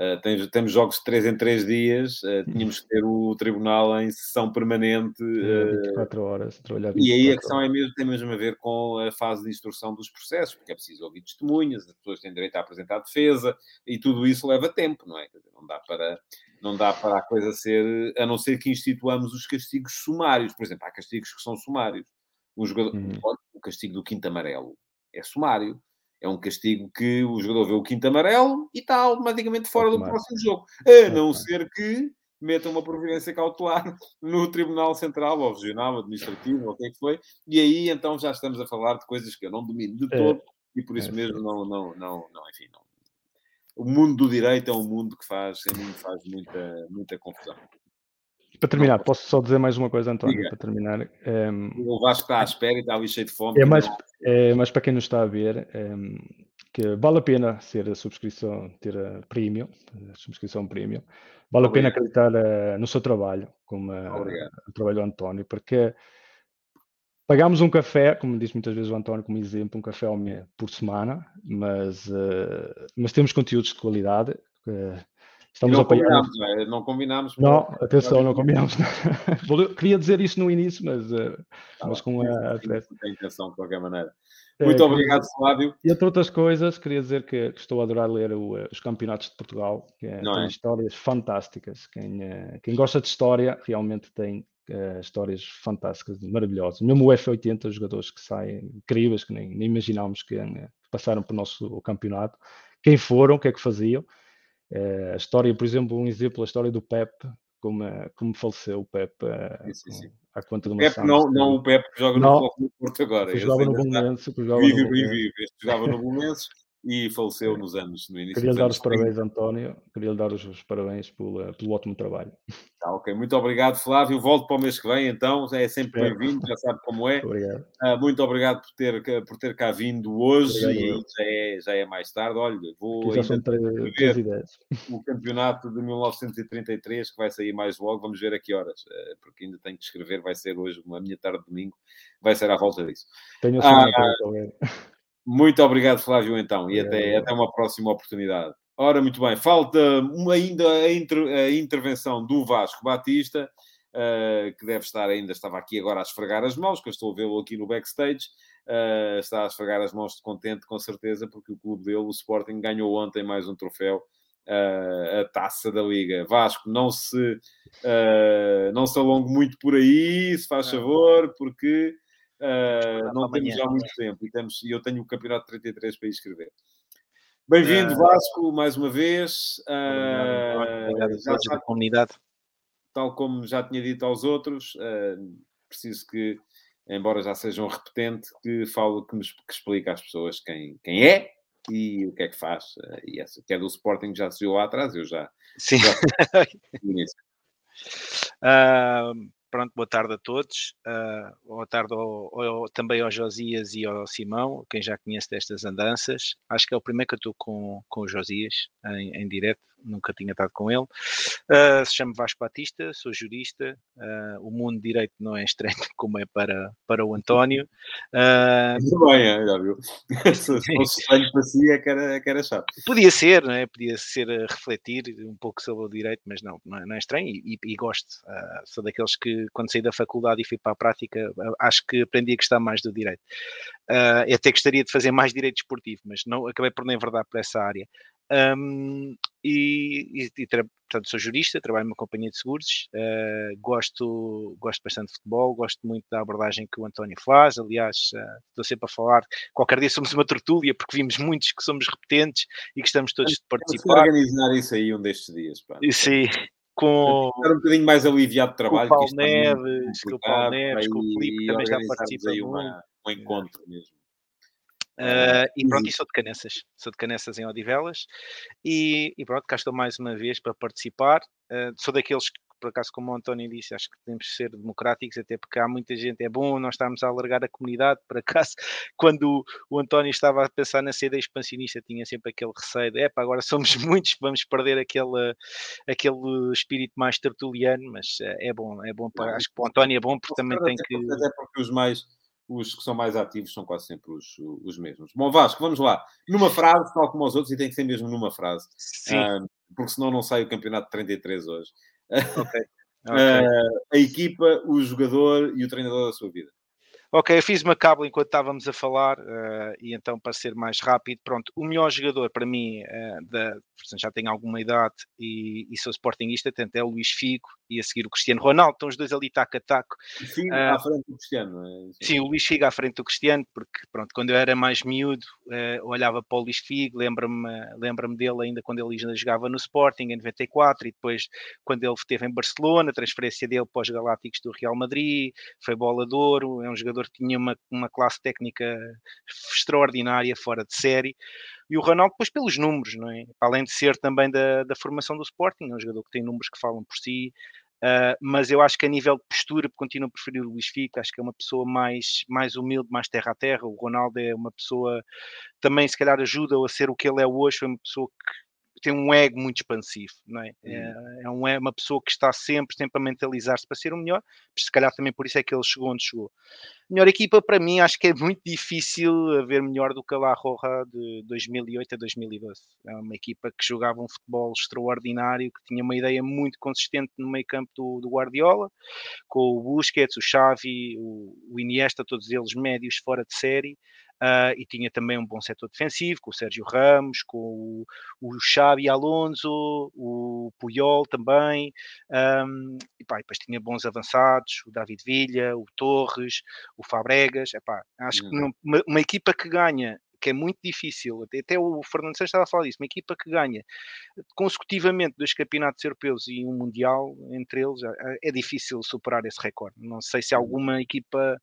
Uh, temos, temos, jogos de 3 em 3 dias, uh, tínhamos que ter o tribunal em sessão permanente.
Uh, 24 horas, trabalhar 24
E aí a questão é mesmo, tem mesmo a ver com a fase de instrução dos processos, porque é preciso ouvir testemunhas, as pessoas têm direito a apresentar defesa, e tudo isso leva tempo, não é? Dizer, não dá para, não dá para a coisa ser, a não ser que instituamos os castigos sumários. Por exemplo, há castigos que são sumários. Um jogador, hum. O castigo do quinto amarelo é sumário é um castigo que o jogador vê o quinto amarelo e está automaticamente fora do próximo jogo. A não ser que meta uma providência cautelar no Tribunal Central ou Regional, Administrativo, ou o que é que foi, e aí então já estamos a falar de coisas que eu não domino de é. todo é, e por isso é, mesmo não, não, não, não, enfim, não. O mundo do direito é um mundo que faz, mim faz muita, muita confusão.
Para terminar, posso só dizer mais uma coisa, António, Diga. para terminar. Um,
o Vasco está à espera e está ali cheio de fome.
É mais, é, mas para quem não está a ver, um, que vale a pena ser a subscrição, ter a premium, a subscrição premium. Vale Obrigado. a pena acreditar uh, no seu trabalho, como uh, o trabalho do António, porque pagamos um café, como diz muitas vezes o António como exemplo, um café ao mês por semana, mas, uh, mas temos conteúdos de qualidade.
Estamos não a apanhar. Combinámos, não, é? não combinámos.
Não, atenção, não combinamos. Queria dizer isso no início, mas, uh, mas com a.
Tem intenção, de qualquer maneira. É, Muito é, obrigado, Flávio.
E entre outras coisas, queria dizer que, que estou a adorar ler o, eh, os campeonatos de Portugal, que é, tem é? histórias fantásticas. Quem, uh, quem gosta de história realmente tem uh, histórias fantásticas, maravilhosas. Mesmo o F80, os jogadores que saem incríveis, que nem, nem imaginámos que passaram para o nosso campeonato. Quem foram, o que é que faziam. Uh, a história, por exemplo, um exemplo, a história do Pep, como, como faleceu o Pep sim, sim. há quanto de uma
Pep, não, não o Pep que joga no Porto agora.
Jogava no Bolonense.
Vive, vive, vive. Este jogava no Bolonense e faleceu nos anos, no início
Queria
lhe
dar os parabéns, António. Queria lhe dar os, parabéns pelo, eh, pelo ótimo trabalho.
Tá, ok. Muito obrigado, Flávio. Volto para o mês que vem, então. É sempre bem-vindo, já sabe como é.
Obrigado.
Uh, muito obrigado por ter, por ter cá vindo hoje obrigado, e já é, já é mais tarde. Olha, vou
já são três, três ideias.
o campeonato de 1933, que vai sair mais logo. Vamos ver a que horas, uh, porque ainda tenho que escrever. Vai ser hoje, uma minha tarde de domingo, vai ser à volta disso.
Tenho a ah,
muito obrigado, Flávio, então, e até, até uma próxima oportunidade. Ora, muito bem, falta ainda a, inter, a, intervenção do Vasco Batista, uh, que deve estar ainda, estava aqui agora a esfregar as mãos, que eu estou a vê-lo aqui no backstage, uh, está a esfregar as mãos de contente, com certeza, porque o clube dele, o Sporting, ganhou ontem mais um troféu, uh, a taça da Liga. Vasco, não se, não se alongue muito por aí, se faz favor, porque Uh, não temos já muito tempo e, temos, e eu tenho o campeonato 33 para escrever. Bem-vindo, uh, Vasco, mais uma vez.
Uh, obrigado a todos da comunidade.
Tal como já tinha dito aos outros, preciso que, embora já seja um repetente, que falo, que, me, que explique às pessoas quem, quem é e o que é que faz. e essa que é do Sporting já se viu lá atrás, eu já.
Sim. Já, pronto, boa tarde a todos. Uh, boa tarde ao, ao, também ao Josias e ao Simão, quem já conhece destas andanças. Acho que é o primeiro que eu estou com, com o Josias em, em direto nunca tinha estado com ele. Uh, se chama Vasco Batista, sou jurista. Uh, o mundo direito não é estreito como é para, para o António.
Uh, Muito bem, já viu? Se fosse para si, é que era, é que era chato.
Podia ser, não é? Podia ser refletir um pouco sobre o direito, mas não, não é, não é estranho e, e, e gosto. Uh, sou daqueles que, quando saí da faculdade e fui para a prática, acho que aprendi a gostar mais do direito. Uh, até gostaria de fazer mais direito esportivo, mas não acabei por nem verdade por essa área. Um, e, e, e portanto, sou jurista, trabalho numa companhia de seguros, uh, gosto, gosto bastante de futebol, gosto muito da abordagem que o António faz. Aliás, uh, estou sempre a falar, qualquer dia somos uma tertúlia, porque vimos muitos que somos repetentes e que estamos todos de participar.
organizar isso aí um destes dias. Pá.
Sim, com
Estar um bocadinho mais aliviado de trabalho.
Com o Paulo Neves, com o Paulo Neves, com o Filipe, também já participa. Aí
uma, um encontro mesmo.
Uh, e pronto, e sou de Canessas, sou de Canessas em Odivelas e, e pronto, cá estou mais uma vez para participar. Uh, sou daqueles que, por acaso, como o António disse, acho que temos de ser democráticos, até porque há muita gente, é bom nós estarmos a alargar a comunidade. Por acaso, quando o, António estava a pensar na CD expansionista, tinha sempre aquele receio de, para agora somos muitos, vamos perder aquele, aquele espírito mais tertuliano, mas uh, é bom, é bom para, acho que o António é bom porque também tem que.
Até porque os mais os que são mais ativos são quase sempre os, os mesmos. Bom, Vasco, vamos lá. Numa frase, tal como os outros, e tem que ser mesmo numa frase. Sim. Uh, porque senão não sai o campeonato de 33 hoje. Okay. Okay. Uh, a equipa, o jogador e o treinador da sua vida.
Ok, eu fiz uma cábula enquanto estávamos a falar uh, e então para ser mais rápido, pronto, o melhor jogador para mim, uh, da, já tenho alguma idade e, e sou sportingista, tanto é o Luís Figo e a seguir o Cristiano Ronaldo, estão os dois ali taco a taco.
Figo uh, à frente do Cristiano, é?
Sim, o Luís Figo à frente do Cristiano, porque pronto, quando eu era mais miúdo, olhava para o Luís Figo, lembro-me lembro dele ainda quando ele ainda jogava no Sporting em 94 e depois quando ele esteve em Barcelona, a transferência dele para os Galácticos do Real Madrid, foi bola de ouro, é um jogador jogador que tinha uma, uma classe técnica extraordinária, fora de série. E o Ronaldo, depois pelos números, não é? Além de ser também da, da formação do Sporting, é um jogador que tem números que falam por si, Uh, mas eu acho que a nível de postura continuo a preferir o Luís Fico, acho que é uma pessoa mais, mais humilde, mais terra a terra. O Ronaldo é uma pessoa também, se calhar, ajuda a ser o que ele é hoje. Foi uma pessoa que tem um ego muito expansivo, não é? É, é, um, é uma pessoa que está sempre, sempre a mentalizar-se para ser o melhor, se calhar também por isso é que ele chegou onde chegou. Melhor equipa para mim, acho que é muito difícil haver melhor do que a La Roja de 2008 a 2012. É uma equipa que jogava um futebol extraordinário, que tinha uma ideia muito consistente no meio campo do, do Guardiola, com o Busquets, o Xavi, o, o Iniesta, todos eles médios fora de série, Uh, e tinha também um bom setor defensivo, com o Sérgio Ramos, com o, o Xavi Alonso, o Puyol também, um, e pá, depois tinha bons avançados, o David Villa, o Torres, o Fabregas, epá, acho uhum. que uma, uma, equipa que ganha que é muito difícil, até, até o Fernando Santos estava a falar disso, uma equipa que ganha consecutivamente dois campeonatos europeus e um mundial entre eles, é, é difícil superar esse recorde. Não sei se uhum. alguma equipa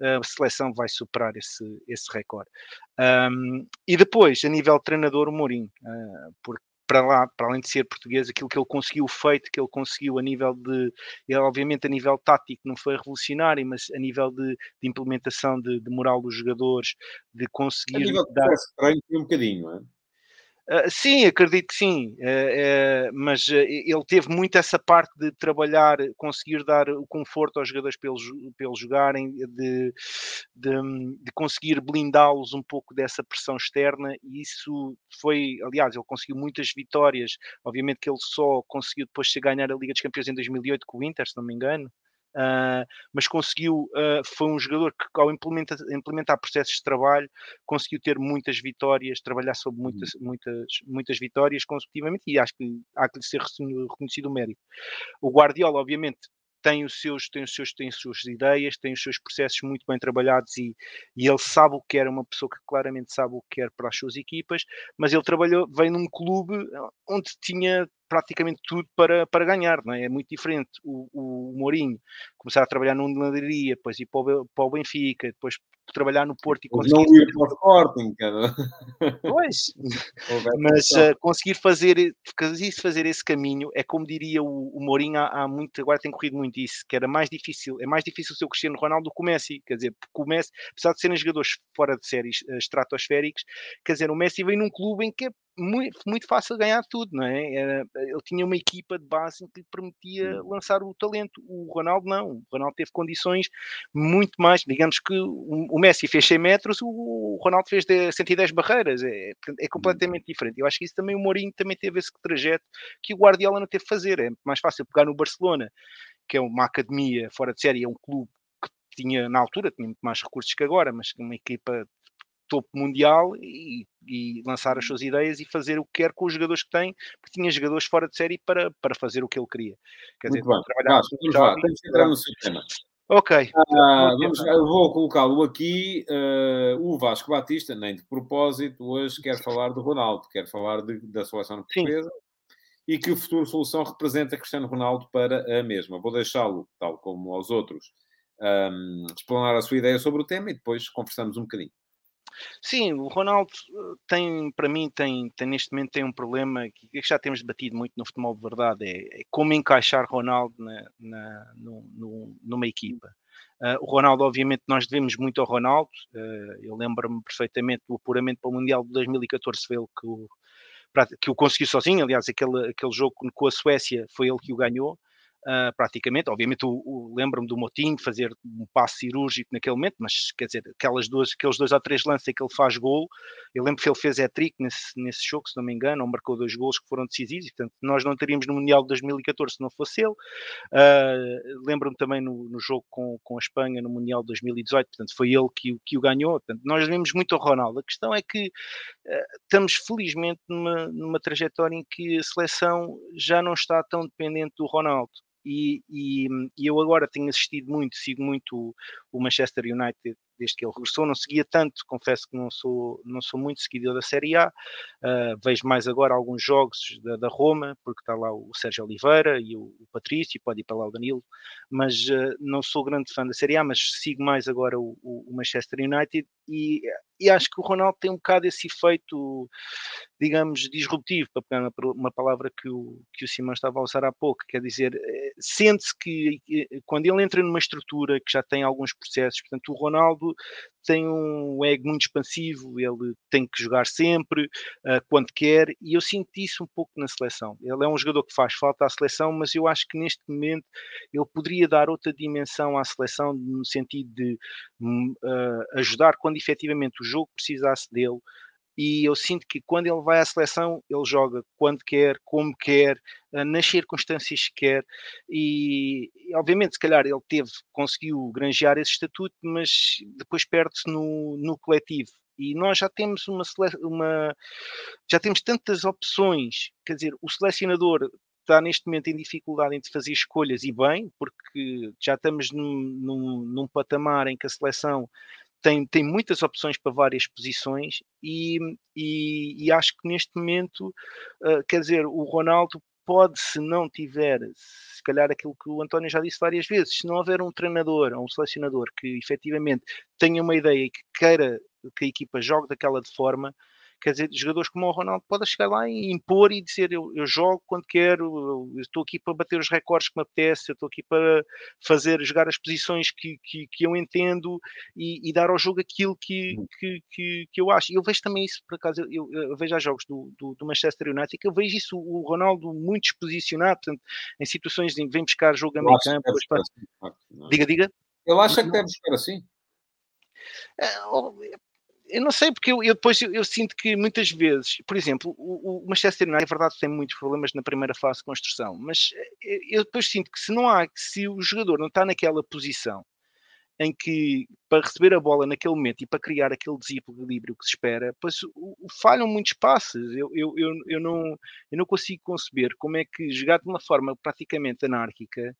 a seleção vai superar esse, esse recorde. Um, e depois, a nível de treinador, o Mourinho, uh, porque para lá, para além de ser português, aquilo que ele conseguiu feito, que ele conseguiu a nível de, ele, obviamente a nível tático não foi revolucionário, mas a nível de, de implementação de, de, moral dos jogadores, de conseguir a
nível dar... de um bocadinho, não é?
Uh, sim, acredito que sim, uh, uh, mas ele teve muito essa parte de trabalhar, conseguir dar o conforto aos jogadores para eles jogarem, de, de, de conseguir blindá-los um pouco dessa pressão externa, e isso foi, aliás, ele conseguiu muitas vitórias. Obviamente que ele só conseguiu depois se ganhar a Liga dos Campeões em 2008 com o Inter, se não me engano. Uh, mas conseguiu, uh, foi um jogador que ao implementar, implementar, processos de trabalho conseguiu ter muitas vitórias, trabalhar sobre muitas, uhum. muitas, muitas vitórias consecutivamente e acho que há que lhe ser reconhecido o mérito. O Guardiola, obviamente, tem os seus, tem os seus, tem as suas ideias, tem os seus processos muito bem trabalhados e, e ele sabe o que quer, é uma pessoa que claramente sabe o que quer para as suas equipas, mas ele trabalhou, veio num clube onde tinha praticamente tudo para, para ganhar, não é? É muito diferente o, o Mourinho começar a trabalhar num de depois ir para o, para o Benfica, depois trabalhar no Porto e
conseguir. Não ir para o Sporting, cara.
Pois, mas uh, conseguir fazer, fazer esse caminho é como diria o, o Mourinho há, há, muito, agora tem corrido muito isso, que era mais difícil, é mais difícil ser o Cristiano Ronaldo do que o Messi, quer dizer, porque o Messi, apesar de serem jogadores fora de séries uh, estratosféricos, quer dizer, o Messi vem num clube em que é muito, muito fácil ganhar tudo, não é? Era, ele tinha uma equipa de base que lhe permitia lançar o talento. O Ronaldo não. O Ronaldo teve condições muito mais. Digamos que o, Messi fez 100 metros, o Ronaldo fez 110 barreiras. É, é completamente diferente. Eu acho que isso também o Mourinho também teve esse trajeto que o Guardiola não teve que fazer. É mais fácil pegar no Barcelona, que é uma academia fora de série, é um clube que tinha na altura, tinha muito mais recursos que agora, mas uma equipa topo mundial e, e, lançar as suas ideias e fazer o que quer com os jogadores que tem, porque tinha jogadores fora de série para, para fazer o que ele queria.
Quer Muito dizer, bem. trabalhar vamos lá, temos que entrar no seu tema.
Ok.
Ah, vamos, eu vou colocá-lo aqui. Uh, o Vasco Batista, nem de propósito, hoje quer falar do Ronaldo, quer falar de, da seleção portuguesa e que futuro solução representa Cristiano Ronaldo para a mesma. Vou deixá-lo, tal como aos outros, um, explanar a sua ideia sobre o tema e depois conversamos um bocadinho.
Sim, o Ronaldo eh, tem, para mim, tem, tem neste momento tem um problema que, já temos debatido muito no futebol de verdade, é, é como encaixar Ronaldo na, na, no, no, numa equipa. Uh, o Ronaldo, obviamente, nós devemos muito ao Ronaldo. Uh, eu lembro-me perfeitamente do apuramento para o Mundial de 2014, foi ele que o, que o conseguiu sozinho. Aliás, aquele, aquele jogo com a Suécia foi ele que o ganhou uh, praticamente. Obviamente, o, o, lembro-me do Motinho fazer um passo cirúrgico naquele momento, mas quer dizer, aquelas duas, aqueles dois ou três lances em que ele faz gol, eu lembro que ele fez hat-trick nesse, nesse jogo, se não me engano, ou marcou dois gols que foram decisivos, e, portanto, nós não teríamos no Mundial de 2014 se não fosse ele. Uh, lembro-me também no, no, jogo com, com a Espanha no Mundial de 2018, portanto, foi ele que, que o ganhou. Portanto, nós vemos muito ao Ronaldo. A questão é que uh, estamos felizmente numa, numa trajetória em que a seleção já não está tão dependente do Ronaldo. E, e, e, eu agora tenho assistido muito, sigo muito o, o Manchester United desde que ele regressou. Não seguia tanto, confesso que não sou, não sou muito seguidor da Série A. Uh, vejo mais agora alguns jogos da, da, Roma, porque está lá o Sérgio Oliveira e o, o Patrício, pode ir para lá o Danilo, mas uh, não sou grande fã da Série A, mas sigo mais agora o, o Manchester United e, e, acho que o Ronaldo tem um bocado esse efeito, digamos, disruptivo, para pegar uma palavra que o, que o Simão estava a usar há pouco, quer dizer, eh, sente-se que quando ele entra numa estrutura que já tem alguns processos, portanto, o Ronaldo tem um ego muito expansivo, ele tem que jogar sempre, uh, quando quer, e eu sinto isso um pouco na seleção. Ele é um jogador que faz falta à seleção, mas eu acho que neste momento ele poderia dar outra dimensão à seleção, no sentido de uh, ajudar quando efetivamente o jogo precisasse dele, e eu sinto que quando ele vai à seleção, ele joga quando quer, como quer, eh, nas circunstâncias que quer, e, obviamente, se calhar ele teve, conseguiu granjear esse estatuto, mas depois perde-se no, no coletivo. E nós já temos uma, uma já temos tantas opções, quer dizer, o selecionador está neste momento em dificuldade em fazer escolhas e bem, porque já estamos num, num, num patamar em que a seleção tem, tem muitas opções para várias posições e, e, e acho que neste momento, uh, quer dizer, o Ronaldo pode, se não tiver, se calhar aquilo que o António já disse várias vezes, se não houver um treinador ou um selecionador que efetivamente tenha uma ideia e que queira que a equipa jogue daquela de forma, Quer dizer, jogadores como o Ronaldo podem chegar lá e impor e dizer eu, eu jogo quando quero, eu estou aqui para bater os recordes que me apetece, eu estou aqui para fazer, jogar as posições que, que, que eu entendo e, e, dar ao jogo aquilo que, hum. que, que, que, eu acho. E eu vejo também isso, por acaso, eu, eu vejo a jogos do, do, do, Manchester United, que eu vejo isso, o Ronaldo muito exposicionado, portanto, em situações de vem buscar jogo a meio campo. Assim, diga, diga.
Ele acha que deve buscar assim.
Eu não sei, porque eu, eu depois eu, eu, sinto que muitas vezes, por exemplo, o, o, Manchester United, é verdade, tem muitos problemas na primeira fase de construção, mas eh, eu depois sinto que se não há, se o jogador não está naquela posição em que para receber a bola naquele momento e para criar aquele desequilíbrio que se espera, pois falham muitos passes. Eu, eu, eu, eu, não, eu não consigo conceber como é que jogar de uma forma praticamente anárquica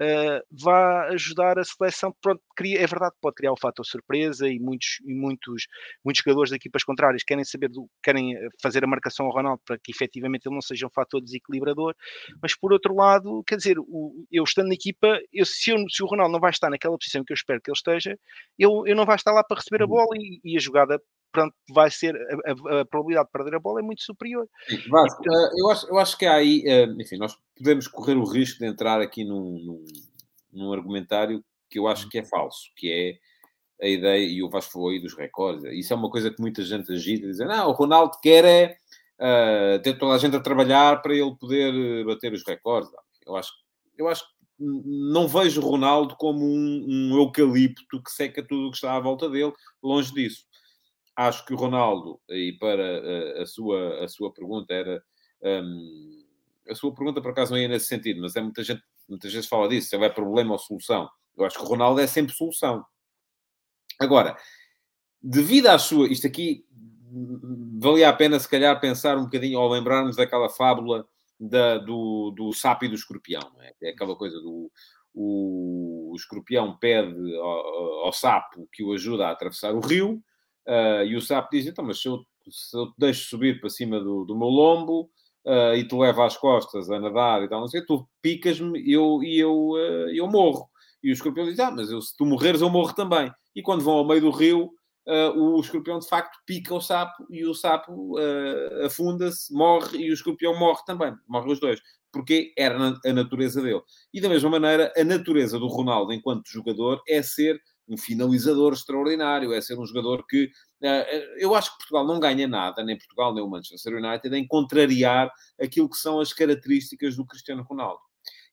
uh, vá ajudar a seleção. Pronto, cria, é verdade que pode criar o fator surpresa e muitos, e muitos, muitos jogadores de equipas contrárias querem saber do, querem fazer a marcação ao Ronaldo para que efetivamente ele não seja um fator desequilibrador, mas por outro lado, quer dizer, o, eu estando na equipa, eu, se, eu, se o Ronaldo não vai estar naquela posição que eu espero que ele esteja, eu, eu não vai estar lá para receber a uhum. bola e, e a jogada pronto, vai ser a, a, a, probabilidade de perder a bola é muito superior.
Vasco, então, eu, acho, eu acho que há aí, enfim, nós podemos correr o risco de entrar aqui num, num, num argumentário que eu acho que é falso, que é a ideia, e o Vasco falou aí dos recordes, isso é uma coisa que muita gente agita, dizendo, não, o Ronaldo quer é uh, ter toda a gente a trabalhar para ele poder eh, bater os recordes. Eu acho, eu acho que não vejo o Ronaldo como um, um eucalipto que seca tudo o que está à volta dele, longe disso acho que o Ronaldo, e para a, a sua, a sua pergunta era. Um, a sua pergunta, por acaso, não ia nesse sentido, mas é muita gente, muitas vezes fala disso, se houver problema ou solução. Eu acho que o Ronaldo é sempre solução. Agora, devido à sua. Isto aqui valia a pena, se calhar, pensar um bocadinho ou lembrarmos daquela fábula da, do, do sapo e do escorpião, é? é? aquela coisa do. O, o escorpião pede ao, ao, sapo que o ajuda a atravessar o rio, Uh, e o sapo diz: então, mas se eu, se eu te deixo subir para cima do, do meu lombo uh, e te levo às costas a nadar e tal, não sei, tu picas-me eu, e eu, uh, eu morro. E o escorpião diz: ah, mas eu, se tu morreres, eu morro também. E quando vão ao meio do rio, o escorpião de facto pica o sapo e o sapo afunda-se, morre e o escorpião morre também. Morre os dois. Porque era a natureza dele. E da mesma maneira, a natureza do Ronaldo enquanto jogador é ser um finalizador extraordinário, é ser um jogador que uh, eu acho que Portugal não ganha nada, nem Portugal nem o Manchester United, em contrariar aquilo que são as características do Cristiano Ronaldo.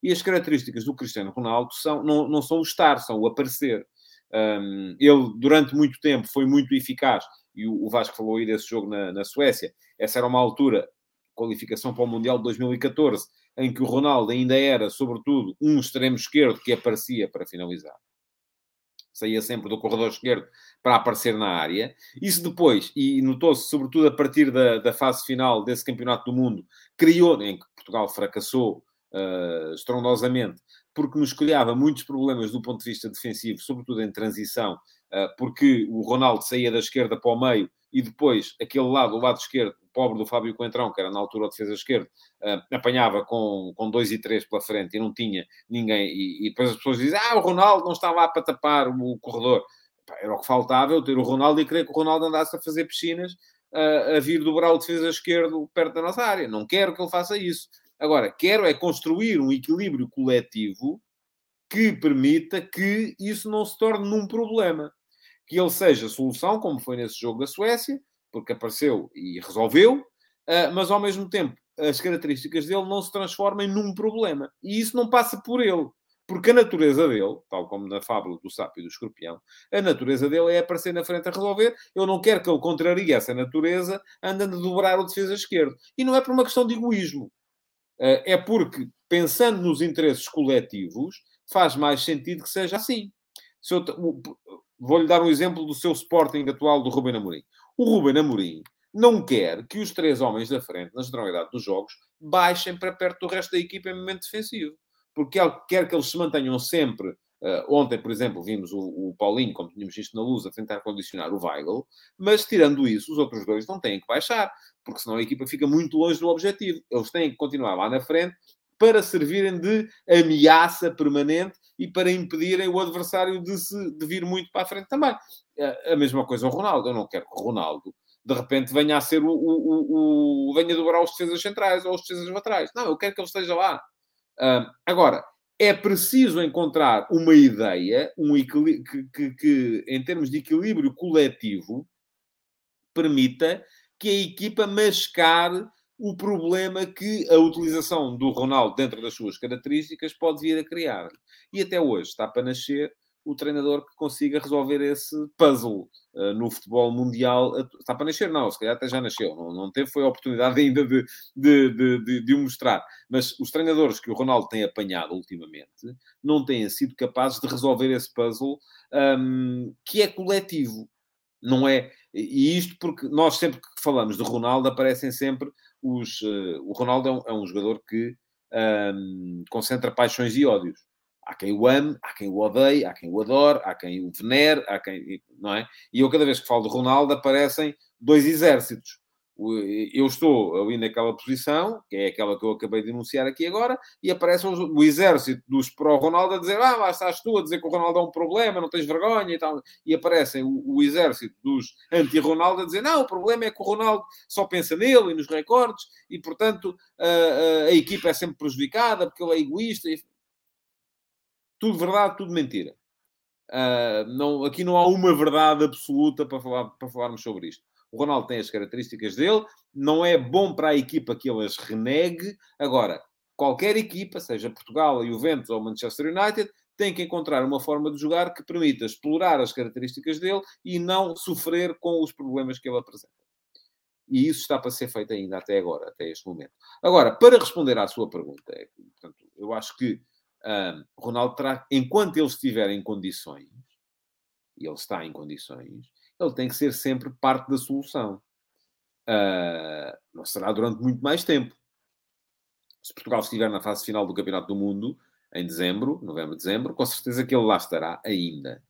E as características do Cristiano Ronaldo são, não, não são o estar, são o aparecer. Um, ele, durante muito tempo, foi muito eficaz, e o, o Vasco falou aí desse jogo na, na Suécia. Essa era uma altura, qualificação para o Mundial de 2014, em que o Ronaldo ainda era, sobretudo, um extremo esquerdo que aparecia para finalizar saía sempre do corredor esquerdo para aparecer na área. Isso depois, e notou-se sobretudo a partir da, da, fase final desse campeonato do mundo, criou, em que Portugal fracassou uh, estrondosamente, porque nos criava muitos problemas do ponto de vista defensivo, sobretudo em transição, uh, porque o Ronaldo saía da esquerda para o meio e depois aquele lado, o lado esquerdo, pobre do Fábio Coentrão, que era na altura a defesa esquerda, uh, apanhava com, com dois e três pela frente e não tinha ninguém. E, e, depois as pessoas dizem: Ah, o Ronaldo não está lá para tapar o corredor. Era o que faltava, eu ter o Ronaldo e querer que o Ronaldo andasse a fazer piscinas uh, a vir dobrar o defesa esquerdo perto da nossa área. Não quero que ele faça isso. Agora, quero é construir um equilíbrio coletivo que permita que isso não se torne num problema que ele seja solução, como foi nesse jogo da Suécia, porque apareceu e resolveu, ah, mas ao mesmo tempo as características dele não se transformem num problema. E isso não passa por ele. Porque a natureza dele, tal como na fábula do sapo e do escorpião, a natureza dele é aparecer na frente a resolver. Eu não quero que ele contrarie essa natureza andando a dobrar o defesa esquerdo. E não é por uma questão de egoísmo. Ah, é porque, pensando nos interesses coletivos, faz mais sentido que seja assim. Eu, Vou-lhe dar um exemplo do seu Sporting atual do Ruben Amorim. O Ruben Amorim não quer que os três homens da frente, na generalidade dos jogos, baixem para perto do resto da equipa em momento defensivo. Porque ele quer que eles se mantenham sempre. Uh, ontem, por exemplo, vimos o, o, Paulinho, como tínhamos visto na luz, a tentar condicionar o Weigl, mas tirando isso, os outros dois não têm que baixar, porque senão a equipa fica muito longe do objetivo. Eles têm que continuar lá na frente para servirem de ameaça permanente e para impedirem o adversário de, se, de vir muito para a frente também. A mesma coisa o Ronaldo. Eu não quero que o Ronaldo, de repente, venha a ser o... o, o, o venha dobrar os defesas centrais ou os defesas laterais. Não, eu quero que ele esteja lá. Uh, agora, é preciso encontrar uma ideia um que, que, que, em termos de equilíbrio coletivo, permita que a equipa mascare o problema que a utilização do Ronaldo dentro das suas características pode vir a criar. E até hoje está para nascer o treinador que consiga resolver esse puzzle uh, no futebol mundial. Está para nascer, não, se calhar até já nasceu, não, não teve foi a oportunidade ainda de, de, de, de, de o mostrar. Mas os treinadores que o Ronaldo tem apanhado ultimamente não têm sido capazes de resolver esse puzzle um, que é coletivo. Não é? E isto porque nós sempre que falamos de Ronaldo aparecem sempre os, uh, o Ronaldo é um, é um, jogador que um, concentra paixões e ódios. Há quem o ame, há quem o odeie, há quem o adore, há quem o venere, há quem. Não é? E eu, cada vez que falo do Ronaldo, aparecem dois exércitos eu estou ali naquela posição, que é aquela que eu acabei de enunciar aqui agora, e aparece o exército dos pró-Ronaldo a dizer: Ah, lá estás tu a dizer que o Ronaldo é um problema, não tens vergonha e tal. E aparecem o, o exército dos anti-Ronaldo a dizer: Não, o problema é que o Ronaldo só pensa nele e nos recordes, e portanto a, a, a equipa é sempre prejudicada porque ele é egoísta. E... Tudo verdade, tudo mentira. Uh, não, aqui não há uma verdade absoluta para, falar, para falarmos sobre isto. O Ronaldo tem as características dele, não é bom para a equipa que ele as renegue. Agora, qualquer equipa, seja Portugal, Juventus ou Manchester United, tem que encontrar uma forma de jogar que permita explorar as características dele e não sofrer com os problemas que ele apresenta. E isso está para ser feito ainda até agora, até este momento. Agora, para responder à sua pergunta, é, portanto, eu acho que um, Ronaldo terá, enquanto ele estiver em condições, e ele está em condições, ele tem que ser sempre parte da solução. Uh, não será durante muito mais tempo. Se Portugal estiver na fase final do Campeonato do Mundo, em dezembro, novembro, dezembro, com certeza que ele lá estará ainda.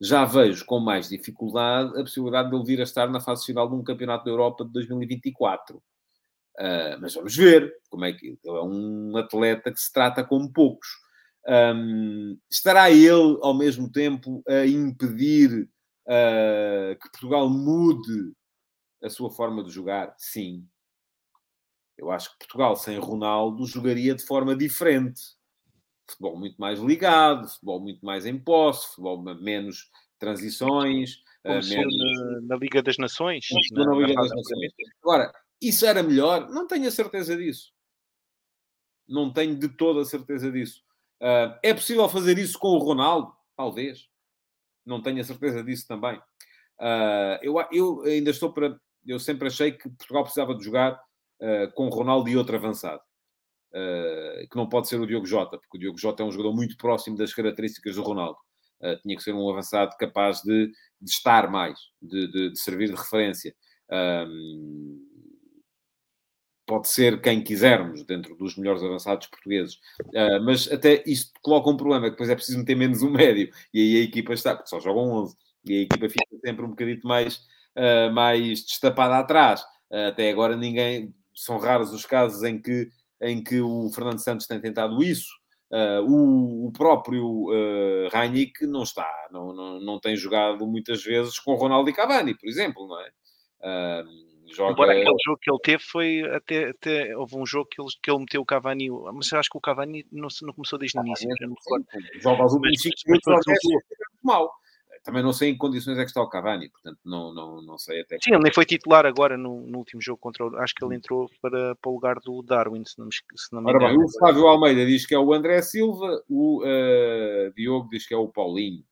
Já vejo com mais dificuldade a possibilidade de ele vir a estar na fase final de um Campeonato da Europa de 2024. Uh, ah, mas vamos ver como é que ele é um atleta que se trata como poucos. Um, estará ele, ao mesmo tempo, a impedir uh, que Portugal mude a sua forma de jogar? Sim. Eu acho que Portugal sem Ronaldo jogaria de forma diferente. Futebol muito mais ligado, futebol muito mais em posse, futebol menos transições.
Como uh, menos... Na, na, Liga das Nações.
Na, na Liga das Nações. Agora, isso era melhor? Não tenho a certeza disso. Não tenho de toda a certeza disso. Uh, é possível fazer isso com o Ronaldo? Talvez não tenho a certeza disso também. Uh, eu, eu ainda estou para. Eu sempre achei que Portugal precisava de jogar uh, com Ronaldo e outro avançado. Uh, que não pode ser o Diogo Jota, porque o Diogo Jota é um jogador muito próximo das características do Ronaldo. tinha que ser um avançado capaz de, de estar mais, de, de, de, servir de referência. Pode ser quem quisermos, dentro dos melhores avançados portugueses. Uh, mas até isto coloca um problema, que depois é preciso meter menos um médio. E aí a equipa está, porque só jogam 11. E a equipa fica sempre um bocadito mais, uh, mais destapada atrás. Uh, até agora ninguém... São raros os casos em que, em que o Fernando Santos tem tentado isso. o, o, próprio uh, não está, não, não, não tem jogado muitas vezes com Ronaldo e Cavani, por exemplo, não é?
Joga... Embora aquele jogo que ele teve foi até, até houve um jogo que ele, que ele meteu o Cavani, mas eu acho que o Cavani não, não começou desde o início.
Joga aos últimos 5 minutos, muito mal. Também não sei em que condições é que está o Cavani, portanto não, não, não sei até.
Sim, ele nem foi titular agora no, no último jogo contra o. Acho que ele entrou para, para o lugar do Darwin, se não me, se não me
Ora bem, o Flávio Almeida diz que é o André Silva, o uh, Diogo diz que é o Paulinho.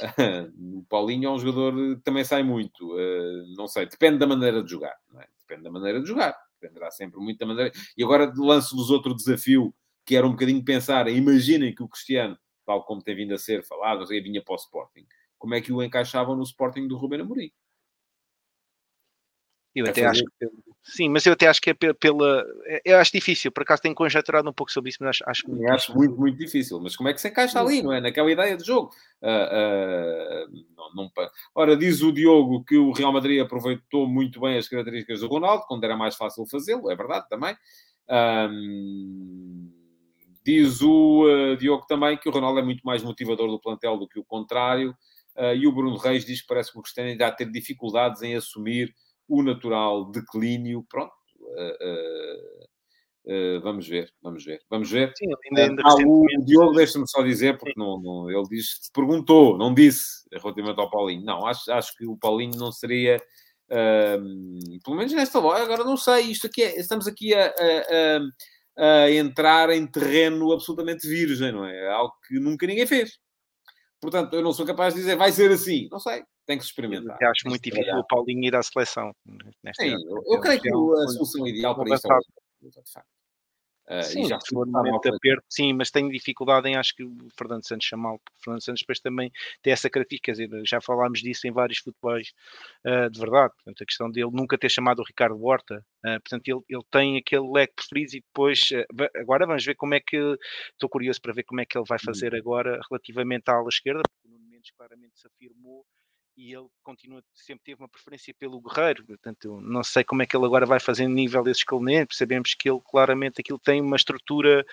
o Paulinho é um jogador que também sai muito. Uh, não sei, depende da maneira de jogar. É? Depende da maneira de jogar. Dependerá sempre muito da maneira. E agora lanço-vos outro desafio, que era um bocadinho pensar. Imaginem que o Cristiano, tal como tem vindo a ser falado, vinha para o Sporting. Como é que o encaixavam no Sporting do Ruben Amorim?
Eu até acho que, sim, mas eu até acho que é pela. É, eu acho difícil, por acaso tenho conjecturado um pouco sobre isso, mas acho, acho
muito, acho muito, muito difícil. Mas como é que se encaixa ali, não é? Naquela ideia de jogo. Uh, uh, não, não... Ora, diz o Diogo que o Real Madrid aproveitou muito bem as características do Ronaldo, quando era mais fácil fazê-lo, é verdade também. Um, diz o uh, Diogo também que o Ronaldo é muito mais motivador do plantel do que o contrário. e o Bruno Reis diz que parece que o Cristiano ainda a ter dificuldades em assumir o natural declínio, pronto. Uh, uh, vamos ver, vamos ver, vamos ver. Sim, ainda, ainda ah, o Diogo, deixa-me só dizer, porque não, não, ele diz, perguntou, não disse relativamente ao Paulinho. Não, acho, acho que o Paulinho não seria, pelo menos nesta loja, agora não sei, isto aqui é, estamos aqui a, a, a, a entrar em terreno absolutamente virgem, não é? é? Algo que nunca ninguém fez. Portanto, eu não sou capaz de dizer vai ser assim. Não sei, tem que se experimentar.
Eu acho muito difícil o Paulinho ir à seleção.
Sim, eu, eu creio que a solução ideal para isso é o de facto.
Uh, sim, já se for momento aperto, sim, mas tenho dificuldade em acho que o Fernando Santos chamá-lo, porque o Fernando Santos depois também tem essa característica, quer dizer, já falámos disso em vários futebols uh, de verdade, portanto, a questão dele nunca ter chamado o Ricardo Horta, uh, portanto, ele, ele tem aquele leque preferido e depois, agora vamos ver como é que, estou curioso para ver como é que ele vai fazer uhum. agora relativamente à ala esquerda, porque o Nuno Mendes claramente se afirmou e ele continua, sempre teve uma preferência pelo Guerreiro, portanto, não sei como é que ele agora vai fazer no nível desses escalonamento, sabemos que ele claramente aquilo tem uma estrutura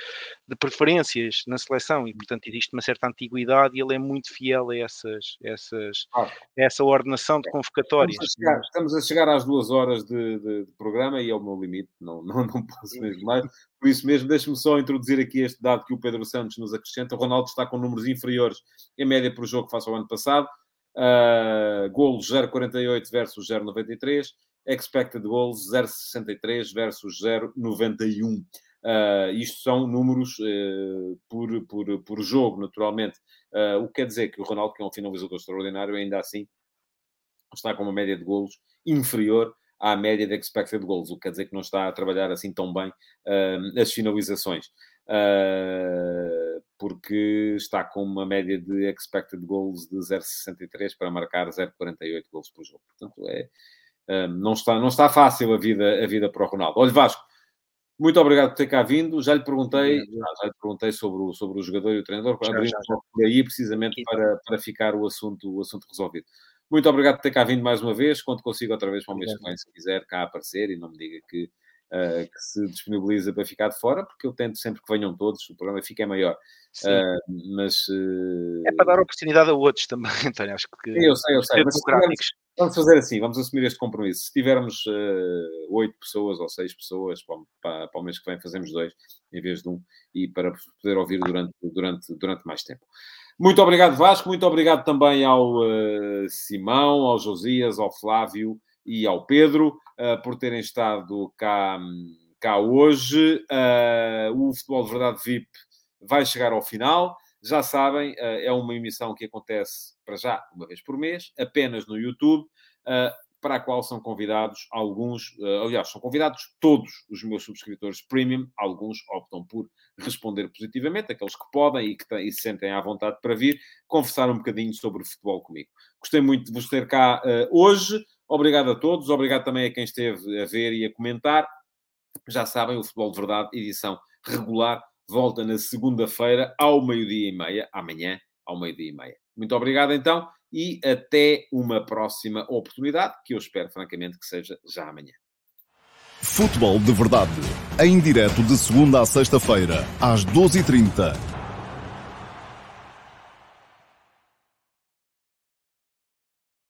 de preferências na seleção e, portanto, existe uma certa antiguidade e ele é muito fiel a essas, essas, ah. essa ordenação de convocatórias.
Estamos a chegar, estamos a chegar às duas horas de, de, de, programa e é o meu limite, não, não, não posso mesmo mais. Por isso mesmo, deixe-me só introduzir aqui este dado que o Pedro Santos nos acrescenta. O Ronaldo está com números inferiores em média por jogo face ao ano passado. Uh, golos 0,48 versus 0,93. Expected goals 0,63 versus 0,91. Uh, isto são números uh, por, por, por jogo, naturalmente. Uh, o que quer dizer que o Ronaldo, que é um finalizador extraordinário, ainda assim está com uma média de golos inferior à média de expected goals, o que quer dizer que não está a trabalhar assim tão bem as finalizações. Uh, porque está com uma média de expected goals de 0,63 para marcar 0,48 gols por jogo. Portanto, é, um, não, está, não está fácil a vida, a vida para o Ronaldo. Olha, Vasco, muito obrigado por ter cá vindo. Já lhe perguntei, já, já lhe perguntei sobre o, sobre o jogador e o treinador, já, já, já. por aí precisamente para, para ficar o assunto, o assunto resolvido. Muito obrigado por ter cá vindo mais uma vez. Quando consigo outra vez para o mês que vem, se quiser, cá aparecer e não me diga que uh, que se disponibiliza para ficar de fora, porque eu tento sempre que venham todos, o programa fica maior. Uh, mas uh...
é para dar oportunidade a outros também, António. Acho que
eu sei, eu sei. Mas tivermos, vamos fazer assim, vamos assumir este compromisso. Se tivermos oito pessoas ou seis pessoas para, para, para, o mês que vem, fazemos dois em vez de um, e para poder ouvir durante, durante, durante mais tempo. Muito obrigado, Vasco. Muito obrigado também ao Simão, ao Josias, ao Flávio e ao Pedro uh, por terem estado cá, cá hoje. Uh, o Futebol de Verdade VIP vai chegar ao final. Já sabem, uh, é uma emissão que acontece para já uma vez por mês, apenas no YouTube para a qual são convidados alguns, aliás, são convidados todos os meus subscritores premium, alguns optam por responder positivamente, aqueles que podem e que e se sentem à vontade para vir, conversar um bocadinho sobre futebol comigo. Gostei muito de vos ter cá hoje. Obrigado a todos, obrigado também a quem esteve a ver e a comentar. Já sabem, o Futebol de Verdade, edição regular, volta na segunda-feira ao meio-dia e meia, amanhã ao meio-dia e meia. Muito obrigado então e até uma próxima oportunidade, que eu espero francamente que seja já amanhã.
Futebol de Verdade, em direto de segunda a sexta-feira, às 12h30